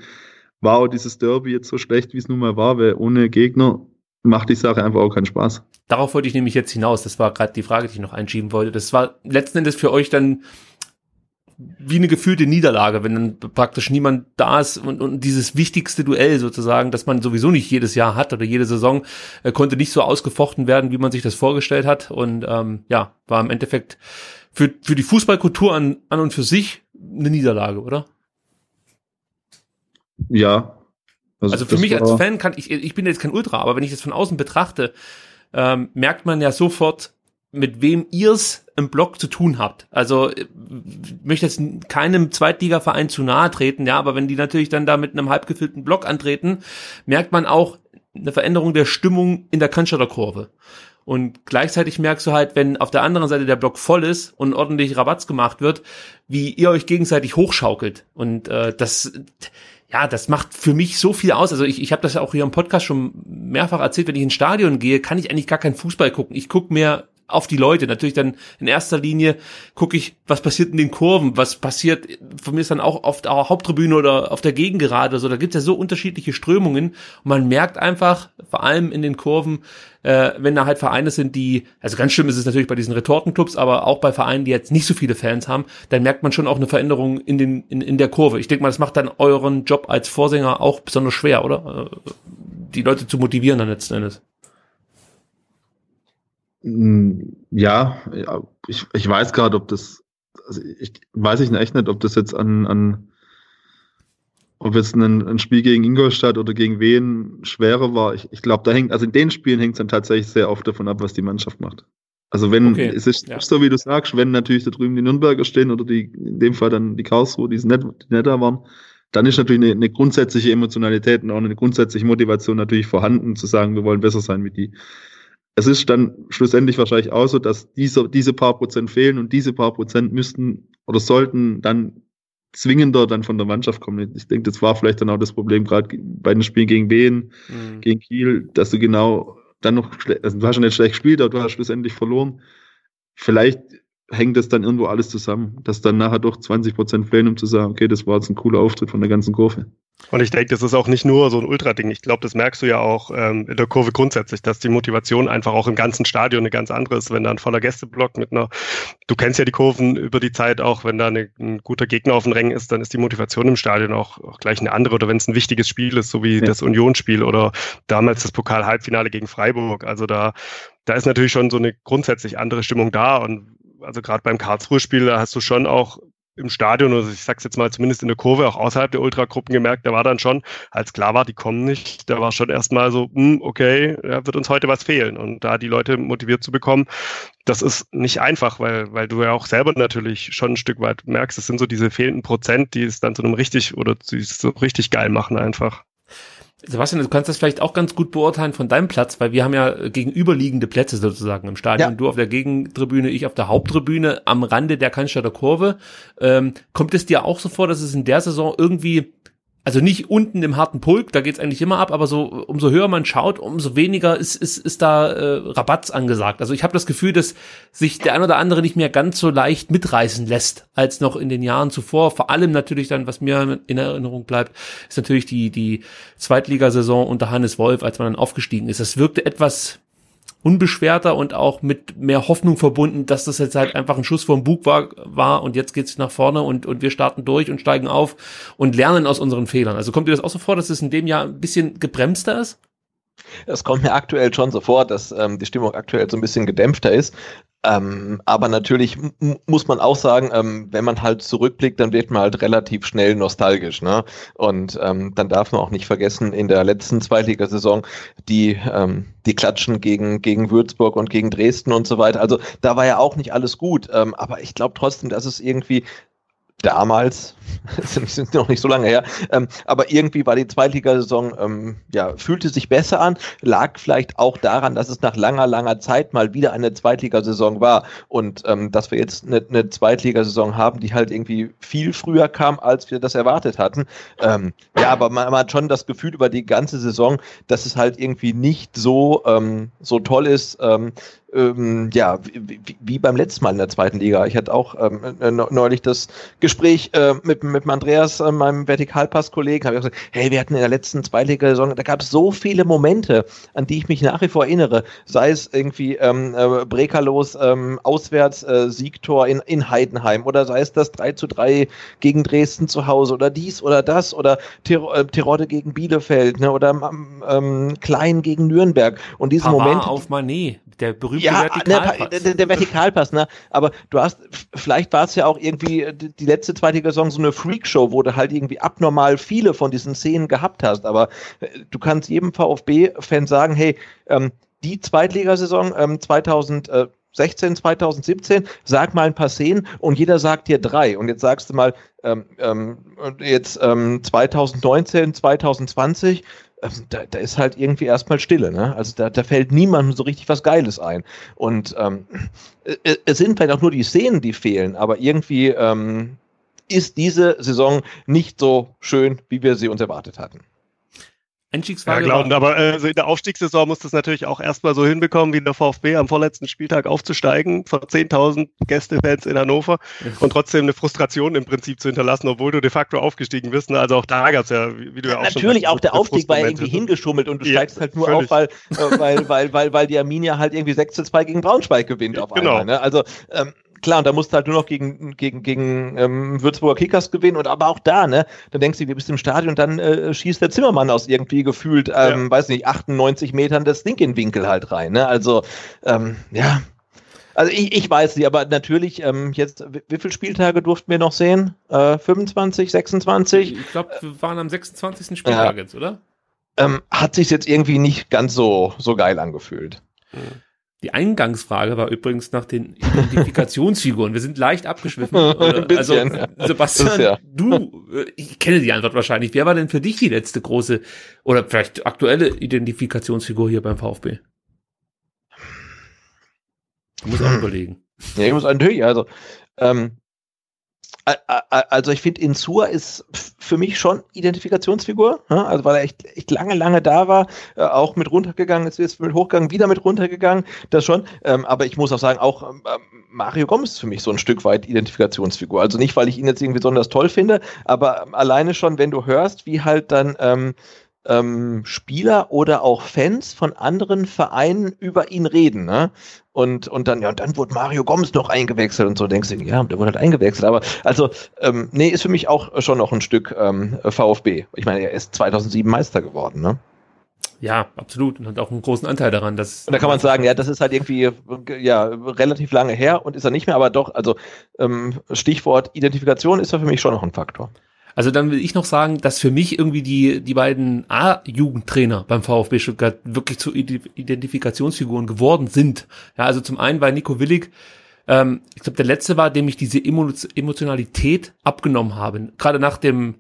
war auch dieses Derby jetzt so schlecht, wie es nun mal war, weil ohne Gegner macht die Sache einfach auch keinen Spaß. Darauf wollte ich nämlich jetzt hinaus. Das war gerade die Frage, die ich noch einschieben wollte. Das war letzten Endes für euch dann wie eine gefühlte Niederlage, wenn dann praktisch niemand da ist und, und dieses wichtigste Duell sozusagen, das man sowieso nicht jedes Jahr hat oder jede Saison, äh, konnte nicht so ausgefochten werden, wie man sich das vorgestellt hat. Und ähm, ja, war im Endeffekt für, für die Fußballkultur an, an und für sich eine Niederlage, oder? Ja, Also, also für mich als Fan kann ich, ich bin jetzt kein Ultra, aber wenn ich das von außen betrachte, ähm, merkt man ja sofort, mit wem ihr's im Block zu tun habt. Also ich möchte jetzt keinem Zweitligaverein zu nahe treten, ja, aber wenn die natürlich dann da mit einem halbgefüllten Block antreten, merkt man auch eine Veränderung der Stimmung in der Cannstatter. Und gleichzeitig merkst du halt, wenn auf der anderen Seite der Block voll ist und ordentlich Rabatz gemacht wird, wie ihr euch gegenseitig hochschaukelt. Und äh, das, ja, das macht für mich so viel aus. Also ich, ich habe das ja auch hier im Podcast schon mehrfach erzählt, wenn ich ins Stadion gehe, kann ich eigentlich gar keinen Fußball gucken. Ich gucke mehr auf die Leute. Natürlich dann in erster Linie gucke ich, was passiert in den Kurven, was passiert, von mir ist dann auch auf der Haupttribüne oder auf der Gegengerade. So, da gibt's ja so unterschiedliche Strömungen. Und man merkt einfach, vor allem in den Kurven, äh, wenn da halt Vereine sind, die, also ganz schlimm ist es natürlich bei diesen Retortenclubs, aber auch bei Vereinen, die jetzt nicht so viele Fans haben, dann merkt man schon auch eine Veränderung in den in, in der Kurve. Ich denke mal, das macht dann euren Job als Vorsänger auch besonders schwer, oder? Äh, die Leute zu motivieren dann letzten Endes. Hm, ja, ich, ich weiß gerade, ob das, also ich weiß ich echt nicht, ob das jetzt an, an ob jetzt ein, ein Spiel gegen Ingolstadt oder gegen wen schwerer war. Ich, ich glaube, da hängt, also in den Spielen hängt es dann tatsächlich sehr oft davon ab, was die Mannschaft macht. Also wenn, okay, es ist ja. so wie du sagst, wenn natürlich da drüben die Nürnberger stehen oder die, in dem Fall dann die Karlsruhe, die, net, die netter waren, dann ist natürlich eine, eine grundsätzliche Emotionalität und auch eine grundsätzliche Motivation natürlich vorhanden, zu sagen, wir wollen besser sein wie die es ist dann schlussendlich wahrscheinlich auch so, dass diese, diese paar Prozent fehlen und diese paar Prozent müssten oder sollten dann zwingender dann von der Mannschaft kommen. Ich denke, das war vielleicht dann auch das Problem, gerade bei den Spielen gegen Wien, mhm. gegen Kiel, dass du genau dann noch, also du hast schon nicht schlecht gespielt, aber du hast schlussendlich verloren. Vielleicht hängt das dann irgendwo alles zusammen, dass dann nachher doch 20 Prozent fehlen, um zu sagen, okay, das war jetzt ein cooler Auftritt von der ganzen Kurve. Und ich denke, das ist auch nicht nur so ein Ultra-Ding. Ich glaube, das merkst du ja auch ähm, in der Kurve grundsätzlich, dass die Motivation einfach auch im ganzen Stadion eine ganz andere ist. Wenn da ein voller Gästeblock mit einer, du kennst ja die Kurven über die Zeit auch, wenn da eine, ein guter Gegner auf den Rängen ist, dann ist die Motivation im Stadion auch, auch gleich eine andere. Oder wenn es ein wichtiges Spiel ist, so wie ja. das Unionsspiel oder damals das Pokal-Halbfinale gegen Freiburg. Also da, da ist natürlich schon so eine grundsätzlich andere Stimmung da. Und also gerade beim Karlsruhe-Spiel, da hast du schon auch im Stadion, oder ich sag's jetzt mal zumindest in der Kurve, auch außerhalb der Ultragruppen gemerkt, da war dann schon, als klar war, die kommen nicht, da war schon erstmal so, hm, okay, da wird uns heute was fehlen. Und da die Leute motiviert zu bekommen, das ist nicht einfach, weil, weil du ja auch selber natürlich schon ein Stück weit merkst, es sind so diese fehlenden Prozent, die es dann zu einem richtig oder die es so richtig geil machen einfach. Sebastian, du kannst das vielleicht auch ganz gut beurteilen von deinem Platz, weil wir haben ja gegenüberliegende Plätze sozusagen im Stadion. Ja. Du auf der Gegentribüne, ich auf der Haupttribüne am Rande der Cannstatter Kurve. Ähm, kommt es dir auch so vor, dass es in der Saison irgendwie also nicht unten im harten Pulk, da geht's eigentlich immer ab, aber so umso höher man schaut, umso weniger ist ist, ist da äh, Rabatz angesagt. Also ich habe das Gefühl, dass sich der ein oder andere nicht mehr ganz so leicht mitreißen lässt als noch in den Jahren zuvor. Vor allem natürlich dann, was mir in Erinnerung bleibt, ist natürlich die die Zweitligasaison unter Hannes Wolf, als man dann aufgestiegen ist. Das wirkte etwas unbeschwerter und auch mit mehr Hoffnung verbunden, dass das jetzt halt einfach ein Schuss vom Bug war, war und jetzt geht's nach vorne und, und wir starten durch und steigen auf und lernen aus unseren Fehlern. Also kommt dir das auch so vor, dass es in dem Jahr ein bisschen gebremster ist? Es kommt mir aktuell schon so vor, dass ähm, die Stimmung aktuell so ein bisschen gedämpfter ist. Ähm, aber natürlich muss man auch sagen, ähm, wenn man halt zurückblickt, dann wird man halt relativ schnell nostalgisch. Ne? Und ähm, dann darf man auch nicht vergessen, in der letzten Zweitligasaison die, ähm, die Klatschen gegen, gegen Würzburg und gegen Dresden und so weiter. Also da war ja auch nicht alles gut. Ähm, aber ich glaube trotzdem, dass es irgendwie damals, sind noch nicht so lange her, ähm, aber irgendwie war die Zweitligasaison, ähm, ja, fühlte sich besser an, lag vielleicht auch daran, dass es nach langer, langer Zeit mal wieder eine Zweitligasaison war und ähm, dass wir jetzt eine, eine Zweitligasaison haben, die halt irgendwie viel früher kam, als wir das erwartet hatten. Ähm, ja, aber man, man, hat schon das Gefühl über die ganze Saison, dass es halt irgendwie nicht so, ähm, so toll ist, ähm, ähm, ja, wie, wie, beim letzten Mal in der zweiten Liga. Ich hatte auch ähm, äh, neulich das Gespräch äh, mit, mit Andreas, äh, meinem Vertikalpass-Kollegen, habe ich gesagt, hey, wir hatten in der letzten Zweitliga-Saison, da gab es so viele Momente, an die ich mich nach wie vor erinnere. Sei es irgendwie ähm, äh, Brekerlos ähm, auswärts äh, Siegtor in, in Heidenheim oder sei es das 3 zu 3 gegen Dresden zu Hause oder dies oder das oder Ter äh, Terodde gegen Bielefeld ne, oder ähm, Klein gegen Nürnberg. Und diese Pavard Momente. auf Manet, der berühmte berühmte ja, Vertikalpass. Ne, der, der, Vertikalpass, ne? Aber du hast, vielleicht war es ja auch irgendwie die letzte zweite Saison so eine Freakshow, wo du halt irgendwie abnormal viele von diesen Szenen gehabt hast. Aber äh, du kannst jedem VfB-Fan sagen, hey, ähm, die Zweitligasaison ähm, 2000 äh, 16, 2017, sag mal ein paar Szenen und jeder sagt dir drei. Und jetzt sagst du mal, ähm, ähm, jetzt ähm, 2019, 2020, ähm, da, da ist halt irgendwie erstmal Stille. Ne? Also da, da fällt niemandem so richtig was Geiles ein. Und ähm, äh, es sind vielleicht auch nur die Szenen, die fehlen, aber irgendwie ähm, ist diese Saison nicht so schön, wie wir sie uns erwartet hatten. Einstiegsfrage. Ja, glauben, aber äh, in der Aufstiegssaison muss das natürlich auch erstmal so hinbekommen, wie der VfB am vorletzten Spieltag aufzusteigen, vor 10.000 Gästefans in Hannover und trotzdem eine Frustration im Prinzip zu hinterlassen, obwohl du de facto aufgestiegen bist. Ne? Also auch da gab es ja, wie du ja auch Natürlich, schon auch der Aufstieg war ja irgendwie hingeschummelt und du ja, steigst halt nur völlig. auf, weil, äh, weil, weil, weil, weil die Arminia halt irgendwie 6 zu 2 gegen Braunschweig gewinnt auf genau. einmal. Ne? Also ähm, klar, und da musst du halt nur noch gegen, gegen, gegen ähm, Würzburger Kickers gewinnen und aber auch da, ne, da denkst du, wir bist im Stadion und dann äh, schießt der Zimmermann aus irgendwie gefühlt, ähm, ja. weiß nicht, 98 Metern das Ding in Winkel halt rein, ne, also, ähm, ja. Also ich, ich weiß nicht, aber natürlich, ähm, jetzt, wie viele Spieltage durften wir noch sehen? Äh, 25, 26? Ich glaube, wir waren am 26. Spieltag ja. jetzt, oder? Ähm, hat sich jetzt irgendwie nicht ganz so, so geil angefühlt. Mhm. Die Eingangsfrage war übrigens nach den Identifikationsfiguren. Wir sind leicht abgeschwiffen. bisschen, also. Sebastian, ja. du, äh, ich kenne die Antwort wahrscheinlich. Wer war denn für dich die letzte große oder vielleicht aktuelle Identifikationsfigur hier beim VfB? Du musst auch hm. überlegen. Ja, ich muss natürlich, also, ähm, also ich finde, Insua ist für mich schon Identifikationsfigur, also weil er echt, echt lange, lange da war, äh, auch mit runtergegangen, ist jetzt mit hochgegangen, wieder mit runtergegangen, das schon. Ähm, aber ich muss auch sagen, auch ähm, Mario Gomez ist für mich so ein Stück weit Identifikationsfigur. Also nicht, weil ich ihn jetzt irgendwie besonders toll finde, aber alleine schon, wenn du hörst, wie halt dann ähm, ähm, Spieler oder auch Fans von anderen Vereinen über ihn reden. Ne? Und, und dann, ja, und dann wurde Mario Gomez noch eingewechselt und so denkst du, ja, der wurde halt eingewechselt. Aber also, ähm, nee, ist für mich auch schon noch ein Stück ähm, VfB. Ich meine, er ist 2007 Meister geworden, ne? Ja, absolut. Und hat auch einen großen Anteil daran, dass. Und da kann man sagen, ja, das ist halt irgendwie ja relativ lange her und ist er nicht mehr, aber doch, also ähm, Stichwort Identifikation ist ja für mich schon noch ein Faktor. Also dann will ich noch sagen, dass für mich irgendwie die, die beiden A-Jugendtrainer beim VfB Stuttgart wirklich zu Identifikationsfiguren geworden sind. Ja, also zum einen war Nico Willig, ähm, ich glaube, der letzte war, dem ich diese Emotionalität abgenommen habe. Gerade nach dem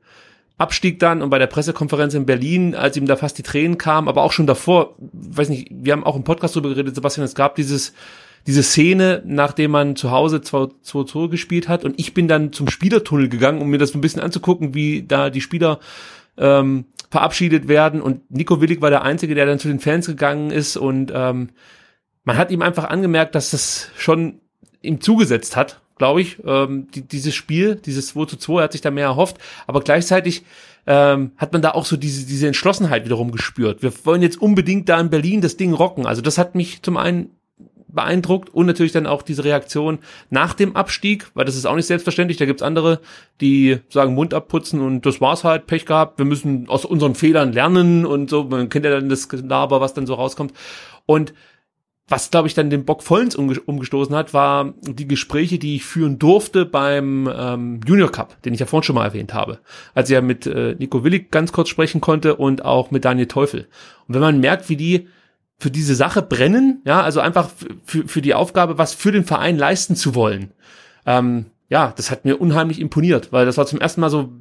Abstieg dann und bei der Pressekonferenz in Berlin, als ihm da fast die Tränen kamen, aber auch schon davor, weiß nicht, wir haben auch im Podcast darüber geredet, Sebastian, es gab dieses diese Szene, nachdem man zu Hause 2-2 gespielt hat und ich bin dann zum Spielertunnel gegangen, um mir das ein bisschen anzugucken, wie da die Spieler ähm, verabschiedet werden und Nico Willig war der Einzige, der dann zu den Fans gegangen ist und ähm, man hat ihm einfach angemerkt, dass das schon ihm zugesetzt hat, glaube ich, ähm, die, dieses Spiel, dieses 2 zu 2, er hat sich da mehr erhofft, aber gleichzeitig ähm, hat man da auch so diese, diese Entschlossenheit wiederum gespürt. Wir wollen jetzt unbedingt da in Berlin das Ding rocken. Also das hat mich zum einen beeindruckt und natürlich dann auch diese Reaktion nach dem Abstieg, weil das ist auch nicht selbstverständlich. Da gibt's andere, die sagen Mund abputzen und das war's halt, Pech gehabt. Wir müssen aus unseren Fehlern lernen und so. Man kennt ja dann das Laber, was dann so rauskommt. Und was, glaube ich, dann den Bock vollends umgestoßen hat, war die Gespräche, die ich führen durfte beim ähm, Junior Cup, den ich ja vorhin schon mal erwähnt habe. Als ich ja mit äh, Nico Willig ganz kurz sprechen konnte und auch mit Daniel Teufel. Und wenn man merkt, wie die für diese Sache brennen, ja, also einfach für, für die Aufgabe, was für den Verein leisten zu wollen. Ähm, ja, das hat mir unheimlich imponiert, weil das war zum ersten Mal so,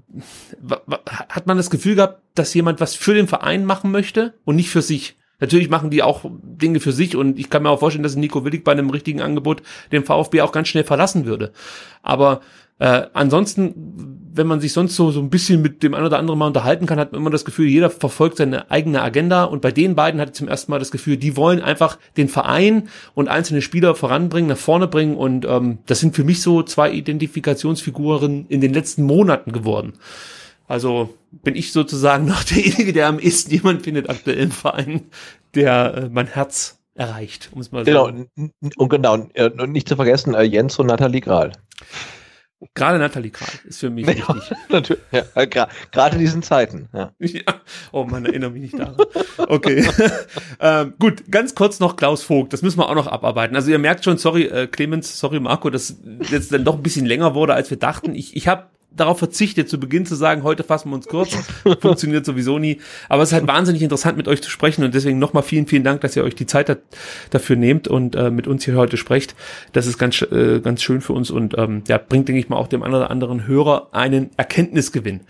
hat man das Gefühl gehabt, dass jemand was für den Verein machen möchte und nicht für sich. Natürlich machen die auch Dinge für sich und ich kann mir auch vorstellen, dass Nico Willig bei einem richtigen Angebot den VfB auch ganz schnell verlassen würde. Aber äh, ansonsten, wenn man sich sonst so, so ein bisschen mit dem einen oder anderen mal unterhalten kann, hat man immer das Gefühl, jeder verfolgt seine eigene Agenda. Und bei den beiden hatte ich zum ersten Mal das Gefühl, die wollen einfach den Verein und einzelne Spieler voranbringen, nach vorne bringen. Und ähm, das sind für mich so zwei Identifikationsfiguren in den letzten Monaten geworden. Also bin ich sozusagen noch derjenige, der am ehesten jemand findet aktuell im Verein, der äh, mein Herz erreicht, um es mal so. Genau, und genau, und nicht zu vergessen, äh, Jens und Nathalie Grahl. Gerade Nathalie Kral ist für mich Nee, wichtig. Natürlich. Ja, gra- Gerade in diesen Zeiten. Ja. Ja. Oh man, erinnere mich nicht daran. Okay. ähm, gut, ganz kurz noch Klaus Vogt. Das müssen wir auch noch abarbeiten. Also ihr merkt schon, sorry äh, Clemens, sorry Marco, dass jetzt dann doch ein bisschen länger wurde, als wir dachten. Ich, ich habe darauf verzichtet, zu Beginn zu sagen, heute fassen wir uns kurz. Funktioniert sowieso nie. Aber es ist halt wahnsinnig interessant, mit euch zu sprechen. Und deswegen nochmal vielen, vielen Dank, dass ihr euch die Zeit da, dafür nehmt und äh, mit uns hier heute sprecht. Das ist ganz, äh, ganz schön für uns und ähm, ja, bringt, denke ich mal, auch dem einen oder anderen Hörer einen Erkenntnisgewinn.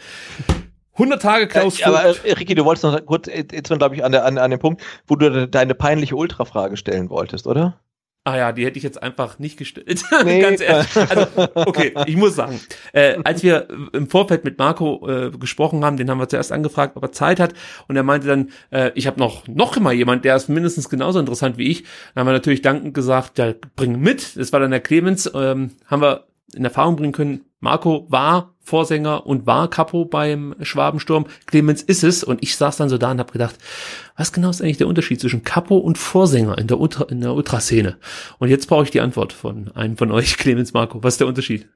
100 Tage Klaus Äh, aber äh, Ricky, du wolltest noch kurz, jetzt sind glaube ich an, der, an, an dem Punkt, wo du de- deine peinliche Ultrafrage stellen wolltest, oder? Ah ja, die hätte ich jetzt einfach nicht gestellt. Nee. Ganz ehrlich. Also, okay, ich muss sagen, äh, als wir im Vorfeld mit Marco äh, gesprochen haben, den haben wir zuerst angefragt, ob er Zeit hat. Und er meinte dann, äh, ich habe noch noch immer jemand, der ist mindestens genauso interessant wie ich. Dann haben wir natürlich dankend gesagt, ja, bring mit. Das war dann der Clemens. Ähm, haben wir in Erfahrung bringen können, Marco war Vorsänger und war Capo beim Schwabensturm. Clemens ist es. Und ich saß dann so da und habe gedacht, was genau ist eigentlich der Unterschied zwischen Capo und Vorsänger in der, Ultra, in der Ultraszene? Und jetzt brauche ich die Antwort von einem von euch, Clemens Marco. Was ist der Unterschied?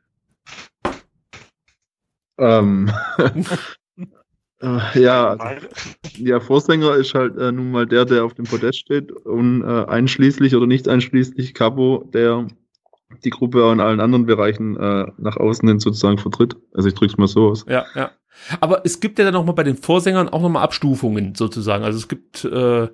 Ähm, äh, ja, ja, Vorsänger ist halt äh, nun mal der, der auf dem Podest steht und äh, einschließlich oder nicht einschließlich Capo, der die Gruppe auch in allen anderen Bereichen äh, nach außen hin sozusagen vertritt. Also ich drück's mal so aus. Ja, ja. Aber es gibt ja dann nochmal bei den Vorsängern auch nochmal Abstufungen sozusagen. Also es gibt, äh,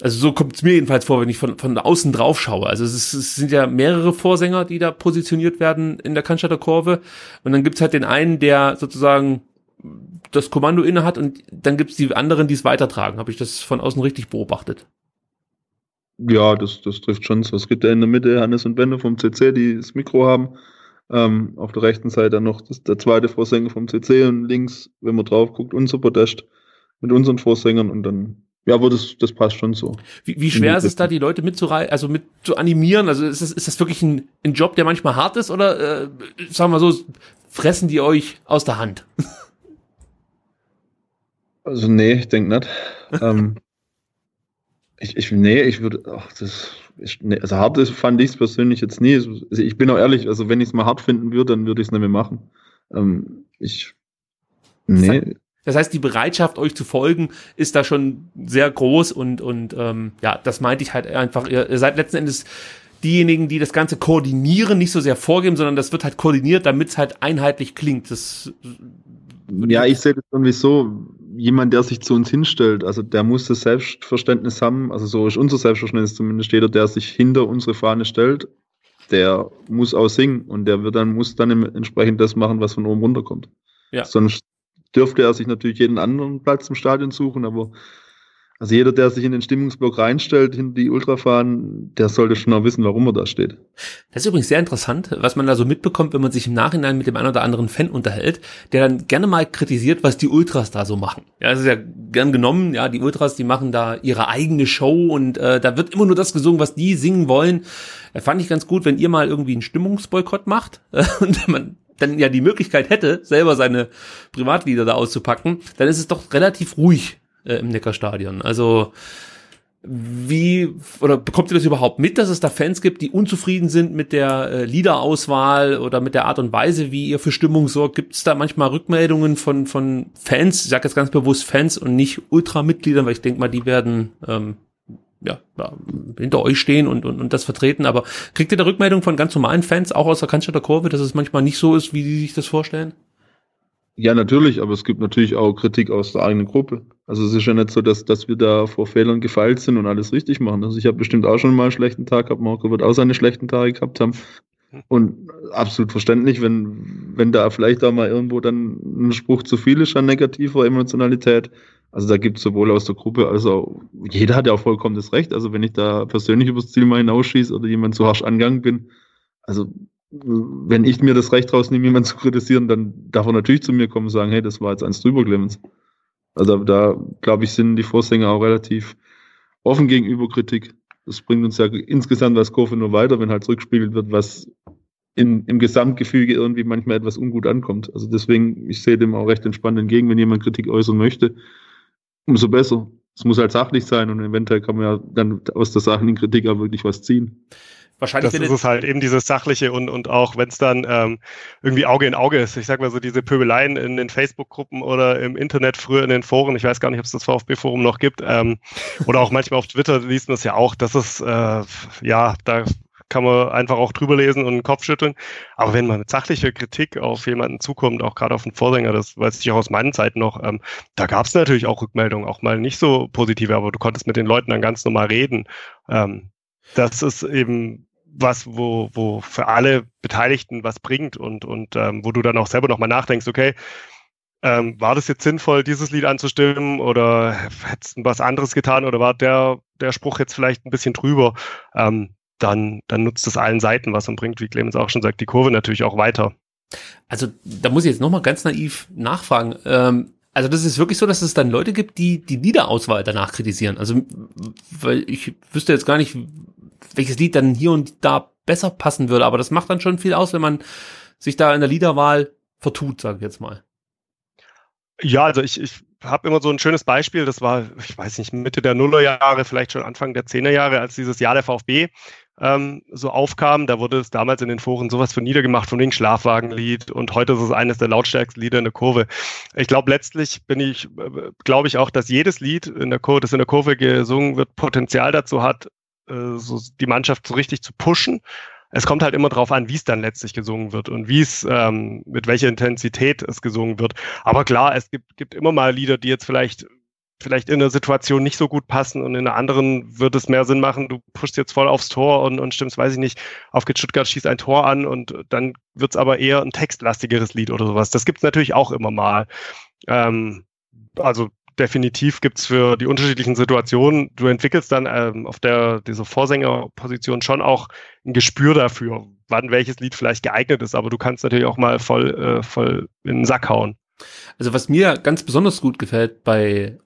also so kommt es mir jedenfalls vor, wenn ich von, von außen drauf schaue. Also es, ist, es sind ja mehrere Vorsänger, die da positioniert werden in der Cannstatter Kurve. Und dann gibt's halt den einen, der sozusagen das Kommando inne hat und dann gibt's die anderen, die es weitertragen. Habe ich das von außen richtig beobachtet? Ja, das, das trifft schon so. Es gibt ja in der Mitte Hannes und Benne vom CC, die das Mikro haben. Ähm, auf der rechten Seite dann noch das, der zweite Vorsänger vom CC und links, wenn man drauf guckt, unser Podest mit unseren Vorsängern und dann, ja, aber das, das passt schon so. Wie, wie schwer ist es da, die Leute mitzureißen, also mit zu animieren? Also ist das, ist das wirklich ein, ein Job, der manchmal hart ist oder äh, sagen wir so, fressen die euch aus der Hand? Also nee, ich denke nicht. ähm, ich, ich, nee, ich würde, ach, das, ich, nee, also hart ist, fand ich es persönlich jetzt nie. Also ich bin auch ehrlich, also wenn ich es mal hart finden würde, dann würde ich es nicht mehr machen. Ähm, ich, nee, Das heißt, die Bereitschaft, euch zu folgen, ist da schon sehr groß und, und ähm, ja, das meinte ich halt einfach. Ihr, ihr seid letzten Endes diejenigen, die das Ganze koordinieren, nicht so sehr vorgeben, sondern das wird halt koordiniert, damit es halt einheitlich klingt. Das, Ja, ich sehe das irgendwie so, jemand, der sich zu uns hinstellt, also der muss das Selbstverständnis haben, also so ist unser Selbstverständnis zumindest, jeder, der sich hinter unsere Fahne stellt, der muss auch singen und der wird dann, muss dann entsprechend das machen, was von oben runterkommt. Ja. Sonst dürfte er sich natürlich jeden anderen Platz im Stadion suchen, aber also jeder, der sich in den Stimmungsblock reinstellt, hinter die Ultrafahnen, der sollte schon auch wissen, warum er da steht. Das ist übrigens sehr interessant, was man da so mitbekommt, wenn man sich im Nachhinein mit dem einen oder anderen Fan unterhält, der dann gerne mal kritisiert, was die Ultras da so machen. Ja, das ist ja gern genommen, ja, die Ultras, die machen da ihre eigene Show und äh, da wird immer nur das gesungen, was die singen wollen. Da fand ich ganz gut, wenn ihr mal irgendwie einen Stimmungsboykott macht und man dann ja die Möglichkeit hätte, selber seine Privatlieder da auszupacken, dann ist es doch relativ ruhig äh, im Neckarstadion. Also wie oder bekommt ihr das überhaupt mit, dass es da Fans gibt, die unzufrieden sind mit der äh, Liederauswahl oder mit der Art und Weise, wie ihr für Stimmung sorgt? Gibt es da manchmal Rückmeldungen von von Fans? Ich sage jetzt ganz bewusst Fans und nicht Ultramitgliedern, weil ich denke mal, die werden ähm, ja, hinter euch stehen und, und, und das vertreten. Aber kriegt ihr da Rückmeldungen von ganz normalen Fans, auch aus der Cannstatter Kurve, dass es manchmal nicht so ist, wie die sich das vorstellen? Ja, natürlich, aber es gibt natürlich auch Kritik aus der eigenen Gruppe. Also es ist ja nicht so, dass, dass wir da vor Fehlern gefeilt sind und alles richtig machen. Also ich habe bestimmt auch schon mal einen schlechten Tag gehabt, Marco wird auch seine schlechten Tage gehabt haben. Und absolut verständlich, wenn, wenn da vielleicht auch mal irgendwo dann ein Spruch zu viel ist an negativer Emotionalität. Also da gibt es sowohl aus der Gruppe als auch, jeder hat ja auch vollkommen das Recht. Also wenn ich da persönlich übers Ziel mal hinausschieße oder jemand zu harsch angegangen bin, also wenn ich mir das Recht rausnehme, jemanden zu kritisieren, dann darf er natürlich zu mir kommen und sagen, hey, das war jetzt eins drüber, Clemens. Also da, glaube ich, sind die Vorsänger auch relativ offen gegenüber Kritik. Das bringt uns ja insgesamt als Kurve nur weiter, wenn halt zurückgespiegelt wird, was in, im Gesamtgefüge irgendwie manchmal etwas ungut ankommt. Also deswegen, ich sehe dem auch recht entspannt entgegen, wenn jemand Kritik äußern möchte, umso besser. Es muss halt sachlich sein und eventuell kann man ja dann aus der sachlichen Kritik auch wirklich was ziehen. Wahrscheinlich das ist es halt eben dieses sachliche und, und auch wenn es dann ähm, irgendwie Auge in Auge ist. Ich sag mal so diese Pöbeleien in den Facebook-Gruppen oder im Internet, früher in den Foren. Ich weiß gar nicht, ob es das VfB-Forum noch gibt. Ähm, oder auch manchmal auf Twitter liest man es ja auch. Das ist, äh, ja, da kann man einfach auch drüber lesen und den Kopf schütteln. Aber wenn man mit sachlicher Kritik auf jemanden zukommt, auch gerade auf einen Vorsänger, das weiß ich auch aus meinen Zeiten noch, ähm, da gab es natürlich auch Rückmeldungen, auch mal nicht so positive, aber du konntest mit den Leuten dann ganz normal reden. Ähm, das ist eben was, wo, wo für alle Beteiligten was bringt und, und ähm, wo du dann auch selber nochmal nachdenkst, okay, ähm, war das jetzt sinnvoll, dieses Lied anzustimmen oder hättest du was anderes getan oder war der, der Spruch jetzt vielleicht ein bisschen drüber? Ähm, dann, dann nutzt es allen Seiten was und bringt, wie Clemens auch schon sagt, die Kurve natürlich auch weiter. Also da muss ich jetzt nochmal ganz naiv nachfragen. Ähm, also das ist wirklich so, dass es dann Leute gibt, die die Liederauswahl danach kritisieren. Also weil ich wüsste jetzt gar nicht, welches Lied dann hier und da besser passen würde, aber das macht dann schon viel aus, wenn man sich da in der Liederwahl vertut, sage ich jetzt mal. Ja, also ich, ich habe immer so ein schönes Beispiel, das war, ich weiß nicht, Mitte der Nullerjahre, vielleicht schon Anfang der Zehnerjahre, als dieses Jahr der VfB ähm, so aufkam. Da wurde es damals in den Foren sowas von niedergemacht, von wegen Schlafwagenlied und heute ist es eines der lautstärksten Lieder in der Kurve. Ich glaube, letztlich bin ich, äh, glaube ich auch, dass jedes Lied in der Kurve, das in der Kurve gesungen wird, Potenzial dazu hat, äh, so die Mannschaft so richtig zu pushen. Es kommt halt immer darauf an, wie es dann letztlich gesungen wird und wie es, ähm, mit welcher Intensität es gesungen wird. Aber klar, es gibt, gibt immer mal Lieder, die jetzt vielleicht vielleicht in der Situation nicht so gut passen und in einer anderen wird es mehr Sinn machen, du pushst jetzt voll aufs Tor und, und stimmst, weiß ich nicht, auf geht Stuttgart schießt ein Tor an und dann wird es aber eher ein textlastigeres Lied oder sowas. Das gibt es natürlich auch immer mal. Ähm, also definitiv gibt es für die unterschiedlichen Situationen, du entwickelst dann ähm, auf der dieser Vorsängerposition schon auch ein Gespür dafür, wann welches Lied vielleicht geeignet ist, aber du kannst natürlich auch mal voll, äh, voll in den Sack hauen. Also was mir ganz besonders gut gefällt bei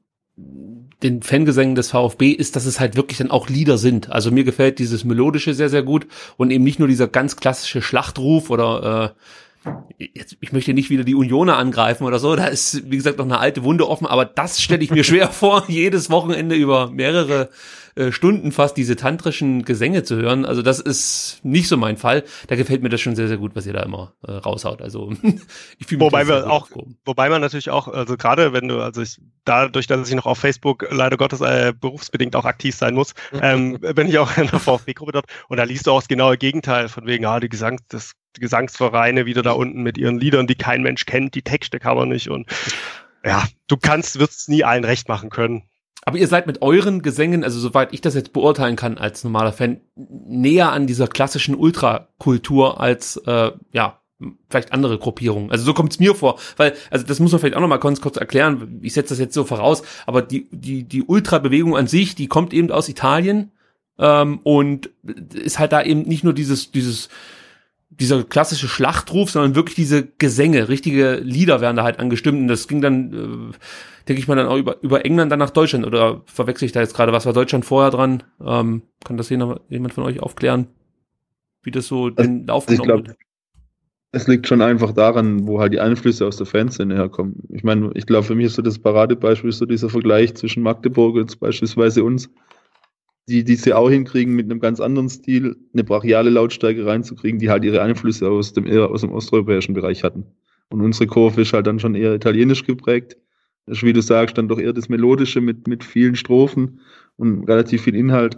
den Fangesängen des VfB ist, dass es halt wirklich dann auch Lieder sind. Also mir gefällt dieses Melodische sehr, sehr gut und eben nicht nur dieser ganz klassische Schlachtruf oder äh, jetzt, ich möchte nicht wieder die Unioner angreifen oder so, da ist, wie gesagt, noch eine alte Wunde offen, aber das stelle ich mir schwer vor, jedes Wochenende über mehrere äh, Stunden fast diese tantrischen Gesänge zu hören. Also das ist nicht so mein Fall. Da gefällt mir das schon sehr, sehr gut, was ihr da immer äh, raushaut. Also ich fühle mich wobei wir auch, wobei man natürlich auch, also gerade wenn du, also ich dadurch, dass ich noch auf Facebook leider Gottes äh, berufsbedingt auch aktiv sein muss, ähm, bin ich auch in der VfB-Gruppe dort und da liest du auch das genaue Gegenteil von wegen, ah, die Gesangs, das, Gesangsvereine wieder da unten mit ihren Liedern, die kein Mensch kennt, die Texte kann man nicht und ja, du kannst, wirst nie allen recht machen können. Aber ihr seid mit euren Gesängen, also soweit ich das jetzt beurteilen kann als normaler Fan, näher an dieser klassischen Ultrakultur als äh, ja vielleicht andere Gruppierungen. Also so kommt es mir vor, weil also das muss man vielleicht auch noch mal kurz, kurz erklären. Ich setze das jetzt so voraus, aber die die die Ultra-Bewegung an sich, die kommt eben aus Italien ähm, und ist halt da eben nicht nur dieses dieses dieser klassische Schlachtruf, sondern wirklich diese Gesänge, richtige Lieder werden da halt angestimmt und das ging dann, äh, denke ich mal, dann auch über, über England dann nach Deutschland oder verwechsel ich da jetzt gerade, was war Deutschland vorher dran? Ähm, kann das jemand von euch aufklären, wie das so also, den Lauf also genommen wird? Es liegt schon einfach daran, wo halt die Einflüsse aus der Fanszene herkommen. Ich meine, ich glaube, für mich ist so das Paradebeispiel so dieser Vergleich zwischen Magdeburg und beispielsweise uns die, die sie auch hinkriegen, mit einem ganz anderen Stil eine brachiale Lautstärke reinzukriegen, die halt ihre Einflüsse aus dem, eher aus dem osteuropäischen Bereich hatten. Und unsere Kurve ist halt dann schon eher italienisch geprägt. Das ist, wie du sagst, dann doch eher das Melodische mit, mit vielen Strophen und relativ viel Inhalt.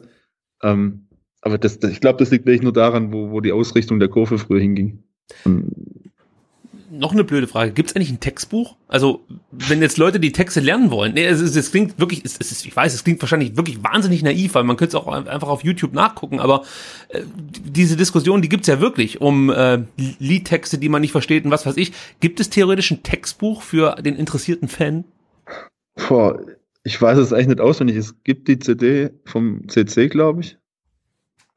Ähm, aber das, das ich glaube, das liegt wirklich nur daran, wo, wo die Ausrichtung der Kurve früher hinging. Und noch eine blöde Frage. Gibt es eigentlich ein Textbuch? Also, wenn jetzt Leute die Texte lernen wollen, nee, es, es, es klingt wirklich, es, es, ich weiß, es klingt wahrscheinlich wirklich wahnsinnig naiv, weil man könnte es auch einfach auf YouTube nachgucken, aber äh, diese Diskussion, die gibt's ja wirklich um äh, Liedtexte, die man nicht versteht und was weiß ich. Gibt es theoretisch ein Textbuch für den interessierten Fan? Boah, ich weiß es eigentlich nicht auswendig. Es gibt die CD vom CC, glaube ich,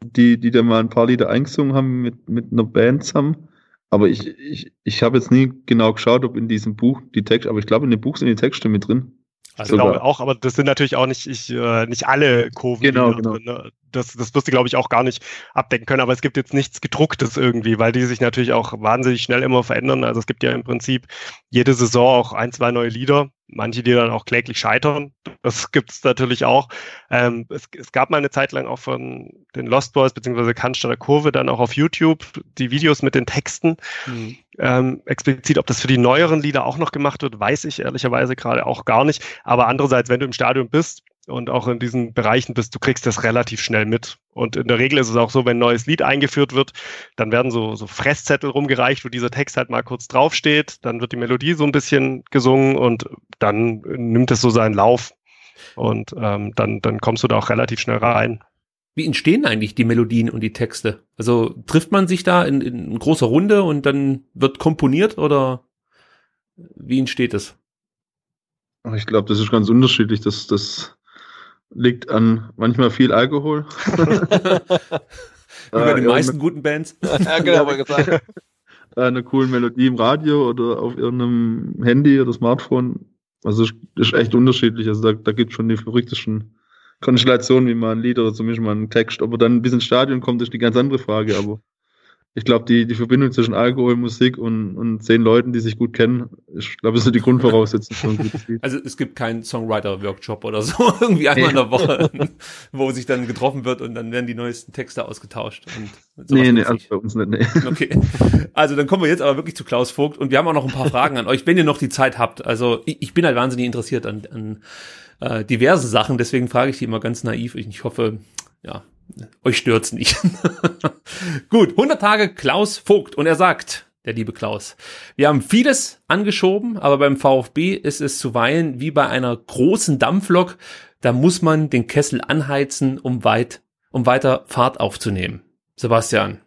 die, die da mal ein paar Lieder eingesungen haben mit, mit einer Band zusammen. Aber ich, ich, ich habe jetzt nie genau geschaut, ob in diesem Buch die Texte, aber ich glaube, in dem Buch sind die Texte mit drin. Also ich glaube auch, aber das sind natürlich auch nicht, ich, äh, nicht alle Kurven. Genau, genau. Drin, ne? Das, das wirst du, glaube ich, auch gar nicht abdecken können. Aber es gibt jetzt nichts gedrucktes irgendwie, weil die sich natürlich auch wahnsinnig schnell immer verändern. Also es gibt ja im Prinzip jede Saison auch ein, zwei neue Lieder. Manche, die dann auch kläglich scheitern. Das gibt es natürlich auch. Ähm, es, es, gab mal eine Zeit lang auch von den Lost Boys beziehungsweise Cannstatter Kurve dann auch auf YouTube die Videos mit den Texten. Mhm. Ähm, explizit, ob das für die neueren Lieder auch noch gemacht wird, weiß ich ehrlicherweise gerade auch gar nicht. Aber andererseits, wenn du im Stadion bist, und auch in diesen Bereichen bist, du kriegst das relativ schnell mit. Und in der Regel ist es auch so, wenn ein neues Lied eingeführt wird, dann werden so, so Fresszettel rumgereicht, wo dieser Text halt mal kurz draufsteht, dann wird die Melodie so ein bisschen gesungen und dann nimmt es so seinen Lauf. Und ähm, dann, dann kommst du da auch relativ schnell rein. Wie entstehen eigentlich die Melodien und die Texte? Also trifft man sich da in, in großer Runde und dann wird komponiert oder wie entsteht es? Ich glaube, das ist ganz unterschiedlich. Das, das liegt an manchmal viel Alkohol. Wie bei den äh, meisten guten Bands. ja, genau, gesagt. Eine coole Melodie im Radio oder auf irgendeinem Handy oder Smartphone. Also das ist echt unterschiedlich. Also da, da gibt es schon die verrücktesten Konstellationen, wie man ein Lied oder zumindest mal einen Text. Ob er dann bis ins Stadion kommt, ist die ganz andere Frage. Aber ich glaube, die, die Verbindung zwischen Alkohol, Musik und, und zehn Leuten, die sich gut kennen, ich glaube, das sind die Grundvoraussetzungen für ein gutes Lied. Also es gibt keinen Songwriter-Workshop oder so, irgendwie einmal in der Woche, wo sich dann getroffen wird und dann werden die neuesten Texte ausgetauscht. Und nee, nee, also bei uns nicht, nee. Okay. Also dann kommen wir jetzt aber wirklich zu Klaus Vogt und wir haben auch noch ein paar Fragen an euch, wenn ihr noch die Zeit habt. Also ich, ich bin halt wahnsinnig interessiert an, an äh, diverse Sachen, deswegen frage ich die immer ganz naiv. Ich hoffe, ja, euch stört's nicht. Gut, 100 Tage Klaus Vogt und er sagt, der liebe Klaus, wir haben vieles angeschoben, aber beim VfB ist es zuweilen wie bei einer großen Dampflok, da muss man den Kessel anheizen, um weit, um weiter Fahrt aufzunehmen. Sebastian,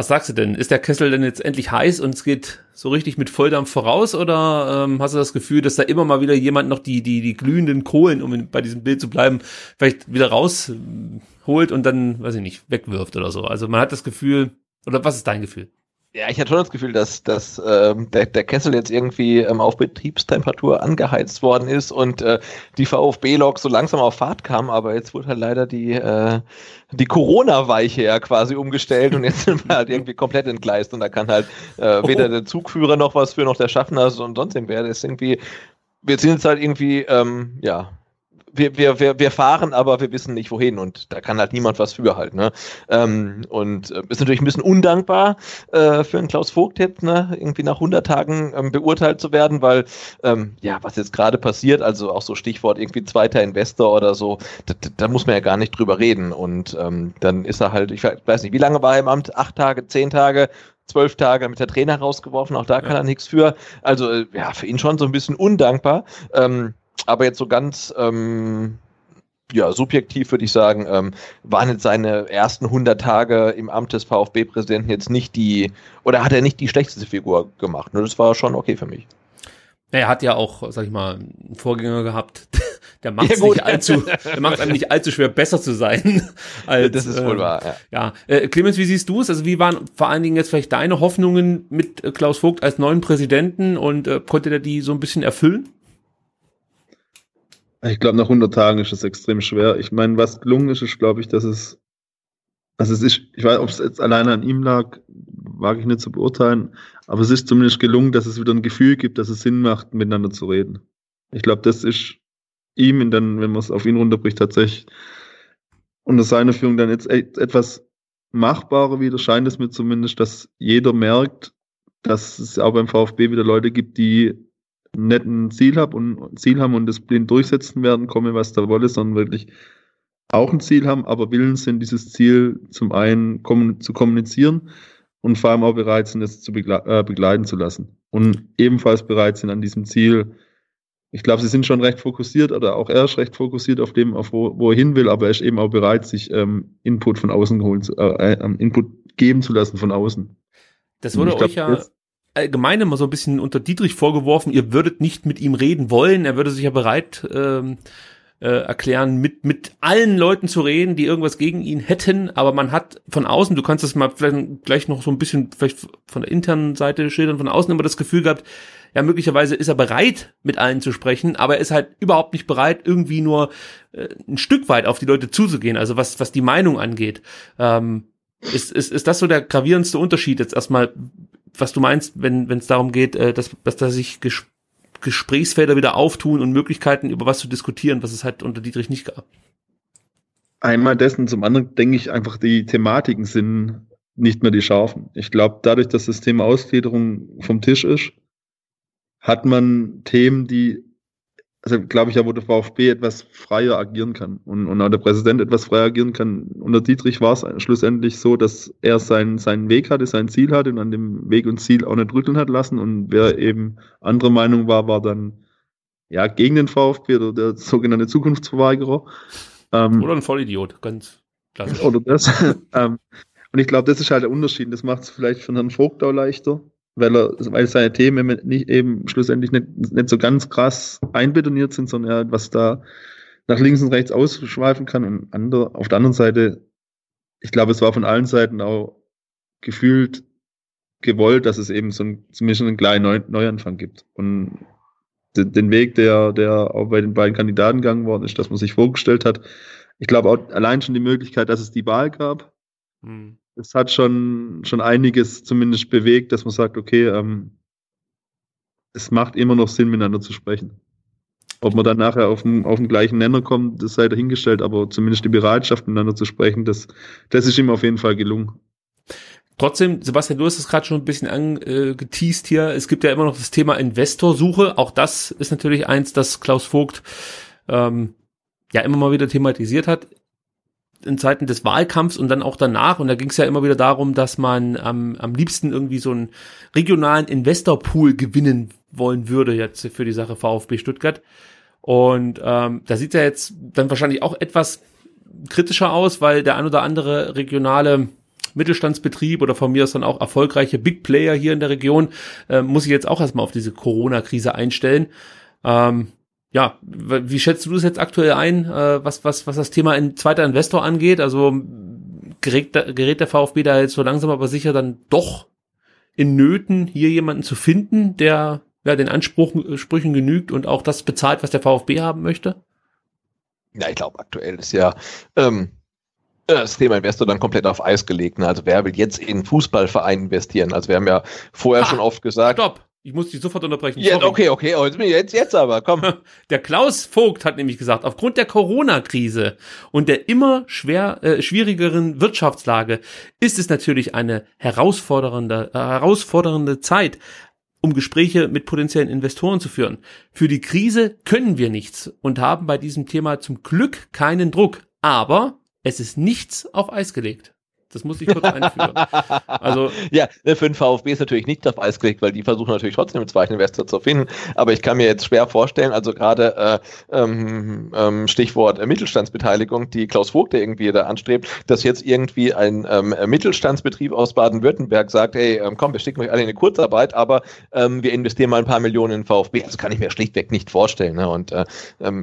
was sagst du denn? Ist der Kessel denn jetzt endlich heiß und es geht so richtig mit Volldampf voraus oder ähm, hast du das Gefühl, dass da immer mal wieder jemand noch die, die, die glühenden Kohlen, um bei diesem Bild zu bleiben, vielleicht wieder rausholt und dann, weiß ich nicht, wegwirft oder so? Also man hat das Gefühl, oder was ist dein Gefühl? Ja, ich hatte schon das Gefühl, dass, dass ähm, der, der Kessel jetzt irgendwie ähm, auf Betriebstemperatur angeheizt worden ist und äh, die VfB-Lok so langsam auf Fahrt kam, aber jetzt wurde halt leider die, äh, die Corona-Weiche ja quasi umgestellt und jetzt sind wir halt irgendwie komplett entgleist und da kann halt äh, weder der Zugführer noch was für, noch der Schaffner und sonst irgendwer. Das ist irgendwie, wir sind jetzt halt irgendwie, ähm, ja, wir, wir, wir, wir fahren, aber wir wissen nicht wohin und da kann halt niemand was für halt. Ne? Ähm, und äh, ist natürlich ein bisschen undankbar äh, für einen Klaus Vogt jetzt, ne? irgendwie nach 100 Tagen ähm, beurteilt zu werden, weil ähm, ja, was jetzt gerade passiert, also auch so Stichwort irgendwie zweiter Investor oder so, da, da muss man ja gar nicht drüber reden und ähm, dann ist er halt, ich weiß nicht, wie lange war er im Amt? Acht Tage, zehn Tage? zwölf Tage mit der Trainer rausgeworfen, auch da kann ja. er nichts für. Also äh, ja, für ihn schon so ein bisschen undankbar. Ähm, aber jetzt so ganz ähm, ja, subjektiv würde ich sagen, ähm, waren jetzt seine ersten 100 Tage im Amt des VfB-Präsidenten jetzt nicht die, oder hat er nicht die schlechteste Figur gemacht? Nur das war schon okay für mich. Er hat ja auch, sag ich mal, einen Vorgänger gehabt, der macht ja, nicht allzu, der macht einem nicht allzu schwer, besser zu sein. Als, das ist wohl äh, wahr, ja. ja. Äh, Clemens, wie siehst du es? Also wie waren vor allen Dingen jetzt vielleicht deine Hoffnungen mit äh, Klaus Vogt als neuen Präsidenten und äh, konnte der die so ein bisschen erfüllen? Ich glaube, nach 100 Tagen ist es extrem schwer. Ich meine, was gelungen ist, ist, glaube ich, dass es, also es ist, ich weiß, ob es jetzt alleine an ihm lag, wage ich nicht zu beurteilen, aber es ist zumindest gelungen, dass es wieder ein Gefühl gibt, dass es Sinn macht, miteinander zu reden. Ich glaube, das ist ihm, dann, wenn man es auf ihn runterbricht, tatsächlich unter seiner Führung dann jetzt etwas machbarer wieder, scheint es mir zumindest, dass jeder merkt, dass es auch beim VfB wieder Leute gibt, die ein Ziel habe und Ziel haben und das blind durchsetzen werden, komme was da wolle, sondern wirklich auch ein Ziel haben, aber willens sind, dieses Ziel zum einen zu kommunizieren und vor allem auch bereit sind, es zu begle äh, begleiten zu lassen. Und ebenfalls bereit sind, an diesem Ziel, ich glaube, sie sind schon recht fokussiert oder auch er ist recht fokussiert auf dem, auf wo, wo er hin will, aber er ist eben auch bereit, sich ähm, Input von außen geholt, äh, äh, Input geben zu lassen von außen. Das wurde euch ja jetzt, allgemein immer so ein bisschen unter Dietrich vorgeworfen, ihr würdet nicht mit ihm reden wollen, er würde sich ja bereit ähm, äh, erklären, mit, mit allen Leuten zu reden, die irgendwas gegen ihn hätten, aber man hat von außen, du kannst das mal vielleicht gleich noch so ein bisschen vielleicht von der internen Seite schildern, von außen immer das Gefühl gehabt, ja, möglicherweise ist er bereit, mit allen zu sprechen, aber er ist halt überhaupt nicht bereit, irgendwie nur äh, ein Stück weit auf die Leute zuzugehen, also was, was die Meinung angeht. Ähm, ist, ist, ist das so der gravierendste Unterschied jetzt erstmal was du meinst, wenn es darum geht, äh, dass, dass er sich Gesprächsfelder wieder auftun und Möglichkeiten, über was zu diskutieren, was es halt unter Dietrich nicht gab. Einmal dessen, zum anderen denke ich einfach, die Thematiken sind nicht mehr die scharfen. Ich glaube, dadurch, dass das Thema Ausgliederung vom Tisch ist, hat man Themen, die, also glaube ich ja, wo der VfB etwas freier agieren kann und, und auch der Präsident etwas freier agieren kann. Unter Dietrich war es schlussendlich so, dass er seinen, seinen Weg hatte, sein Ziel hatte und an dem Weg und Ziel auch nicht rütteln hat lassen. Und wer eben andere Meinung war, war dann ja gegen den VfB oder der sogenannte Zukunftsverweigerer. Ähm, oder ein Vollidiot, ganz klassisch. Oder das. ähm, und ich glaube, das ist halt der Unterschied. Das macht es vielleicht für Herrn Vogt auch leichter, weil er, weil seine Themen nicht eben schlussendlich nicht, nicht so ganz krass einbetoniert sind, sondern er was da nach links und rechts ausschweifen kann. Und andere, auf der anderen Seite, ich glaube, es war von allen Seiten auch gefühlt gewollt, dass es eben so ein, zumindest einen kleinen Neu Neuanfang gibt. Und den, den Weg, der, der auch bei den beiden Kandidaten gegangen worden ist, dass man sich vorgestellt hat. Ich glaube auch allein schon die Möglichkeit, dass es die Wahl gab. Hm es hat schon, schon einiges zumindest bewegt, dass man sagt, okay, ähm, es macht immer noch Sinn, miteinander zu sprechen. Ob man dann nachher auf den, auf den gleichen Nenner kommt, das sei dahingestellt, aber zumindest die Bereitschaft, miteinander zu sprechen, das, das ist ihm auf jeden Fall gelungen. Trotzdem, Sebastian, du hast es gerade schon ein bisschen angeteased hier. Es gibt ja immer noch das Thema Investorsuche. Auch das ist natürlich eins, das Klaus Vogt ähm, ja immer mal wieder thematisiert hat in Zeiten des Wahlkampfs und dann auch danach. Und da ging es ja immer wieder darum, dass man am, am liebsten irgendwie so einen regionalen Investorpool gewinnen wollen würde jetzt für die Sache VfB Stuttgart. Und ähm, da sieht ja jetzt dann wahrscheinlich auch etwas kritischer aus, weil der ein oder andere regionale Mittelstandsbetrieb oder von mir aus dann auch erfolgreiche Big Player hier in der Region äh, muss ich jetzt auch erstmal auf diese Corona-Krise einstellen. Ähm, ja, wie schätzt du das jetzt aktuell ein, äh, was, was, was das Thema in zweiter Investor angeht? Also gerät, gerät der VfB da jetzt so langsam aber sicher dann doch in Nöten, hier jemanden zu finden, der ja, den Ansprüchen genügt und auch das bezahlt, was der VfB haben möchte? Ja, ich glaube, aktuell ist ja ähm, das Thema Investor dann komplett auf Eis gelegt. Ne? Also wer will jetzt in Fußballverein investieren? Also wir haben ja vorher ah, schon oft gesagt. Stopp! Ich muss dich sofort unterbrechen. Ja, okay, okay, oh, jetzt, jetzt aber, komm. Der Klaus Vogt hat nämlich gesagt, aufgrund der Corona-Krise und der immer schwer, äh, schwierigeren Wirtschaftslage ist es natürlich eine herausfordernde, äh, herausfordernde Zeit, um Gespräche mit potenziellen Investoren zu führen. Für die Krise können wir nichts und haben bei diesem Thema zum Glück keinen Druck. Aber es ist nichts auf Eis gelegt. Das muss ich kurz einführen. Also, ja, ne, für den VfB ist natürlich nicht auf Eis gelegt, weil die versuchen natürlich trotzdem einen zweiten Investor zu finden. Aber ich kann mir jetzt schwer vorstellen, also gerade äh, ähm, ähm, Stichwort äh, Mittelstandsbeteiligung, die Klaus Vogt der irgendwie da anstrebt, dass jetzt irgendwie ein ähm, Mittelstandsbetrieb aus Baden-Württemberg sagt, hey, ähm, komm, wir schicken euch alle in eine Kurzarbeit, aber ähm, wir investieren mal ein paar Millionen in den VfB. Das kann ich mir schlichtweg nicht vorstellen. Ne? Und äh,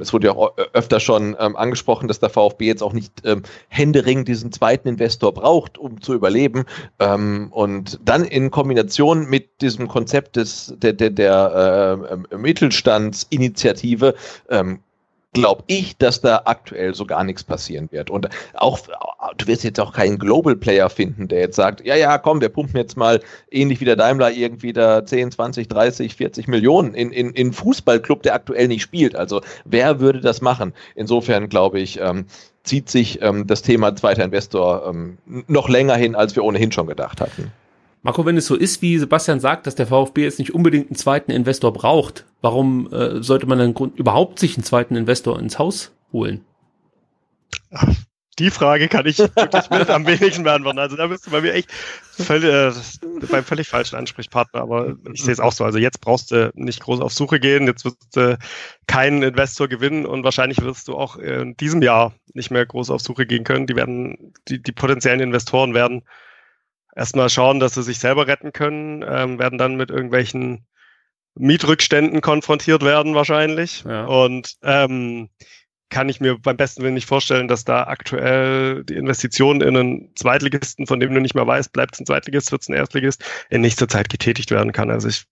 es wurde ja auch öfter schon angesprochen, dass der VfB jetzt auch nicht ähm, händeringend diesen zweiten Investor braucht braucht, um zu überleben. Ähm, und dann in Kombination mit diesem Konzept des, der, der, der äh, Mittelstandsinitiative ähm, glaube ich, dass da aktuell so gar nichts passieren wird. Und auch, du wirst jetzt auch keinen Global Player finden, der jetzt sagt, ja, ja, komm, wir pumpen jetzt mal ähnlich wie der Daimler irgendwie da 10, 20, 30, 40 Millionen in, in, in Fußballclub, der aktuell nicht spielt. Also wer würde das machen? Insofern glaube ich, ähm, zieht sich ähm, das Thema zweiter Investor ähm, noch länger hin, als wir ohnehin schon gedacht hatten. Marco, wenn es so ist, wie Sebastian sagt, dass der VfB jetzt nicht unbedingt einen zweiten Investor braucht, warum äh, sollte man dann überhaupt sich einen zweiten Investor ins Haus holen? Ach, die Frage kann ich wirklich mit am wenigsten beantworten. Also da bist du bei mir echt völlig, äh, beim völlig falschen Ansprechpartner. Aber ich sehe es auch so. Also jetzt brauchst du nicht groß auf Suche gehen. Jetzt wirst du keinen Investor gewinnen und wahrscheinlich wirst du auch in diesem Jahr nicht mehr groß auf Suche gehen können. Die werden, die, die potenziellen Investoren werden erstmal schauen, dass sie sich selber retten können, ähm, werden dann mit irgendwelchen Mietrückständen konfrontiert werden wahrscheinlich. Ja. Und ähm, kann ich mir beim besten Willen nicht vorstellen, dass da aktuell die Investitionen in einen Zweitligisten, von dem du nicht mehr weißt, bleibt es ein Zweitligist, wird es ein Erstligist, in nächster Zeit getätigt werden kann. Also ich,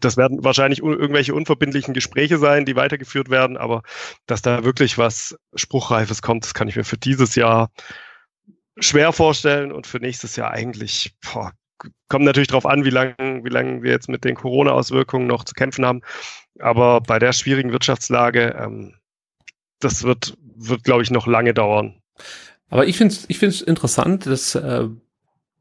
das werden wahrscheinlich irgendwelche unverbindlichen Gespräche sein, die weitergeführt werden, aber dass da wirklich was Spruchreifes kommt, das kann ich mir für dieses Jahr schwer vorstellen und für nächstes Jahr eigentlich boah, kommt natürlich darauf an, wie lange wie lang wir jetzt mit den Corona-Auswirkungen noch zu kämpfen haben. Aber bei der schwierigen Wirtschaftslage, ähm, das wird, wird glaube ich, noch lange dauern. Aber ich finde es ich find's interessant, dass äh,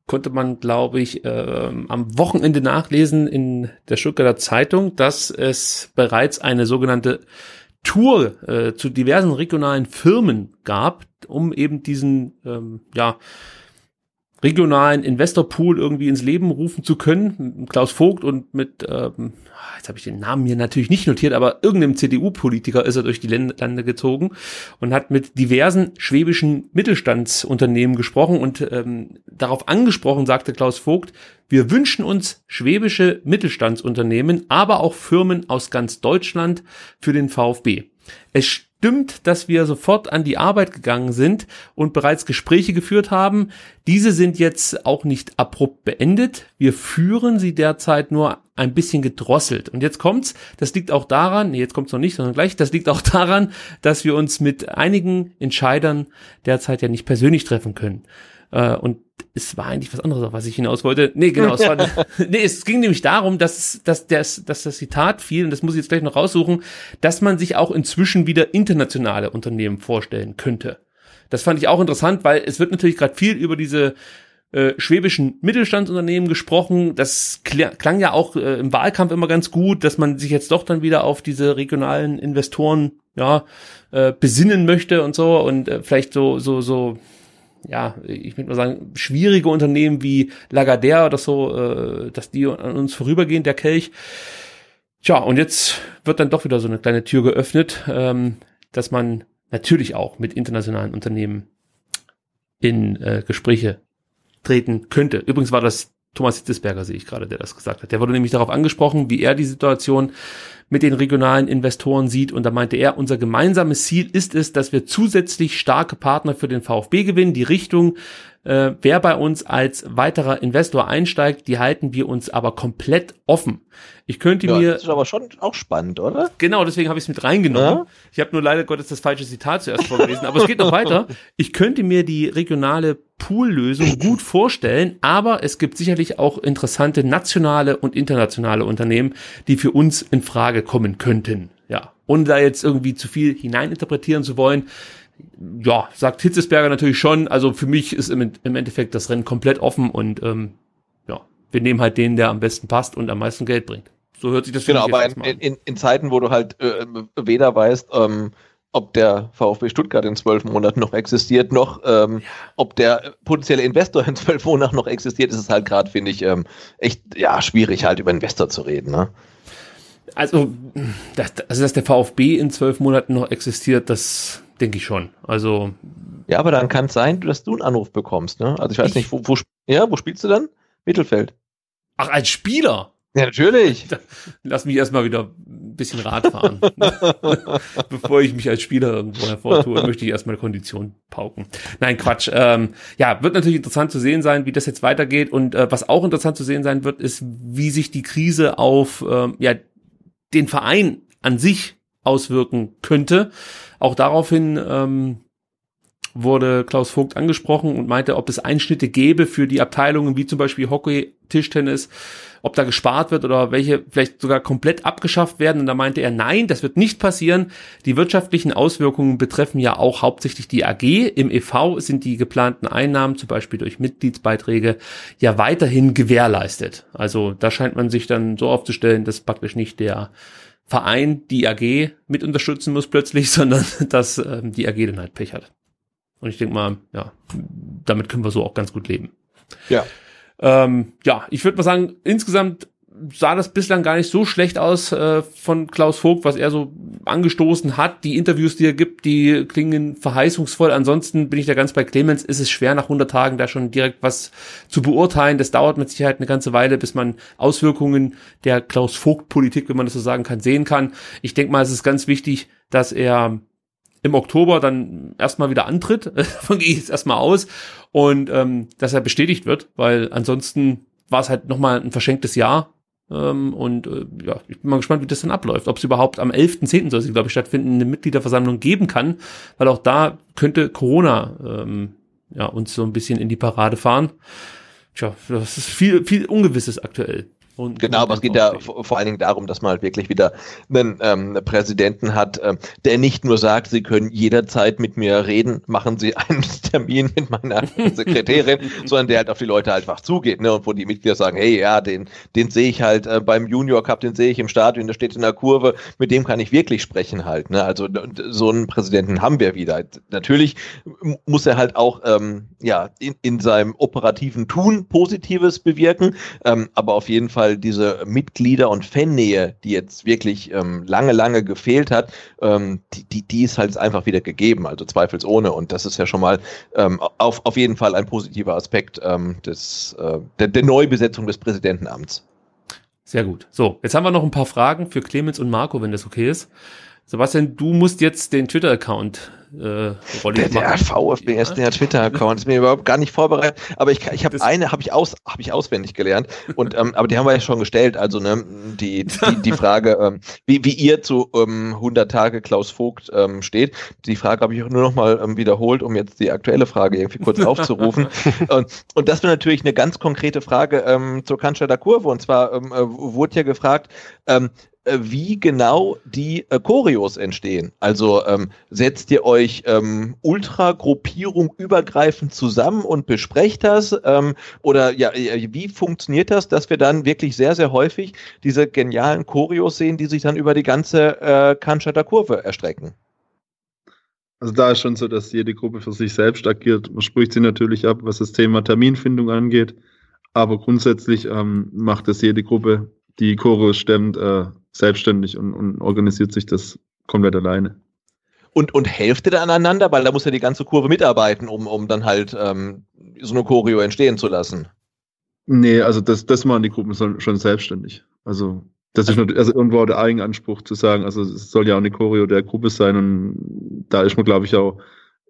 konnte man, glaube ich, äh, am Wochenende nachlesen in der Stuttgarter Zeitung, dass es bereits eine sogenannte Tour äh, zu diversen regionalen Firmen gab, um eben diesen ähm, ja regionalen Investorpool irgendwie ins Leben rufen zu können. Klaus Vogt und mit, ähm, jetzt habe ich den Namen hier natürlich nicht notiert, aber irgendeinem CDU-Politiker ist er durch die Lande gezogen und hat mit diversen schwäbischen Mittelstandsunternehmen gesprochen und ähm, darauf angesprochen, sagte Klaus Vogt, wir wünschen uns schwäbische Mittelstandsunternehmen, aber auch Firmen aus ganz Deutschland für den VfB. Es stimmt, dass wir sofort an die Arbeit gegangen sind und bereits Gespräche geführt haben. Diese sind jetzt auch nicht abrupt beendet. Wir führen sie derzeit nur ein bisschen gedrosselt. Und jetzt kommt's, das liegt auch daran, nee, jetzt kommt's noch nicht, sondern gleich, das liegt auch daran, dass wir uns mit einigen Entscheidern derzeit ja nicht persönlich treffen können. Äh, und es war eigentlich was anderes, auf was ich hinaus wollte. Nee, genau. Es, war, nee, es ging nämlich darum, dass, dass, das, dass das Zitat fiel, und das muss ich jetzt gleich noch raussuchen, dass man sich auch inzwischen wieder internationale Unternehmen vorstellen könnte. Das fand ich auch interessant, weil es wird natürlich gerade viel über diese äh, schwäbischen Mittelstandsunternehmen gesprochen. Das klang ja auch äh, im Wahlkampf immer ganz gut, dass man sich jetzt doch dann wieder auf diese regionalen Investoren ja äh, besinnen möchte und so und äh, vielleicht so so so ja, ich würde mal sagen, schwierige Unternehmen wie Lagardère oder so, äh, dass die an uns vorübergehen, der Kelch. Tja, und jetzt wird dann doch wieder so eine kleine Tür geöffnet, ähm, dass man natürlich auch mit internationalen Unternehmen in äh, Gespräche treten könnte. Übrigens war das Thomas Hitzesberger, sehe ich gerade, der das gesagt hat. Der wurde nämlich darauf angesprochen, wie er die Situation mit den regionalen Investoren sieht. Und da meinte er, unser gemeinsames Ziel ist es, dass wir zusätzlich starke Partner für den VfB gewinnen. Die Richtung, äh, wer bei uns als weiterer Investor einsteigt, die halten wir uns aber komplett offen. Ich könnte ja, mir. Das ist aber schon auch spannend, oder? Genau, deswegen habe ich es mit reingenommen. Ja? Ich habe nur leider Gottes das falsche Zitat zuerst vorgelesen, aber es geht noch weiter. Ich könnte mir die regionale Poollösung gut vorstellen, aber es gibt sicherlich auch interessante nationale und internationale Unternehmen, die für uns in Frage kommen könnten. Ja, ohne da jetzt irgendwie zu viel hineininterpretieren zu wollen. Ja, sagt Hitzesberger natürlich schon. Also für mich ist im, im Endeffekt das Rennen komplett offen und ähm, ja, wir nehmen halt den, der am besten passt und am meisten Geld bringt. So hört sich das genau, aber in, in, in, Zeiten, wo du halt äh, weder weißt, ähm, ob der VfB Stuttgart in zwölf Monaten noch existiert, noch ähm, ob der potenzielle Investor in zwölf Monaten noch existiert, ist es halt gerade, finde ich, ähm, echt ja schwierig, halt über Investor zu reden. Ne? Also, dass, also, dass der VfB in zwölf Monaten noch existiert, das denke ich schon. Also. Ja, aber dann kann es sein, dass du einen Anruf bekommst, ne? Also ich weiß ich, nicht, wo, wo, ja, wo spielst du dann? Mittelfeld. Ach, als Spieler? Ja, natürlich. Lass mich erstmal wieder ein bisschen Rad fahren. Bevor ich mich als Spieler irgendwo hervortue, möchte ich erstmal Kondition pauken. Nein, Quatsch. Ähm, ja, wird natürlich interessant zu sehen sein, wie das jetzt weitergeht. Und äh, was auch interessant zu sehen sein wird, ist, wie sich die Krise auf ähm, ja, den Verein an sich auswirken könnte. Auch daraufhin ähm, wurde Klaus Vogt angesprochen und meinte, ob es Einschnitte gäbe für die Abteilungen wie zum Beispiel Hockey, Tischtennis, ob da gespart wird oder welche vielleicht sogar komplett abgeschafft werden. Und da meinte er, nein, das wird nicht passieren. Die wirtschaftlichen Auswirkungen betreffen ja auch hauptsächlich die AG. Im EV sind die geplanten Einnahmen, zum Beispiel durch Mitgliedsbeiträge, ja weiterhin gewährleistet. Also da scheint man sich dann so aufzustellen, dass praktisch nicht der Verein die AG mit unterstützen muss plötzlich, sondern dass ähm, die AG dann halt Pech hat. Und ich denke mal, ja, damit können wir so auch ganz gut leben. Ja. Ähm, ja, ich würde mal sagen, insgesamt sah das bislang gar nicht so schlecht aus äh, von Klaus Vogt, was er so angestoßen hat. Die Interviews, die er gibt, die klingen verheißungsvoll. Ansonsten bin ich da ganz bei Clemens. Ist es schwer, nach 100 Tagen da schon direkt was zu beurteilen. Das dauert mit Sicherheit eine ganze Weile, bis man Auswirkungen der Klaus Vogt-Politik, wenn man das so sagen kann, sehen kann. Ich denke mal, es ist ganz wichtig, dass er im Oktober dann erstmal wieder antritt. Davon gehe ich jetzt erstmal aus. Und ähm, dass er bestätigt wird, weil ansonsten war es halt nochmal ein verschenktes Jahr. Ähm, und äh, ja, ich bin mal gespannt, wie das dann abläuft. Ob es überhaupt am 11.10. soll sie, glaube ich, stattfinden, eine Mitgliederversammlung geben kann, weil auch da könnte Corona ähm, ja, uns so ein bisschen in die Parade fahren. Tja, das ist viel, viel Ungewisses aktuell. Und genau, aber es geht ja vor allen Dingen darum, dass man halt wirklich wieder einen ähm, Präsidenten hat, ähm, der nicht nur sagt, Sie können jederzeit mit mir reden, machen Sie einen Termin mit meiner Sekretärin, sondern der halt auf die Leute einfach zugeht, ne? Und wo die Mitglieder sagen, hey, ja, den, den sehe ich halt äh, beim Junior Cup, den sehe ich im Stadion, der steht in der Kurve, mit dem kann ich wirklich sprechen halt. Ne? Also so einen Präsidenten haben wir wieder. Natürlich muss er halt auch ähm, ja in, in seinem operativen Tun Positives bewirken, ähm, aber auf jeden Fall Fall diese Mitglieder- und Fannähe, die jetzt wirklich ähm, lange, lange gefehlt hat, ähm, die, die, die ist halt einfach wieder gegeben, also zweifelsohne. Und das ist ja schon mal ähm, auf, auf jeden Fall ein positiver Aspekt ähm, des, äh, der, der Neubesetzung des Präsidentenamts. Sehr gut. So, jetzt haben wir noch ein paar Fragen für Clemens und Marco, wenn das okay ist. Sebastian, du musst jetzt den Twitter-Account äh, Rolli der, der VfBS, der Twitter-Account ist mir überhaupt gar nicht vorbereitet. Aber ich, ich habe eine, habe ich aus, habe ich auswendig gelernt. Und ähm, aber die haben wir ja schon gestellt. Also ne, die die, die Frage, ähm, wie, wie ihr zu ähm, 100 Tage Klaus Vogt ähm, steht. Die Frage habe ich nur noch mal ähm, wiederholt, um jetzt die aktuelle Frage irgendwie kurz aufzurufen. und, und das wäre natürlich eine ganz konkrete Frage ähm, zur Cannstatter Kurve. Und zwar ähm, äh, wurde ja gefragt, ähm, äh, wie genau die äh, Choreos entstehen. Also ähm, setzt ihr euch ähm, Ultra-Gruppierung übergreifend zusammen und besprecht das? Ähm, oder ja, wie funktioniert das, dass wir dann wirklich sehr, sehr häufig diese genialen Choreos sehen, die sich dann über die ganze äh, Cannstatter Kurve erstrecken? Also da ist schon so, dass jede Gruppe für sich selbst agiert. Man spricht sie natürlich ab, was das Thema Terminfindung angeht. Aber grundsätzlich ähm, macht es jede Gruppe, die Choreos stemmt, äh, selbstständig und, und organisiert sich das komplett alleine. Und, und Hälfte dann aneinander, weil da muss ja die ganze Kurve mitarbeiten, um, um dann halt ähm, so eine Choreo entstehen zu lassen. Nee, also das, das machen die Gruppen schon selbstständig. Also das ist nur, also irgendwo der Eigenanspruch zu sagen, also es soll ja auch eine Choreo der Gruppe sein und da ist man, glaube ich, auch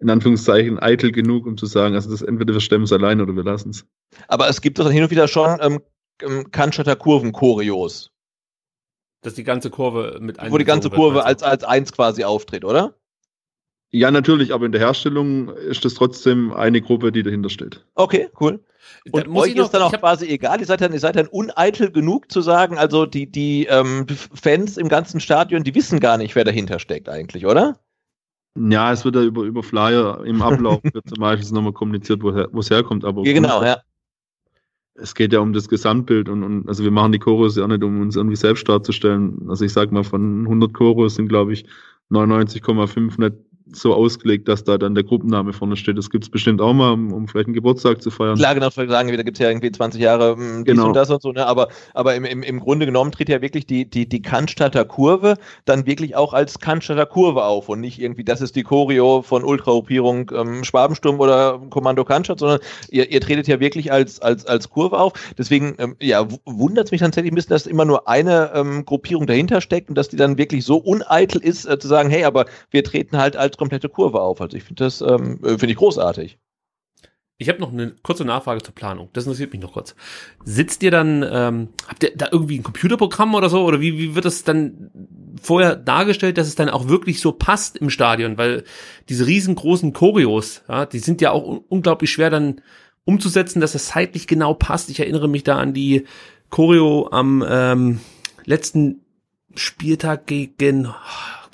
in Anführungszeichen eitel genug, um zu sagen, also das entweder wir stemmen es allein oder wir lassen es. Aber es gibt doch dann hin und wieder schon ähm, ähm Cannstatter Kurven-Choreos. Dass die ganze Kurve mit einem. Wo die ganze Kurve, als, als eins quasi auftritt, oder? Ja, natürlich, aber in der Herstellung ist das trotzdem eine Gruppe, die dahinter steht. Okay, cool. Und da euch noch, ist dann auch quasi egal, ihr seid dann, ihr seid dann uneitel genug zu sagen, also die, die ähm, Fans im ganzen Stadion, die wissen gar nicht, wer dahinter steckt eigentlich, oder? Ja, es wird ja über, über Flyer im Ablauf wird zum Beispiel nochmal kommuniziert, wo es herkommt, aber. Ja, genau, ja es geht ja um das Gesamtbild und, und also wir machen die Chorus ja nicht, um uns irgendwie selbst darzustellen. Also ich sag mal, von 100 Chorus sind, glaube ich, 99,5 nicht so ausgelegt, dass da dann der Gruppenname vorne steht. Das gibt es bestimmt auch mal, um, um, vielleicht einen Geburtstag zu feiern. Klar, genau, sagen, da gibt es ja irgendwie 20 Jahre mh, dies genau. und das und so, ne? aber, aber im, im, im Grunde genommen tritt ja wirklich die, die, die Cannstatter Kurve dann wirklich auch als Cannstatter Kurve auf und nicht irgendwie, das ist die Choreo von Ultragruppierung ähm, Schwabensturm oder Kommando Cannstatt, sondern ihr, ihr tretet ja wirklich als, als, als Kurve auf. Deswegen, ähm, ja, wundert es mich tatsächlich ein bisschen, dass immer nur eine ähm, Gruppierung dahinter steckt und dass die dann wirklich so uneitel ist, äh, zu sagen, hey, aber wir treten halt als komplette Kurve auf. Also ich finde das ähm, äh, finde ich großartig. Ich habe noch eine kurze Nachfrage zur Planung. Das interessiert mich noch kurz. Sitzt ihr dann, ähm, habt ihr da irgendwie ein Computerprogramm oder so? Oder wie, wie wird das dann vorher dargestellt, dass es dann auch wirklich so passt im Stadion? Weil diese riesengroßen Choreos, ja, die sind ja auch un unglaublich schwer dann umzusetzen, dass es zeitlich genau passt. Ich erinnere mich da an die Choreo am ähm, letzten Spieltag gegen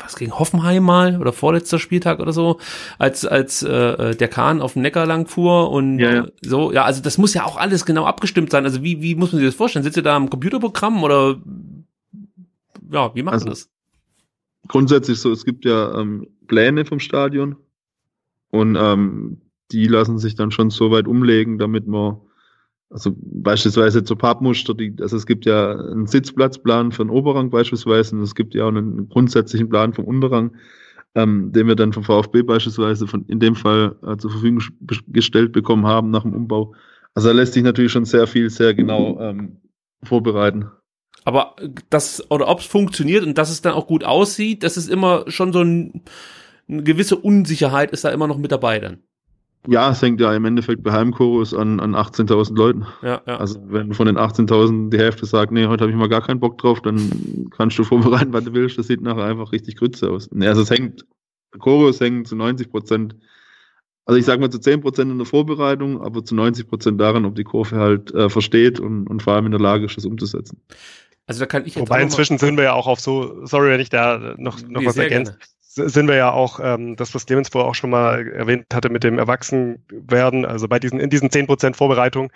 was gegen Hoffenheim mal oder vorletzter Spieltag oder so, als als äh, äh, der Kahn auf dem Neckar lang fuhr und ja, ja. so, ja, also das muss ja auch alles genau abgestimmt sein. Also wie wie muss man sich das vorstellen? Sitzt ihr da am Computerprogramm oder ja, wie macht also, das? Grundsätzlich so, es gibt ja ähm, Pläne vom Stadion und ähm, die lassen sich dann schon so weit umlegen, damit man also beispielsweise zur Pappmuster, die, also es gibt ja einen Sitzplatzplan für den Oberrang beispielsweise und es gibt ja auch einen grundsätzlichen Plan vom Unterrang, ähm, den wir dann vom VfB beispielsweise von, in dem Fall äh, zur Verfügung gestellt bekommen haben nach dem Umbau. Also da lässt sich natürlich schon sehr viel, sehr genau ähm, vorbereiten. Aber das, oder ob es funktioniert und dass es dann auch gut aussieht, das ist immer schon so ein, eine gewisse Unsicherheit ist da immer noch mit dabei dann. Ja, es hängt ja im Endeffekt bei Heimchorus an, an 18.000 Leuten. Ja, ja. Also wenn von den 18.000 die Hälfte sagt, nee, heute habe ich mal gar keinen Bock drauf, dann kannst du vorbereiten, was du willst. Das sieht nachher einfach richtig Grütze aus. Nee, also es hängt, Chorus hängt zu 90 Prozent Also ich sage mal zu 10% in der Vorbereitung, aber zu 90% daran, ob die Kurve halt äh, versteht und, und vor allem in der Lage ist, das umzusetzen. Also da kann ich jetzt Wobei inzwischen sind wir ja auch auf so, sorry, wenn ich da noch, noch nee, was ergänze, sind wir ja auch, ähm, das, was Clemens vorher auch schon mal erwähnt hatte mit dem Erwachsenwerden, also bei diesen, in diesen 10% Vorbereitung,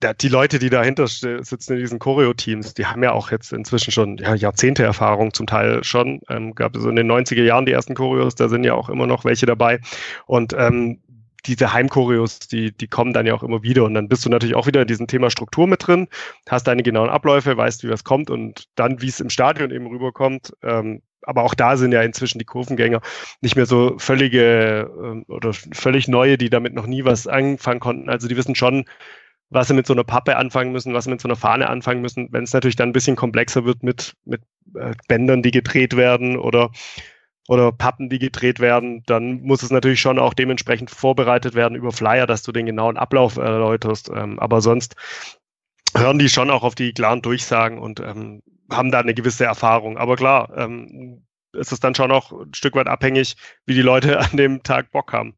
da, die Leute, die dahinter sitzen in diesen Choreo-Teams, die haben ja auch jetzt inzwischen schon ja, Jahrzehnte Erfahrung zum Teil schon. Ähm, gab es in den 90er Jahren die ersten Choreos, da sind ja auch immer noch welche dabei. Und ähm, diese Heimchoreos, die, die kommen dann ja auch immer wieder. Und dann bist du natürlich auch wieder in diesem Thema Struktur mit drin, hast deine genauen Abläufe, weißt, wie was kommt und dann, wie es im Stadion eben rüberkommt. Ähm, aber auch da sind ja inzwischen die Kurvengänger nicht mehr so völlige äh, oder völlig neue, die damit noch nie was anfangen konnten. Also die wissen schon, was sie mit so einer Pappe anfangen müssen, was sie mit so einer Fahne anfangen müssen. Wenn es natürlich dann ein bisschen komplexer wird mit, mit äh, Bändern, die gedreht werden oder, oder Pappen, die gedreht werden, dann muss es natürlich schon auch dementsprechend vorbereitet werden über Flyer, dass du den genauen Ablauf erläuterst. Ähm, aber sonst hören die schon auch auf die klaren Durchsagen und ähm, haben da eine gewisse Erfahrung. Aber klar, ähm, ist es dann schon auch ein Stück weit abhängig, wie die Leute an dem Tag Bock haben.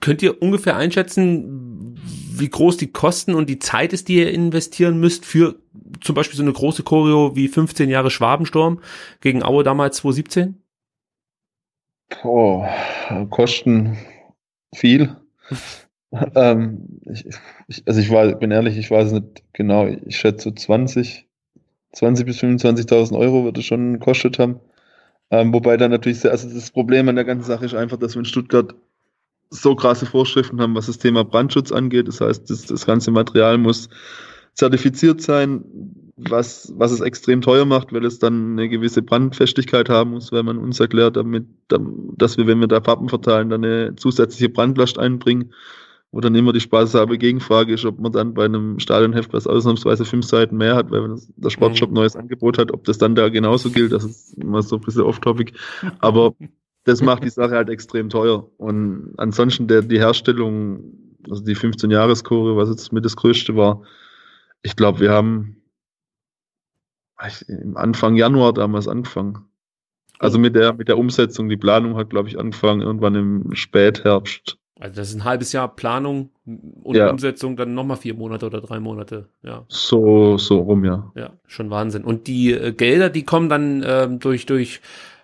Könnt ihr ungefähr einschätzen, wie groß die Kosten und die Zeit ist, die ihr investieren müsst für zum Beispiel so eine große Choreo wie 15 Jahre Schwabensturm gegen Aue damals 2017? Oh, Kosten viel. ähm, ich, ich, also ich war, bin ehrlich, ich weiß nicht genau, ich schätze 20, 20 bis 25.000 Euro wird es schon gekostet haben. Ähm, wobei dann natürlich, sehr, also das Problem an der ganzen Sache ist einfach, dass wir in Stuttgart so krasse Vorschriften haben, was das Thema Brandschutz angeht. Das heißt, das, das ganze Material muss zertifiziert sein, was, was es extrem teuer macht, weil es dann eine gewisse Brandfestigkeit haben muss, weil man uns erklärt, damit, dass wir, wenn wir da Pappen verteilen, dann eine zusätzliche Brandlast einbringen. Wo dann immer die spaßhalbe Gegenfrage ist, ob man dann bei einem Stadionheft, was ausnahmsweise fünf Seiten mehr hat, weil der Sportshop mhm. neues Angebot hat, ob das dann da genauso gilt. Das ist immer so ein bisschen off-topic. Aber das macht die Sache halt extrem teuer. Und ansonsten der, die Herstellung, also die 15-Jahres-Kurve, was jetzt mit das Größte war, ich glaube, wir haben im Anfang Januar damals angefangen. Also mit der, mit der Umsetzung, die Planung hat, glaube ich, angefangen irgendwann im Spätherbst. Also das ist ein halbes Jahr Planung und ja. Umsetzung, dann nochmal vier Monate oder drei Monate, ja. So, so rum, ja. Ja, schon Wahnsinn. Und die äh, Gelder, die kommen dann ähm, durch, durch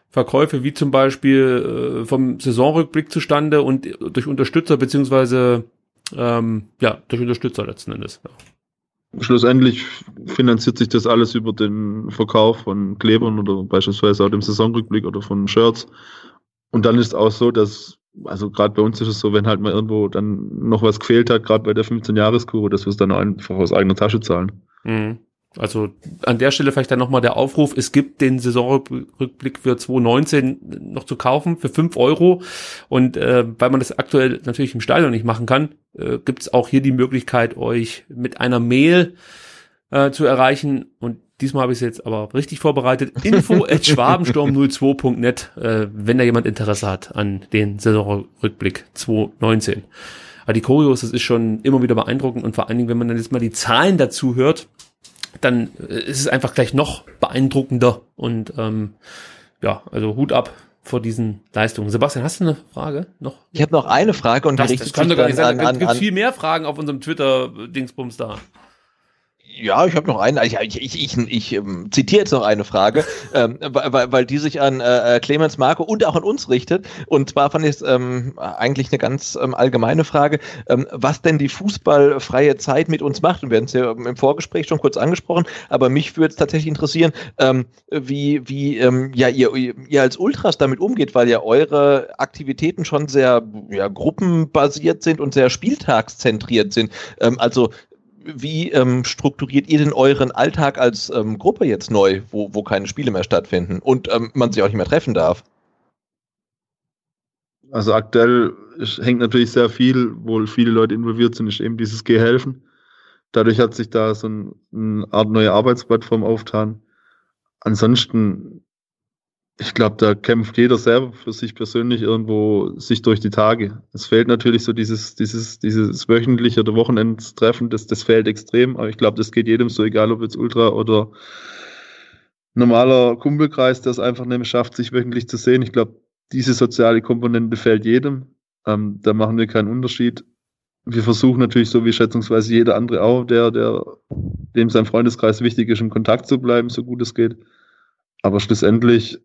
Verkäufe wie zum Beispiel äh, vom Saisonrückblick zustande und durch Unterstützer beziehungsweise ähm, ja durch Unterstützer letzten Endes. Ja. Schlussendlich finanziert sich das alles über den Verkauf von Klebern oder beispielsweise auch dem Saisonrückblick oder von Shirts. Und dann ist auch so, dass, also gerade bei uns ist es so, wenn halt mal irgendwo dann noch was gefehlt hat, gerade bei der 15-Jahres-Kur, dass wir es dann einfach aus eigener Tasche zahlen. Mhm. Also an der Stelle vielleicht dann nochmal der Aufruf, es gibt den Saisonrückblick für 2019 noch zu kaufen für fünf Euro. Und äh, weil man das aktuell natürlich im Stadion nicht machen kann, äh, gibt es auch hier die Möglichkeit, euch mit einer Mail äh, zu erreichen. Und diesmal habe ich es jetzt aber richtig vorbereitet. Info at schwabensturm02.net, äh, wenn da jemand Interesse hat an den Saisonrückblick 2019. Aber die Choreos, das ist schon immer wieder beeindruckend und vor allen Dingen, wenn man dann jetzt mal die Zahlen dazu hört, dann äh, ist es einfach gleich noch beeindruckender. Und ähm, ja, also Hut ab vor diesen Leistungen. Sebastian, hast du eine Frage noch? Ich habe noch eine Frage und das, das kann doch gar nicht sein. Es gibt viel mehr Fragen auf unserem Twitter-Dingsbums da. Ja, ich habe noch eine. Ich, ich, ich, ich, ich ähm, zitiere jetzt noch eine Frage, ähm, weil, weil die sich an äh, äh, Clemens Marco und auch an uns richtet. Und zwar fand ich es ähm, eigentlich eine ganz ähm, allgemeine Frage, ähm, was denn die fußballfreie Zeit mit uns macht. Und wir haben es ja im Vorgespräch schon kurz angesprochen, aber mich würde es tatsächlich interessieren, ähm, wie, wie ähm, ja, ihr, ihr als Ultras damit umgeht, weil ja eure Aktivitäten schon sehr ja, gruppenbasiert sind und sehr spieltagszentriert sind. Ähm, also wie ähm, strukturiert ihr denn euren Alltag als ähm, Gruppe jetzt neu, wo, wo keine Spiele mehr stattfinden und ähm, man sich auch nicht mehr treffen darf? Also aktuell hängt natürlich sehr viel, wo viele Leute involviert sind, ist eben dieses Geh-Helfen. Dadurch hat sich da so ein, eine Art neue Arbeitsplattform aufgetan. Ansonsten ich glaube, da kämpft jeder selber für sich persönlich irgendwo sich durch die Tage. Es fehlt natürlich so dieses, dieses, dieses wöchentliche oder Wochenendtreffen, das, das fehlt extrem, aber ich glaube, das geht jedem so, egal ob jetzt Ultra oder normaler Kumpelkreis, der es einfach nicht mehr schafft, sich wöchentlich zu sehen. Ich glaube, diese soziale Komponente fehlt jedem. Ähm, da machen wir keinen Unterschied. Wir versuchen natürlich, so wie schätzungsweise jeder andere auch, der, der, dem sein Freundeskreis wichtig ist, in Kontakt zu bleiben, so gut es geht. Aber schlussendlich,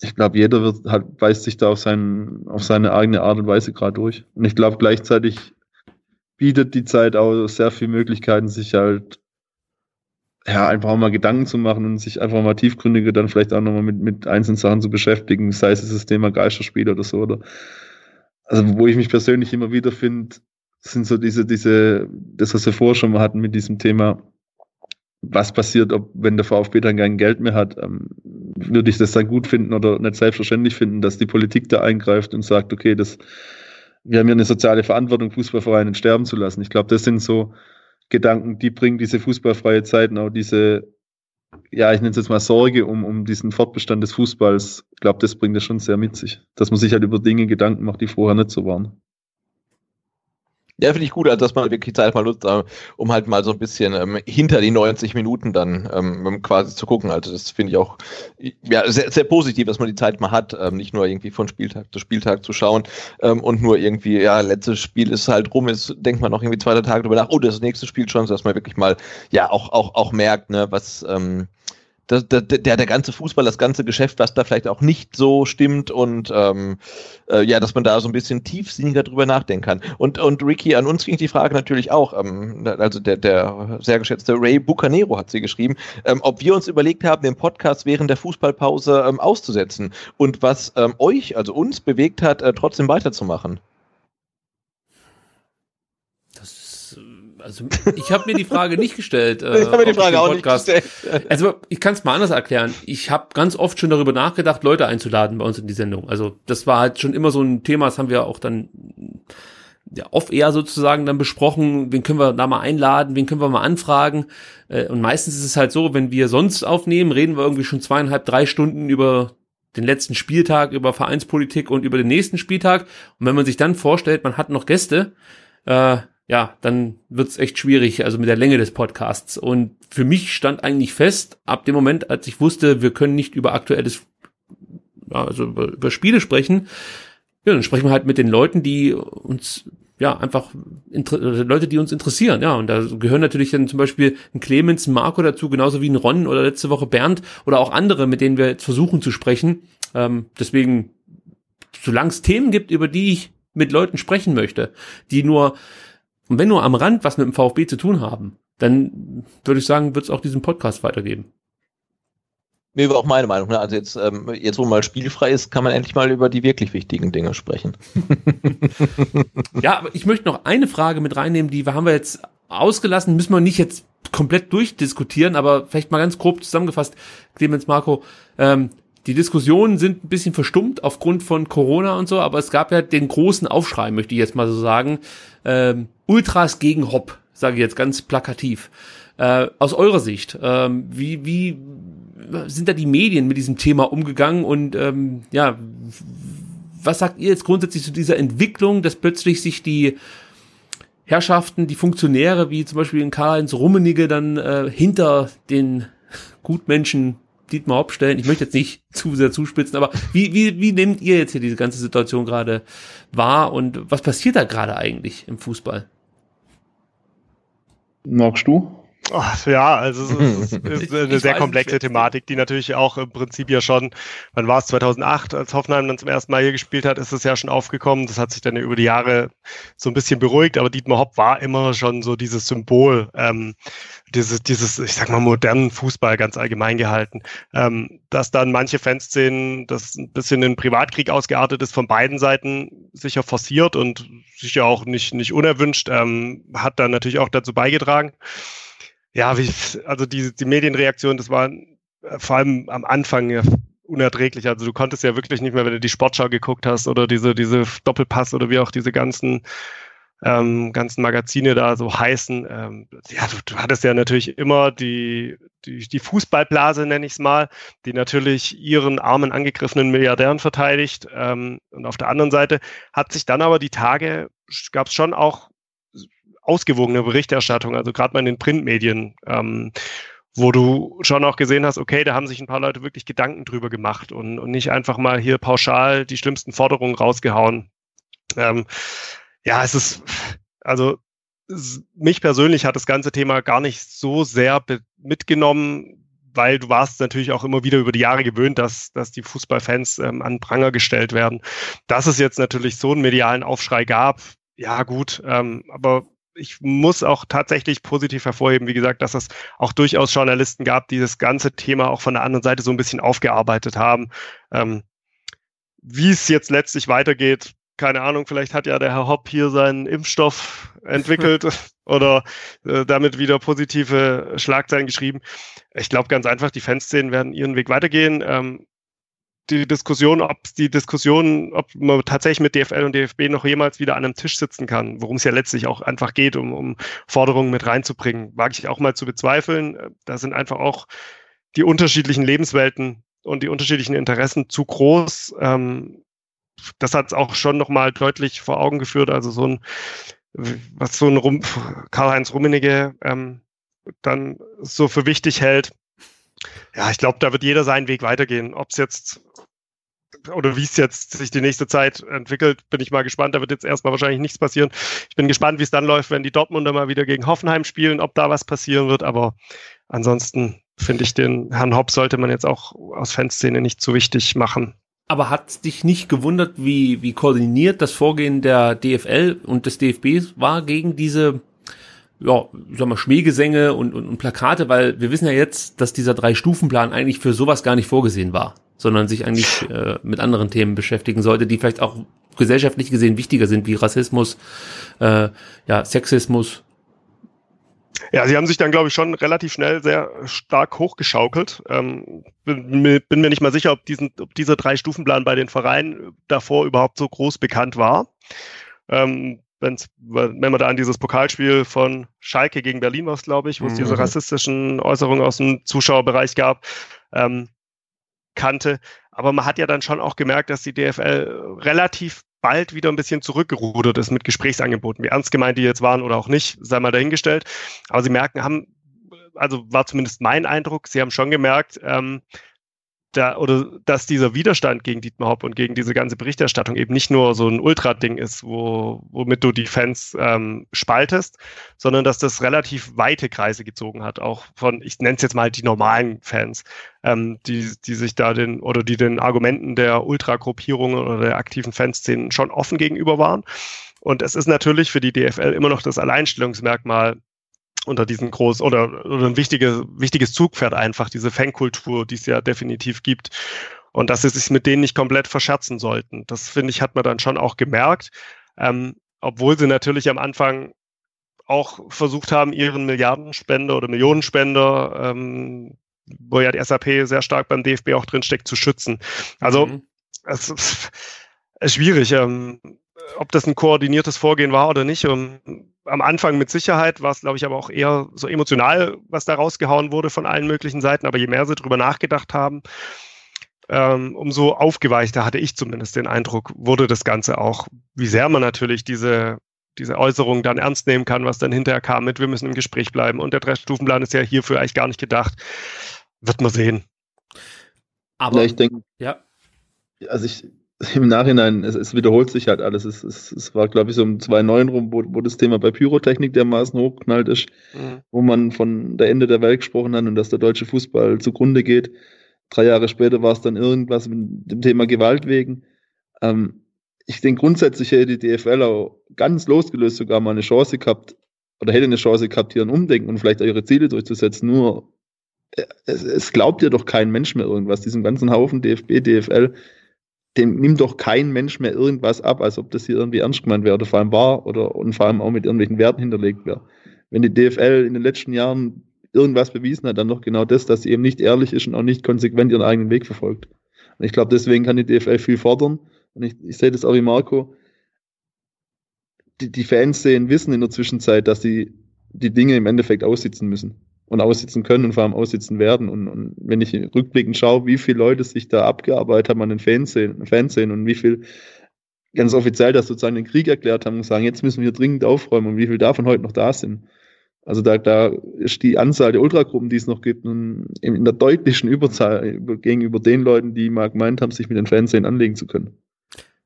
ich glaube, jeder wird, halt, beißt sich da auf, seinen, auf seine eigene Art und Weise gerade durch. Und ich glaube, gleichzeitig bietet die Zeit auch sehr viele Möglichkeiten, sich halt ja, einfach mal Gedanken zu machen und sich einfach mal tiefgründiger dann vielleicht auch nochmal mit, mit einzelnen Sachen zu beschäftigen, sei es das Thema Geisterspiel oder so, oder also wo ich mich persönlich immer wieder finde, sind so diese, diese, das, was wir vorher schon mal hatten mit diesem Thema, was passiert, ob, wenn der VfB dann kein Geld mehr hat, ähm, würde ich das dann gut finden oder nicht selbstverständlich finden, dass die Politik da eingreift und sagt, okay, das, wir haben ja eine soziale Verantwortung, Fußballvereine sterben zu lassen. Ich glaube, das sind so Gedanken, die bringen diese fußballfreie Zeit und auch diese, ja, ich nenne es jetzt mal Sorge um, um diesen Fortbestand des Fußballs. Ich glaube, das bringt das schon sehr mit sich, dass man sich halt über Dinge Gedanken macht, die vorher nicht so waren. Ja, finde ich gut, also dass man wirklich Zeit mal nutzt, äh, um halt mal so ein bisschen ähm, hinter die 90 Minuten dann ähm, quasi zu gucken. Also das finde ich auch ja, sehr, sehr positiv, dass man die Zeit mal hat, ähm, nicht nur irgendwie von Spieltag zu Spieltag zu schauen ähm, und nur irgendwie, ja, letztes Spiel ist halt rum, ist, denkt man noch irgendwie zwei, drei Tage drüber nach, oh, das nächste Spiel schon, dass man wirklich mal ja auch, auch, auch merkt, ne, was ähm, der, der, der ganze Fußball, das ganze Geschäft, was da vielleicht auch nicht so stimmt und ähm, äh, ja, dass man da so ein bisschen tiefsinniger drüber nachdenken kann. Und, und Ricky, an uns ging die Frage natürlich auch, ähm, also der, der sehr geschätzte Ray Bucanero hat sie geschrieben, ähm, ob wir uns überlegt haben, den Podcast während der Fußballpause ähm, auszusetzen und was ähm, euch, also uns, bewegt hat, äh, trotzdem weiterzumachen. Also ich habe mir die Frage nicht gestellt. Äh, ich habe mir die Frage auch nicht gestellt. Also ich kann es mal anders erklären. Ich habe ganz oft schon darüber nachgedacht, Leute einzuladen bei uns in die Sendung. Also das war halt schon immer so ein Thema, das haben wir auch dann ja, oft eher sozusagen dann besprochen, wen können wir da mal einladen, wen können wir mal anfragen. Äh, und meistens ist es halt so, wenn wir sonst aufnehmen, reden wir irgendwie schon zweieinhalb, drei Stunden über den letzten Spieltag, über Vereinspolitik und über den nächsten Spieltag. Und wenn man sich dann vorstellt, man hat noch Gäste, äh, ja, dann wird's echt schwierig, also mit der Länge des Podcasts. Und für mich stand eigentlich fest, ab dem Moment, als ich wusste, wir können nicht über aktuelles, also über, über Spiele sprechen, ja, dann sprechen wir halt mit den Leuten, die uns ja, einfach Leute, die uns interessieren, ja, und da gehören natürlich dann zum Beispiel ein Clemens, ein Marco dazu, genauso wie ein Ron oder letzte Woche Bernd oder auch andere, mit denen wir jetzt versuchen zu sprechen. Ähm, deswegen, solange es Themen gibt, über die ich mit Leuten sprechen möchte, die nur und wenn nur am Rand was mit dem VfB zu tun haben, dann würde ich sagen, wird es auch diesen Podcast weitergeben. Mir war auch meine Meinung. Ne? Also jetzt, ähm, jetzt, wo mal spielfrei ist, kann man endlich mal über die wirklich wichtigen Dinge sprechen. ja, aber ich möchte noch eine Frage mit reinnehmen, die haben wir jetzt ausgelassen, müssen wir nicht jetzt komplett durchdiskutieren, aber vielleicht mal ganz grob zusammengefasst, Clemens Marco, ähm, die Diskussionen sind ein bisschen verstummt aufgrund von Corona und so, aber es gab ja den großen Aufschrei, möchte ich jetzt mal so sagen. Ähm, Ultras gegen Hopp, sage ich jetzt ganz plakativ. Äh, aus eurer Sicht, ähm, wie, wie sind da die Medien mit diesem Thema umgegangen und ähm, ja, was sagt ihr jetzt grundsätzlich zu dieser Entwicklung, dass plötzlich sich die Herrschaften, die Funktionäre, wie zum Beispiel in Karl-Heinz Rummenigge, dann äh, hinter den Gutmenschen Dietmar Hopp stellen. Ich möchte jetzt nicht zu sehr zuspitzen, aber wie, wie, wie nehmt ihr jetzt hier diese ganze Situation gerade wahr und was passiert da gerade eigentlich im Fußball? Magst du? Ach, ja, also es ist, ist eine sehr komplexe Thematik, die natürlich auch im Prinzip ja schon, wann war es 2008, als Hoffenheim dann zum ersten Mal hier gespielt hat, ist es ja schon aufgekommen. Das hat sich dann über die Jahre so ein bisschen beruhigt, aber Dietmar Hopp war immer schon so dieses Symbol, ähm, dieses, dieses, ich sag mal, modernen Fußball ganz allgemein gehalten. Ähm, dass dann manche Fans sehen, dass ein bisschen ein Privatkrieg ausgeartet ist von beiden Seiten, sicher forciert und sicher auch nicht, nicht unerwünscht, ähm, hat dann natürlich auch dazu beigetragen ja, wie, also die, die Medienreaktion, das war äh, vor allem am Anfang ja unerträglich. Also du konntest ja wirklich nicht mehr, wenn du die Sportschau geguckt hast oder diese, diese Doppelpass oder wie auch diese ganzen, ähm, ganzen Magazine da so heißen. Ähm, ja, du, du hattest ja natürlich immer die, die, die Fußballblase, nenne ich es mal, die natürlich ihren armen angegriffenen Milliardären verteidigt. Ähm, und auf der anderen Seite hat sich dann aber die Tage, gab es schon auch ausgewogene Berichterstattung, also gerade mal in den Printmedien, ähm, wo du schon auch gesehen hast, okay, da haben sich ein paar Leute wirklich Gedanken drüber gemacht und, und nicht einfach mal hier pauschal die schlimmsten Forderungen rausgehauen. Ähm, ja, es ist, also mich persönlich hat das ganze Thema gar nicht so sehr mitgenommen, weil du warst natürlich auch immer wieder über die Jahre gewöhnt, dass, dass die Fußballfans ähm, an Pranger gestellt werden. Dass es jetzt natürlich so einen medialen Aufschrei gab, ja gut, ähm, aber ich muss auch tatsächlich positiv hervorheben, wie gesagt, dass es auch durchaus Journalisten gab, die das ganze Thema auch von der anderen Seite so ein bisschen aufgearbeitet haben. Ähm, wie es jetzt letztlich weitergeht, keine Ahnung, vielleicht hat ja der Herr Hopp hier seinen Impfstoff entwickelt oder äh, damit wieder positive Schlagzeilen geschrieben. Ich glaube ganz einfach, die Fanszenen werden ihren Weg weitergehen. Ähm, die Diskussion, ob die Diskussion, ob man tatsächlich mit DFL und DFB noch jemals wieder an einem Tisch sitzen kann, worum es ja letztlich auch einfach geht, um, um Forderungen mit reinzubringen, wage ich auch mal zu bezweifeln. Da sind einfach auch die unterschiedlichen Lebenswelten und die unterschiedlichen Interessen zu groß. Ähm, das hat es auch schon nochmal deutlich vor Augen geführt. Also so ein, was so ein Rum, Karl-Heinz Rummenigge ähm, dann so für wichtig hält. Ja, ich glaube, da wird jeder seinen Weg weitergehen. Ob es jetzt oder wie es jetzt sich die nächste Zeit entwickelt, bin ich mal gespannt. Da wird jetzt erstmal wahrscheinlich nichts passieren. Ich bin gespannt, wie es dann läuft, wenn die Dortmunder mal wieder gegen Hoffenheim spielen, ob da was passieren wird. Aber ansonsten finde ich den Herrn Hopp sollte man jetzt auch aus Fanszene nicht zu wichtig machen. Aber hat dich nicht gewundert, wie, wie koordiniert das Vorgehen der DFL und des DFBs war gegen diese, ja, sag mal, Schmähgesänge und, und, und Plakate, weil wir wissen ja jetzt, dass dieser Drei-Stufen-Plan eigentlich für sowas gar nicht vorgesehen war, sondern sich eigentlich äh, mit anderen Themen beschäftigen sollte, die vielleicht auch gesellschaftlich gesehen wichtiger sind, wie Rassismus, äh, ja, Sexismus ja, sie haben sich dann, glaube ich, schon relativ schnell sehr stark hochgeschaukelt. Ähm, bin, bin, mir nicht mal sicher, ob, diesen, ob dieser Drei-Stufen-Plan bei den Vereinen davor überhaupt so groß bekannt war. Ähm, wenn's, wenn man da an dieses Pokalspiel von Schalke gegen Berlin war, glaube ich, wo es mhm. diese rassistischen Äußerungen aus dem Zuschauerbereich gab, ähm, kannte. Aber man hat ja dann schon auch gemerkt, dass die DFL relativ bald wieder ein bisschen zurückgerudert ist mit Gesprächsangeboten. Wie ernst gemeint die jetzt waren oder auch nicht, sei mal dahingestellt. Aber sie merken, haben, also war zumindest mein Eindruck, sie haben schon gemerkt, ähm, da, oder dass dieser Widerstand gegen Dietmar Hopp und gegen diese ganze Berichterstattung eben nicht nur so ein Ultra-Ding ist, wo, womit du die Fans ähm, spaltest, sondern dass das relativ weite Kreise gezogen hat, auch von, ich nenne es jetzt mal die normalen Fans, ähm, die, die sich da den oder die den Argumenten der Ultra-Gruppierungen oder der aktiven Fanszenen schon offen gegenüber waren. Und es ist natürlich für die DFL immer noch das Alleinstellungsmerkmal, unter diesen groß oder, oder ein wichtiges, wichtiges Zugpferd einfach, diese Fankultur, die es ja definitiv gibt. Und dass sie sich mit denen nicht komplett verscherzen sollten. Das finde ich, hat man dann schon auch gemerkt. Ähm, obwohl sie natürlich am Anfang auch versucht haben, ihren Milliardenspender oder Millionenspender, ähm, wo ja die SAP sehr stark beim DFB auch drinsteckt, zu schützen. Also mhm. es ist schwierig. Ähm, ob das ein koordiniertes Vorgehen war oder nicht. Um, am Anfang mit Sicherheit war es, glaube ich, aber auch eher so emotional, was da rausgehauen wurde von allen möglichen Seiten. Aber je mehr sie drüber nachgedacht haben, ähm, umso aufgeweichter hatte ich zumindest den Eindruck, wurde das Ganze auch, wie sehr man natürlich diese, diese Äußerung dann ernst nehmen kann, was dann hinterher kam mit, wir müssen im Gespräch bleiben. Und der Drei-Stufenplan ist ja hierfür eigentlich gar nicht gedacht. Wird man sehen. Aber ja, ich denke, ja. Also ich, im Nachhinein, es, es, wiederholt sich halt alles. Es, es, es war, glaube ich, so um 2009 rum, wo, wo das Thema bei Pyrotechnik dermaßen hochknallt ist, mhm. wo man von der Ende der Welt gesprochen hat und dass der deutsche Fußball zugrunde geht. Drei Jahre später war es dann irgendwas mit dem Thema Gewalt wegen. Ähm, ich denke, grundsätzlich hätte die DFL auch ganz losgelöst sogar mal eine Chance gehabt oder hätte eine Chance gehabt, hier ein Umdenken und vielleicht auch ihre Ziele durchzusetzen. Nur äh, es, es glaubt ja doch kein Mensch mehr irgendwas. Diesen ganzen Haufen DFB, DFL, dem nimmt doch kein Mensch mehr irgendwas ab, als ob das hier irgendwie ernst gemeint wäre oder vor allem war oder und vor allem auch mit irgendwelchen Werten hinterlegt wäre. Wenn die DFL in den letzten Jahren irgendwas bewiesen hat, dann doch genau das, dass sie eben nicht ehrlich ist und auch nicht konsequent ihren eigenen Weg verfolgt. Und ich glaube, deswegen kann die DFL viel fordern. Und ich, ich sehe das auch wie Marco. Die, die Fans sehen, wissen in der Zwischenzeit, dass sie die Dinge im Endeffekt aussitzen müssen und aussitzen können und vor allem aussitzen werden. Und, und wenn ich rückblickend schaue, wie viele Leute sich da abgearbeitet haben an den Fernsehen, und wie viel ganz offiziell das sozusagen den Krieg erklärt haben und sagen, jetzt müssen wir dringend aufräumen und wie viel davon heute noch da sind. Also da, da ist die Anzahl der Ultragruppen, die es noch gibt, in der deutlichen Überzahl gegenüber den Leuten, die mal gemeint haben, sich mit den Fernsehen anlegen zu können.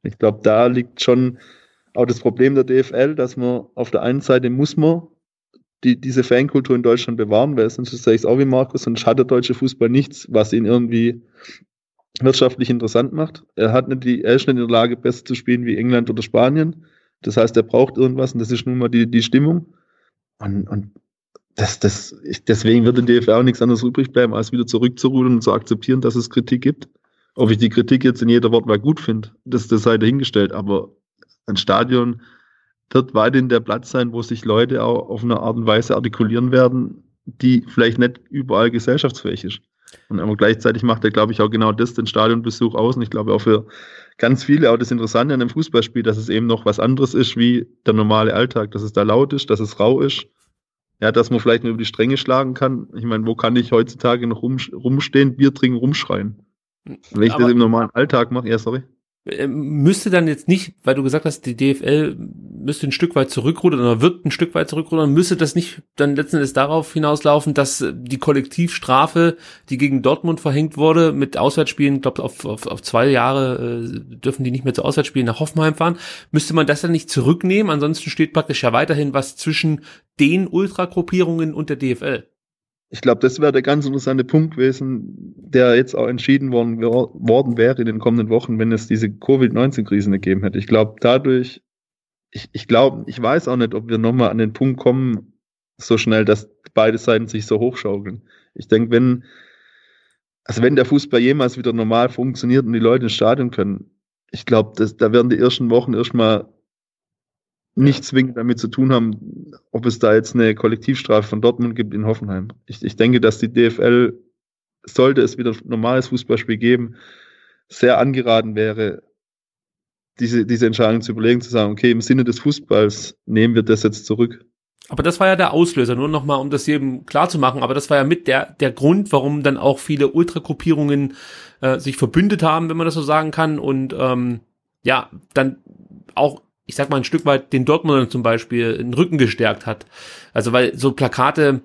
Ich glaube, da liegt schon auch das Problem der DFL, dass man auf der einen Seite muss man die, diese Fankultur in Deutschland bewahren, weil sonst sage ich es auch wie Markus, sonst hat der deutsche Fußball nichts, was ihn irgendwie wirtschaftlich interessant macht. Er hat nicht die, er ist nicht in der Lage, besser zu spielen wie England oder Spanien. Das heißt, er braucht irgendwas und das ist nun mal die, die Stimmung. Und, und das, das, ich, deswegen wird in DFR auch nichts anderes übrig bleiben, als wieder zurückzurudern und zu akzeptieren, dass es Kritik gibt. Ob ich die Kritik jetzt in jeder Wortwahl gut finde, das, das sei dahingestellt, aber ein Stadion wird weiterhin der Platz sein, wo sich Leute auch auf eine Art und Weise artikulieren werden, die vielleicht nicht überall gesellschaftsfähig ist. Und aber gleichzeitig macht er, glaube ich, auch genau das, den Stadionbesuch aus. Und ich glaube auch für ganz viele auch das Interessante an einem Fußballspiel, dass es eben noch was anderes ist wie der normale Alltag, dass es da laut ist, dass es rau ist. Ja, dass man vielleicht nur über die Stränge schlagen kann. Ich meine, wo kann ich heutzutage noch rum, rumstehen, Bier trinken, rumschreien? Wenn ich aber das im normalen Alltag mache, ja, sorry. Äh, müsste dann jetzt nicht, weil du gesagt hast, die DFL müsste ein Stück weit zurückrudern oder wird ein Stück weit zurückrudern, müsste das nicht dann letzten Endes darauf hinauslaufen, dass die Kollektivstrafe, die gegen Dortmund verhängt wurde, mit Auswärtsspielen, glaube auf, auf, auf zwei Jahre äh, dürfen die nicht mehr zu Auswärtsspielen nach Hoffenheim fahren, müsste man das dann nicht zurücknehmen? Ansonsten steht praktisch ja weiterhin was zwischen den Ultragruppierungen und der DFL ich glaube, das wäre der ganz interessante Punkt gewesen, der jetzt auch entschieden worden, worden wäre in den kommenden Wochen, wenn es diese Covid-19-Krise gegeben hätte. Ich glaube, dadurch, ich, ich glaube, ich weiß auch nicht, ob wir nochmal an den Punkt kommen, so schnell, dass beide Seiten sich so hochschaukeln. Ich denke, wenn, also wenn der Fußball jemals wieder normal funktioniert und die Leute ins Stadion können, ich glaube, da werden die ersten Wochen erstmal nicht zwingend damit zu tun haben, ob es da jetzt eine Kollektivstrafe von Dortmund gibt in Hoffenheim. Ich, ich denke, dass die DFL, sollte es wieder normales Fußballspiel geben, sehr angeraten wäre, diese, diese Entscheidung zu überlegen, zu sagen, okay, im Sinne des Fußballs nehmen wir das jetzt zurück. Aber das war ja der Auslöser, nur nochmal, um das jedem klar zu machen, aber das war ja mit der, der Grund, warum dann auch viele Ultragruppierungen äh, sich verbündet haben, wenn man das so sagen kann, und ähm, ja, dann auch ich sag mal, ein Stück weit den Dortmundern zum Beispiel den Rücken gestärkt hat. Also weil so Plakate,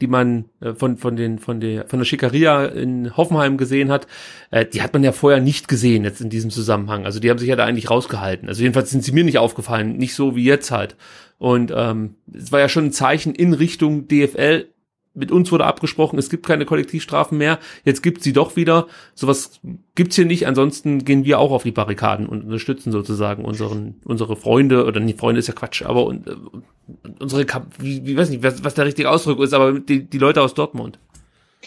die man äh, von, von, den, von, der, von der Schickeria in Hoffenheim gesehen hat, äh, die hat man ja vorher nicht gesehen jetzt in diesem Zusammenhang. Also die haben sich ja da eigentlich rausgehalten. Also jedenfalls sind sie mir nicht aufgefallen, nicht so wie jetzt halt. Und ähm, es war ja schon ein Zeichen in Richtung DFL, mit uns wurde abgesprochen, es gibt keine Kollektivstrafen mehr, jetzt gibt sie doch wieder. Sowas gibt's hier nicht, ansonsten gehen wir auch auf die Barrikaden und unterstützen sozusagen unseren, unsere Freunde, oder nicht Freunde ist ja Quatsch, aber und, äh, unsere, wie, wie weiß nicht, was, was der richtige Ausdruck ist, aber die, die Leute aus Dortmund.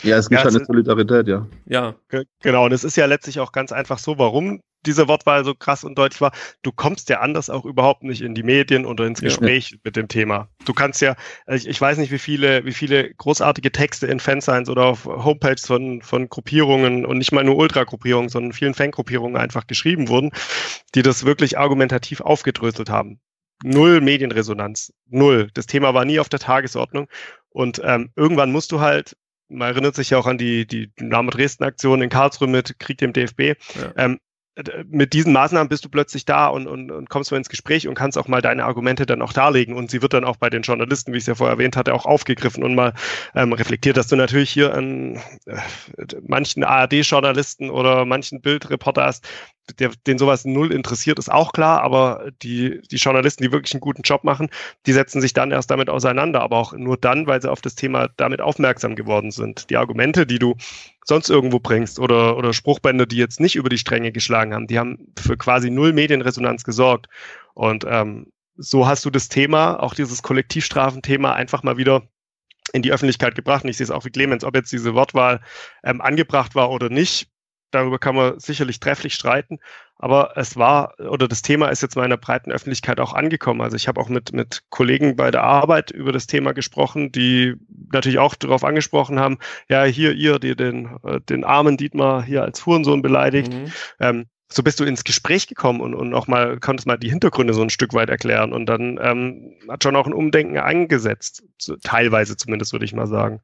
Ja, es gibt ja, eine Solidarität, ja. Ja. Genau, und es ist ja letztlich auch ganz einfach so, warum diese Wortwahl so krass und deutlich war. Du kommst ja anders auch überhaupt nicht in die Medien oder ins Gespräch ja. mit dem Thema. Du kannst ja, ich, ich, weiß nicht, wie viele, wie viele großartige Texte in Fansigns oder auf Homepages von, von Gruppierungen und nicht mal nur Ultra-Gruppierungen, sondern vielen Fangruppierungen einfach geschrieben wurden, die das wirklich argumentativ aufgedröselt haben. Null Medienresonanz. Null. Das Thema war nie auf der Tagesordnung. Und ähm, irgendwann musst du halt man erinnert sich ja auch an die, die Dynamo Dresden-Aktion in Karlsruhe mit Krieg dem DFB. Ja. Ähm, mit diesen Maßnahmen bist du plötzlich da und, und, und kommst mal ins Gespräch und kannst auch mal deine Argumente dann auch darlegen. Und sie wird dann auch bei den Journalisten, wie ich es ja vorher erwähnt hatte, auch aufgegriffen und mal ähm, reflektiert, dass du natürlich hier an äh, manchen ARD-Journalisten oder manchen Bildreporter hast, der, den sowas null interessiert, ist auch klar, aber die, die Journalisten, die wirklich einen guten Job machen, die setzen sich dann erst damit auseinander, aber auch nur dann, weil sie auf das Thema damit aufmerksam geworden sind. Die Argumente, die du sonst irgendwo bringst oder, oder Spruchbände, die jetzt nicht über die Stränge geschlagen haben, die haben für quasi null Medienresonanz gesorgt. Und ähm, so hast du das Thema, auch dieses Kollektivstrafenthema, einfach mal wieder in die Öffentlichkeit gebracht. Und ich sehe es auch wie Clemens, ob jetzt diese Wortwahl ähm, angebracht war oder nicht darüber kann man sicherlich trefflich streiten, aber es war oder das Thema ist jetzt meiner breiten Öffentlichkeit auch angekommen. Also ich habe auch mit, mit Kollegen bei der Arbeit über das Thema gesprochen, die natürlich auch darauf angesprochen haben, ja, hier ihr, die den, äh, den armen Dietmar hier als Hurensohn beleidigt. Mhm. Ähm, so bist du ins Gespräch gekommen und, und auch mal konntest mal die Hintergründe so ein Stück weit erklären und dann ähm, hat schon auch ein Umdenken eingesetzt, teilweise zumindest würde ich mal sagen.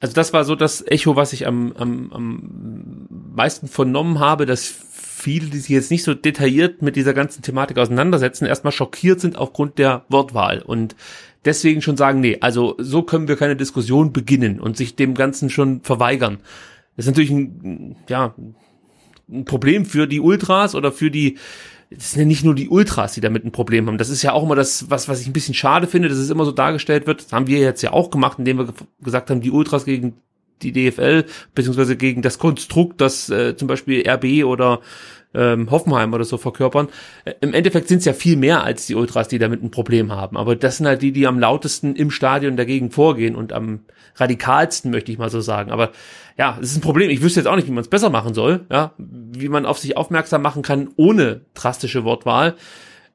Also das war so das Echo, was ich am, am, am meisten vernommen habe, dass viele, die sich jetzt nicht so detailliert mit dieser ganzen Thematik auseinandersetzen, erstmal schockiert sind aufgrund der Wortwahl und deswegen schon sagen, nee, also so können wir keine Diskussion beginnen und sich dem Ganzen schon verweigern. Das ist natürlich ein, ja, ein Problem für die Ultras oder für die es sind ja nicht nur die Ultras, die damit ein Problem haben. Das ist ja auch immer das, was, was ich ein bisschen schade finde, dass es immer so dargestellt wird. Das haben wir jetzt ja auch gemacht, indem wir gesagt haben, die Ultras gegen die DFL, beziehungsweise gegen das Konstrukt, das äh, zum Beispiel RB oder ähm, Hoffenheim oder so verkörpern. Äh, Im Endeffekt sind es ja viel mehr als die Ultras, die damit ein Problem haben. Aber das sind halt die, die am lautesten im Stadion dagegen vorgehen und am radikalsten, möchte ich mal so sagen. Aber ja, es ist ein Problem. Ich wüsste jetzt auch nicht, wie man es besser machen soll, ja, wie man auf sich aufmerksam machen kann ohne drastische Wortwahl.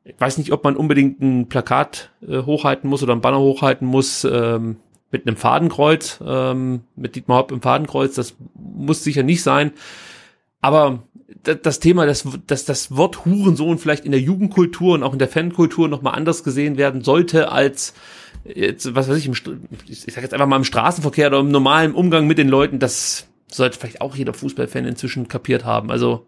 Ich weiß nicht, ob man unbedingt ein Plakat äh, hochhalten muss oder ein Banner hochhalten muss ähm, mit einem Fadenkreuz, ähm, mit Dietmar Hopp im Fadenkreuz. Das muss sicher nicht sein. Aber das Thema, dass, dass das Wort Hurensohn vielleicht in der Jugendkultur und auch in der Fankultur nochmal anders gesehen werden sollte als jetzt, was weiß ich, im, ich sag jetzt einfach mal im Straßenverkehr oder im normalen Umgang mit den Leuten, das sollte vielleicht auch jeder Fußballfan inzwischen kapiert haben. Also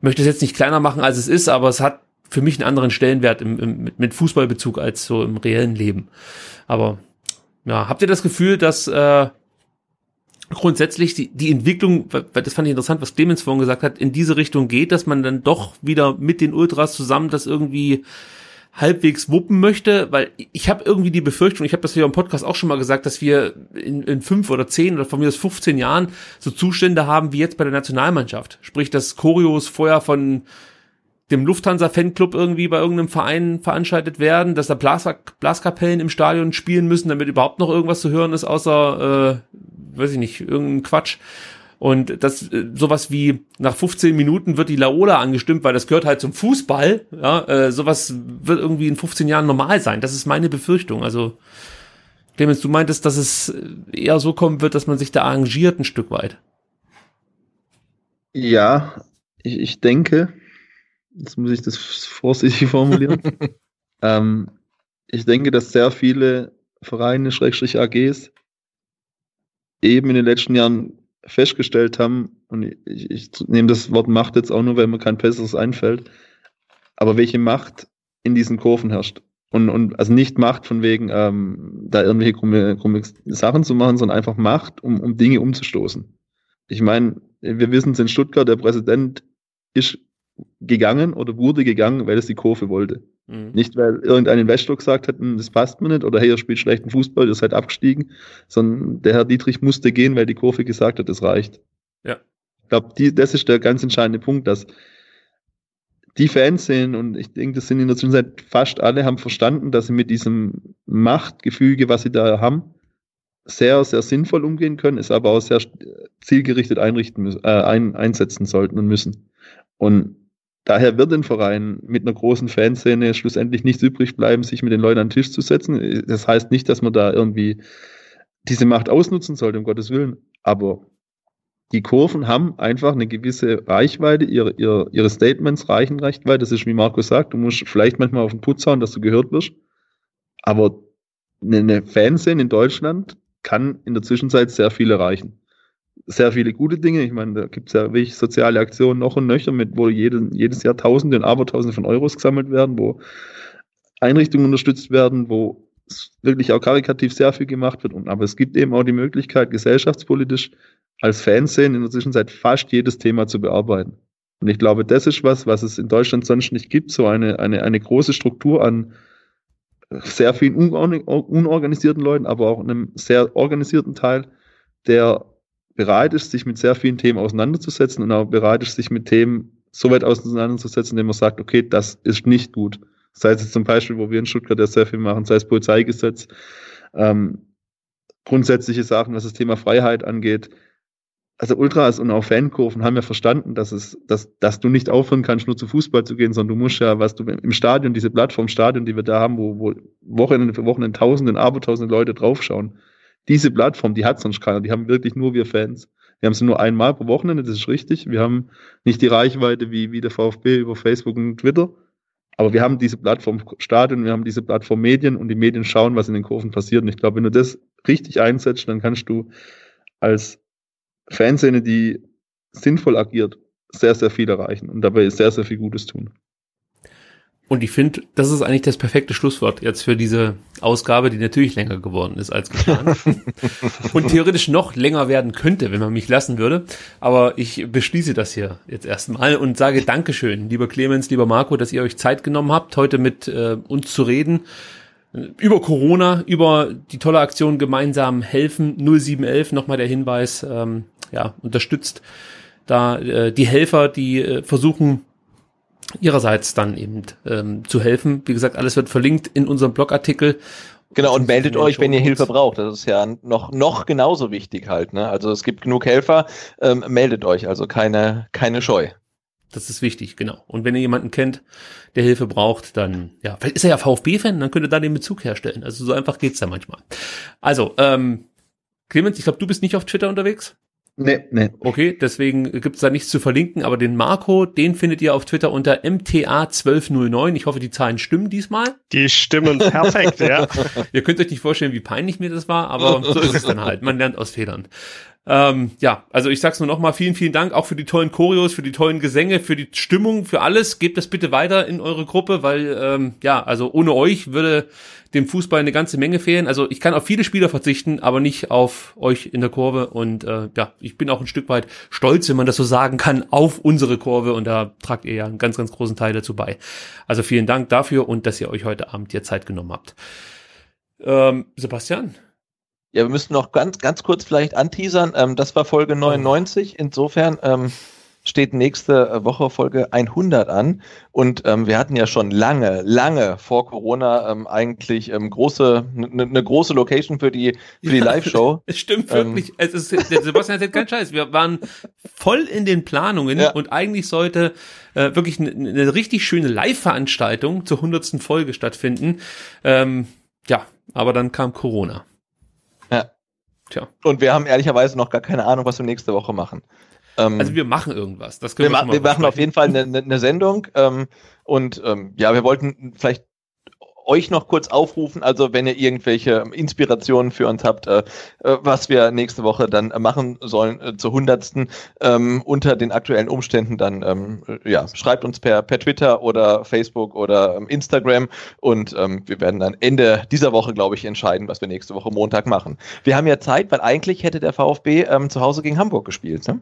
möchte es jetzt nicht kleiner machen, als es ist, aber es hat für mich einen anderen Stellenwert im, im, mit, Fußballbezug als so im reellen Leben. Aber ja, habt ihr das Gefühl, dass äh, grundsätzlich die, die Entwicklung, weil das fand ich interessant, was Clemens vorhin gesagt hat, in diese Richtung geht, dass man dann doch wieder mit den Ultras zusammen das irgendwie halbwegs wuppen möchte, weil ich habe irgendwie die Befürchtung, ich habe das hier im Podcast auch schon mal gesagt, dass wir in, in fünf oder zehn oder von mir aus 15 Jahren so Zustände haben wie jetzt bei der Nationalmannschaft. Sprich, dass Choreos vorher von dem Lufthansa-Fanclub irgendwie bei irgendeinem Verein veranstaltet werden, dass da Blas Blaskapellen im Stadion spielen müssen, damit überhaupt noch irgendwas zu hören ist, außer, äh, weiß ich nicht, irgendein Quatsch. Und das äh, sowas wie nach 15 Minuten wird die Laola angestimmt, weil das gehört halt zum Fußball. Ja, äh, sowas wird irgendwie in 15 Jahren normal sein. Das ist meine Befürchtung. Also Clemens, du meintest, dass es eher so kommen wird, dass man sich da arrangiert ein Stück weit. Ja, ich, ich denke, jetzt muss ich das vorsichtig formulieren. ähm, ich denke, dass sehr viele Vereine, Schrägstrich AGs, eben in den letzten Jahren festgestellt haben, und ich, ich nehme das Wort Macht jetzt auch nur, weil mir kein besseres einfällt, aber welche Macht in diesen Kurven herrscht. Und, und also nicht Macht von wegen, ähm, da irgendwelche krumme, krumme Sachen zu machen, sondern einfach Macht, um, um Dinge umzustoßen. Ich meine, wir wissen es in Stuttgart, der Präsident ist gegangen oder wurde gegangen, weil es die Kurve wollte. Mhm. Nicht, weil irgendein Investor gesagt hat, hm, das passt mir nicht oder hey, ihr spielt schlechten Fußball, ihr seid abgestiegen, sondern der Herr Dietrich musste gehen, weil die Kurve gesagt hat, das reicht. Ja. Ich glaube, das ist der ganz entscheidende Punkt, dass die Fans sehen, und ich denke, das sind in der Zwischenzeit fast alle, haben verstanden, dass sie mit diesem Machtgefüge, was sie da haben, sehr, sehr sinnvoll umgehen können, es aber auch sehr zielgerichtet einrichten äh, ein, einsetzen sollten und müssen. Und Daher wird ein Verein mit einer großen Fanszene schlussendlich nichts übrig bleiben, sich mit den Leuten an den Tisch zu setzen. Das heißt nicht, dass man da irgendwie diese Macht ausnutzen sollte, um Gottes Willen. Aber die Kurven haben einfach eine gewisse Reichweite, ihre, ihre, ihre Statements reichen recht weit. Das ist, wie Marco sagt, du musst vielleicht manchmal auf den Putz hauen, dass du gehört wirst. Aber eine Fanszene in Deutschland kann in der Zwischenzeit sehr viel erreichen sehr viele gute Dinge. Ich meine, da gibt es ja wirklich soziale Aktionen noch und nöcher, mit, wo jede, jedes Jahr Tausende und Abertausende von Euros gesammelt werden, wo Einrichtungen unterstützt werden, wo wirklich auch karikativ sehr viel gemacht wird. Und, aber es gibt eben auch die Möglichkeit, gesellschaftspolitisch als Fernsehen in der Zwischenzeit fast jedes Thema zu bearbeiten. Und ich glaube, das ist was, was es in Deutschland sonst nicht gibt, so eine, eine, eine große Struktur an sehr vielen unorganisierten Leuten, aber auch einem sehr organisierten Teil, der bereit ist, sich mit sehr vielen Themen auseinanderzusetzen und auch bereit ist, sich mit Themen so weit auseinanderzusetzen, indem man sagt, okay, das ist nicht gut. Sei es zum Beispiel, wo wir in Stuttgart ja sehr viel machen, sei es Polizeigesetz, ähm, grundsätzliche Sachen, was das Thema Freiheit angeht. Also Ultras und auch Fankurven haben ja verstanden, dass es, dass, dass du nicht aufhören kannst, nur zu Fußball zu gehen, sondern du musst ja, was du im Stadion, diese Plattform Stadion, die wir da haben, wo, wo Wochenende für Wochenende Tausende, Abertausende Leute draufschauen, diese Plattform, die hat sonst keiner. Die haben wirklich nur wir Fans. Wir haben sie nur einmal pro Wochenende, das ist richtig. Wir haben nicht die Reichweite wie, wie der VfB über Facebook und Twitter. Aber wir haben diese Plattform Stadion, wir haben diese Plattform Medien und die Medien schauen, was in den Kurven passiert. Und ich glaube, wenn du das richtig einsetzt, dann kannst du als Fanszene, die sinnvoll agiert, sehr, sehr viel erreichen und dabei sehr, sehr viel Gutes tun. Und ich finde, das ist eigentlich das perfekte Schlusswort jetzt für diese Ausgabe, die natürlich länger geworden ist als geplant. und theoretisch noch länger werden könnte, wenn man mich lassen würde. Aber ich beschließe das hier jetzt erstmal und sage Dankeschön, lieber Clemens, lieber Marco, dass ihr euch Zeit genommen habt, heute mit äh, uns zu reden. Über Corona, über die tolle Aktion gemeinsam helfen, 0711, nochmal der Hinweis, ähm, ja, unterstützt da äh, die Helfer, die äh, versuchen, ihrerseits dann eben ähm, zu helfen. Wie gesagt, alles wird verlinkt in unserem Blogartikel. Genau, und meldet euch, wenn ihr Hilfe braucht. Das ist ja noch, noch genauso wichtig halt. Ne? Also es gibt genug Helfer, ähm, meldet euch, also keine, keine Scheu. Das ist wichtig, genau. Und wenn ihr jemanden kennt, der Hilfe braucht, dann, ja, vielleicht ist er ja VfB-Fan, dann könnt ihr da den Bezug herstellen. Also so einfach geht's da manchmal. Also, ähm, Clemens, ich glaube, du bist nicht auf Twitter unterwegs? Nee, nee. Okay, deswegen gibt's da nichts zu verlinken, aber den Marco, den findet ihr auf Twitter unter MTA1209. Ich hoffe, die Zahlen stimmen diesmal. Die stimmen perfekt, ja. ihr könnt euch nicht vorstellen, wie peinlich mir das war, aber so ist es dann halt. Man lernt aus Fehlern. Ähm, ja, also ich sag's nur nochmal, vielen, vielen Dank auch für die tollen Choreos, für die tollen Gesänge, für die Stimmung, für alles. Gebt das bitte weiter in eure Gruppe, weil ähm, ja, also ohne euch würde dem Fußball eine ganze Menge fehlen. Also ich kann auf viele Spieler verzichten, aber nicht auf euch in der Kurve. Und äh, ja, ich bin auch ein Stück weit stolz, wenn man das so sagen kann, auf unsere Kurve. Und da tragt ihr ja einen ganz, ganz großen Teil dazu bei. Also vielen Dank dafür und dass ihr euch heute Abend hier Zeit genommen habt. Ähm, Sebastian, ja, wir müssen noch ganz, ganz kurz vielleicht anteasern. Ähm, das war Folge 99. Insofern ähm, steht nächste Woche Folge 100 an. Und ähm, wir hatten ja schon lange, lange vor Corona ähm, eigentlich ähm, große, eine ne große Location für die, für die Live-Show. Es stimmt wirklich. es ist, der Sebastian hat keinen Scheiß. Wir waren voll in den Planungen ja. und eigentlich sollte äh, wirklich eine, eine richtig schöne Live-Veranstaltung zur 100. Folge stattfinden. Ähm, ja, aber dann kam Corona. Tja. Und wir haben ehrlicherweise noch gar keine Ahnung, was wir nächste Woche machen. Ähm, also wir machen irgendwas. Das können wir, wir, wir machen auf jeden Fall eine, eine Sendung. Ähm, und ähm, ja, wir wollten vielleicht euch noch kurz aufrufen, also wenn ihr irgendwelche Inspirationen für uns habt, äh, äh was wir nächste Woche dann machen sollen äh, zur hundertsten ähm, unter den aktuellen Umständen, dann ähm, ja schreibt uns per per Twitter oder Facebook oder ähm, Instagram und ähm, wir werden dann Ende dieser Woche, glaube ich, entscheiden, was wir nächste Woche Montag machen. Wir haben ja Zeit, weil eigentlich hätte der VfB ähm, zu Hause gegen Hamburg gespielt. Ne?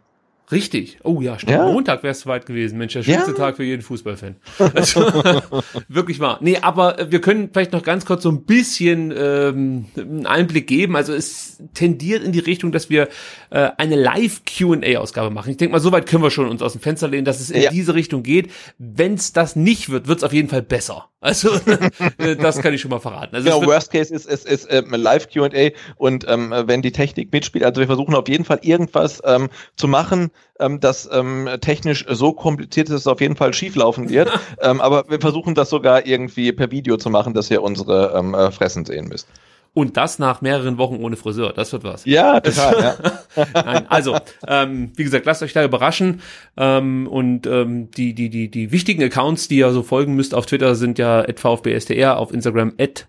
Richtig. Oh ja, stimmt. Ja. Montag wäre es soweit gewesen. Mensch, der schönste ja. Tag für jeden Fußballfan. Also, wirklich wahr. Nee, aber wir können vielleicht noch ganz kurz so ein bisschen ähm, einen Einblick geben. Also es tendiert in die Richtung, dass wir äh, eine Live-Q&A-Ausgabe machen. Ich denke mal, soweit können wir schon uns aus dem Fenster lehnen, dass es in ja. diese Richtung geht. Wenn es das nicht wird, wird es auf jeden Fall besser. Also äh, das kann ich schon mal verraten. Also genau, Worst Case ist, ist, ist ähm, Live Q&A und ähm, wenn die Technik mitspielt, also wir versuchen auf jeden Fall irgendwas ähm, zu machen, ähm, das ähm, technisch so kompliziert ist, dass es auf jeden Fall schieflaufen wird. ähm, aber wir versuchen das sogar irgendwie per Video zu machen, dass ihr unsere ähm, äh, Fressen sehen müsst. Und das nach mehreren Wochen ohne Friseur. Das wird was. Ja, total. ja. Nein, also, ähm, wie gesagt, lasst euch da überraschen. Ähm, und ähm, die, die, die, die wichtigen Accounts, die ihr so folgen müsst auf Twitter, sind ja VfBSTR, auf Instagram at,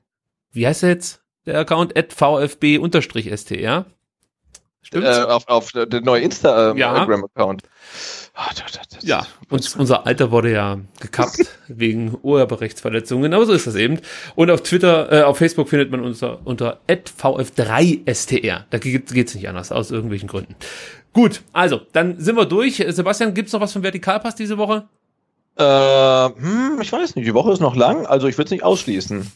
wie heißt der jetzt? Der Account at VfB-STR. Stimmt's? Äh, auf, auf der neue Instagram-Account. Oh, ja, und unser Alter wurde ja gekappt wegen Urheberrechtsverletzungen, aber so ist das eben. Und auf Twitter, äh, auf Facebook findet man uns unter, unter vf3str. Da geht, geht's nicht anders, aus irgendwelchen Gründen. Gut, also, dann sind wir durch. Sebastian, gibt's noch was vom Vertikalpass diese Woche? Äh, hm, ich weiß nicht, die Woche ist noch lang, also ich würde es nicht ausschließen.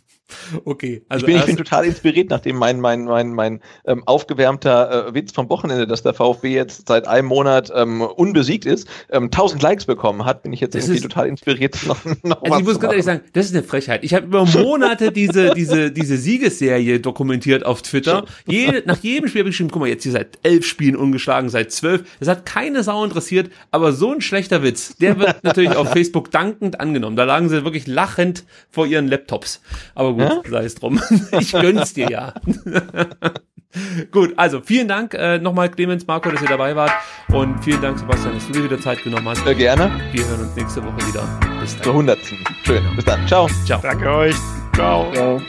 Okay. Also ich, bin, ich bin total inspiriert, nachdem mein, mein, mein, mein ähm, aufgewärmter äh, Witz vom Wochenende, dass der VfB jetzt seit einem Monat ähm, unbesiegt ist, ähm, 1000 Likes bekommen hat, bin ich jetzt das irgendwie ist, total inspiriert. Noch, noch also ich muss ganz ehrlich sagen, das ist eine Frechheit. Ich habe über Monate diese, diese, diese Siegesserie dokumentiert auf Twitter. Jede, nach jedem Spiel habe ich geschrieben, guck mal, jetzt hier seit elf Spielen ungeschlagen, seit zwölf. Das hat keine Sau interessiert, aber so ein schlechter Witz, der wird natürlich auf Facebook dankend angenommen. Da lagen sie wirklich lachend vor ihren Laptops. Aber gut, ja? sei es drum. Ich gönn's dir ja. gut, also vielen Dank äh, nochmal Clemens, Marco, dass ihr dabei wart. Und vielen Dank, Sebastian, dass du dir wieder Zeit genommen hast. Sehr gerne. Wir hören uns nächste Woche wieder. Bis dann. Zur 100. Schön. Bis dann. Ciao. Ciao. Danke euch. Ciao. Ciao.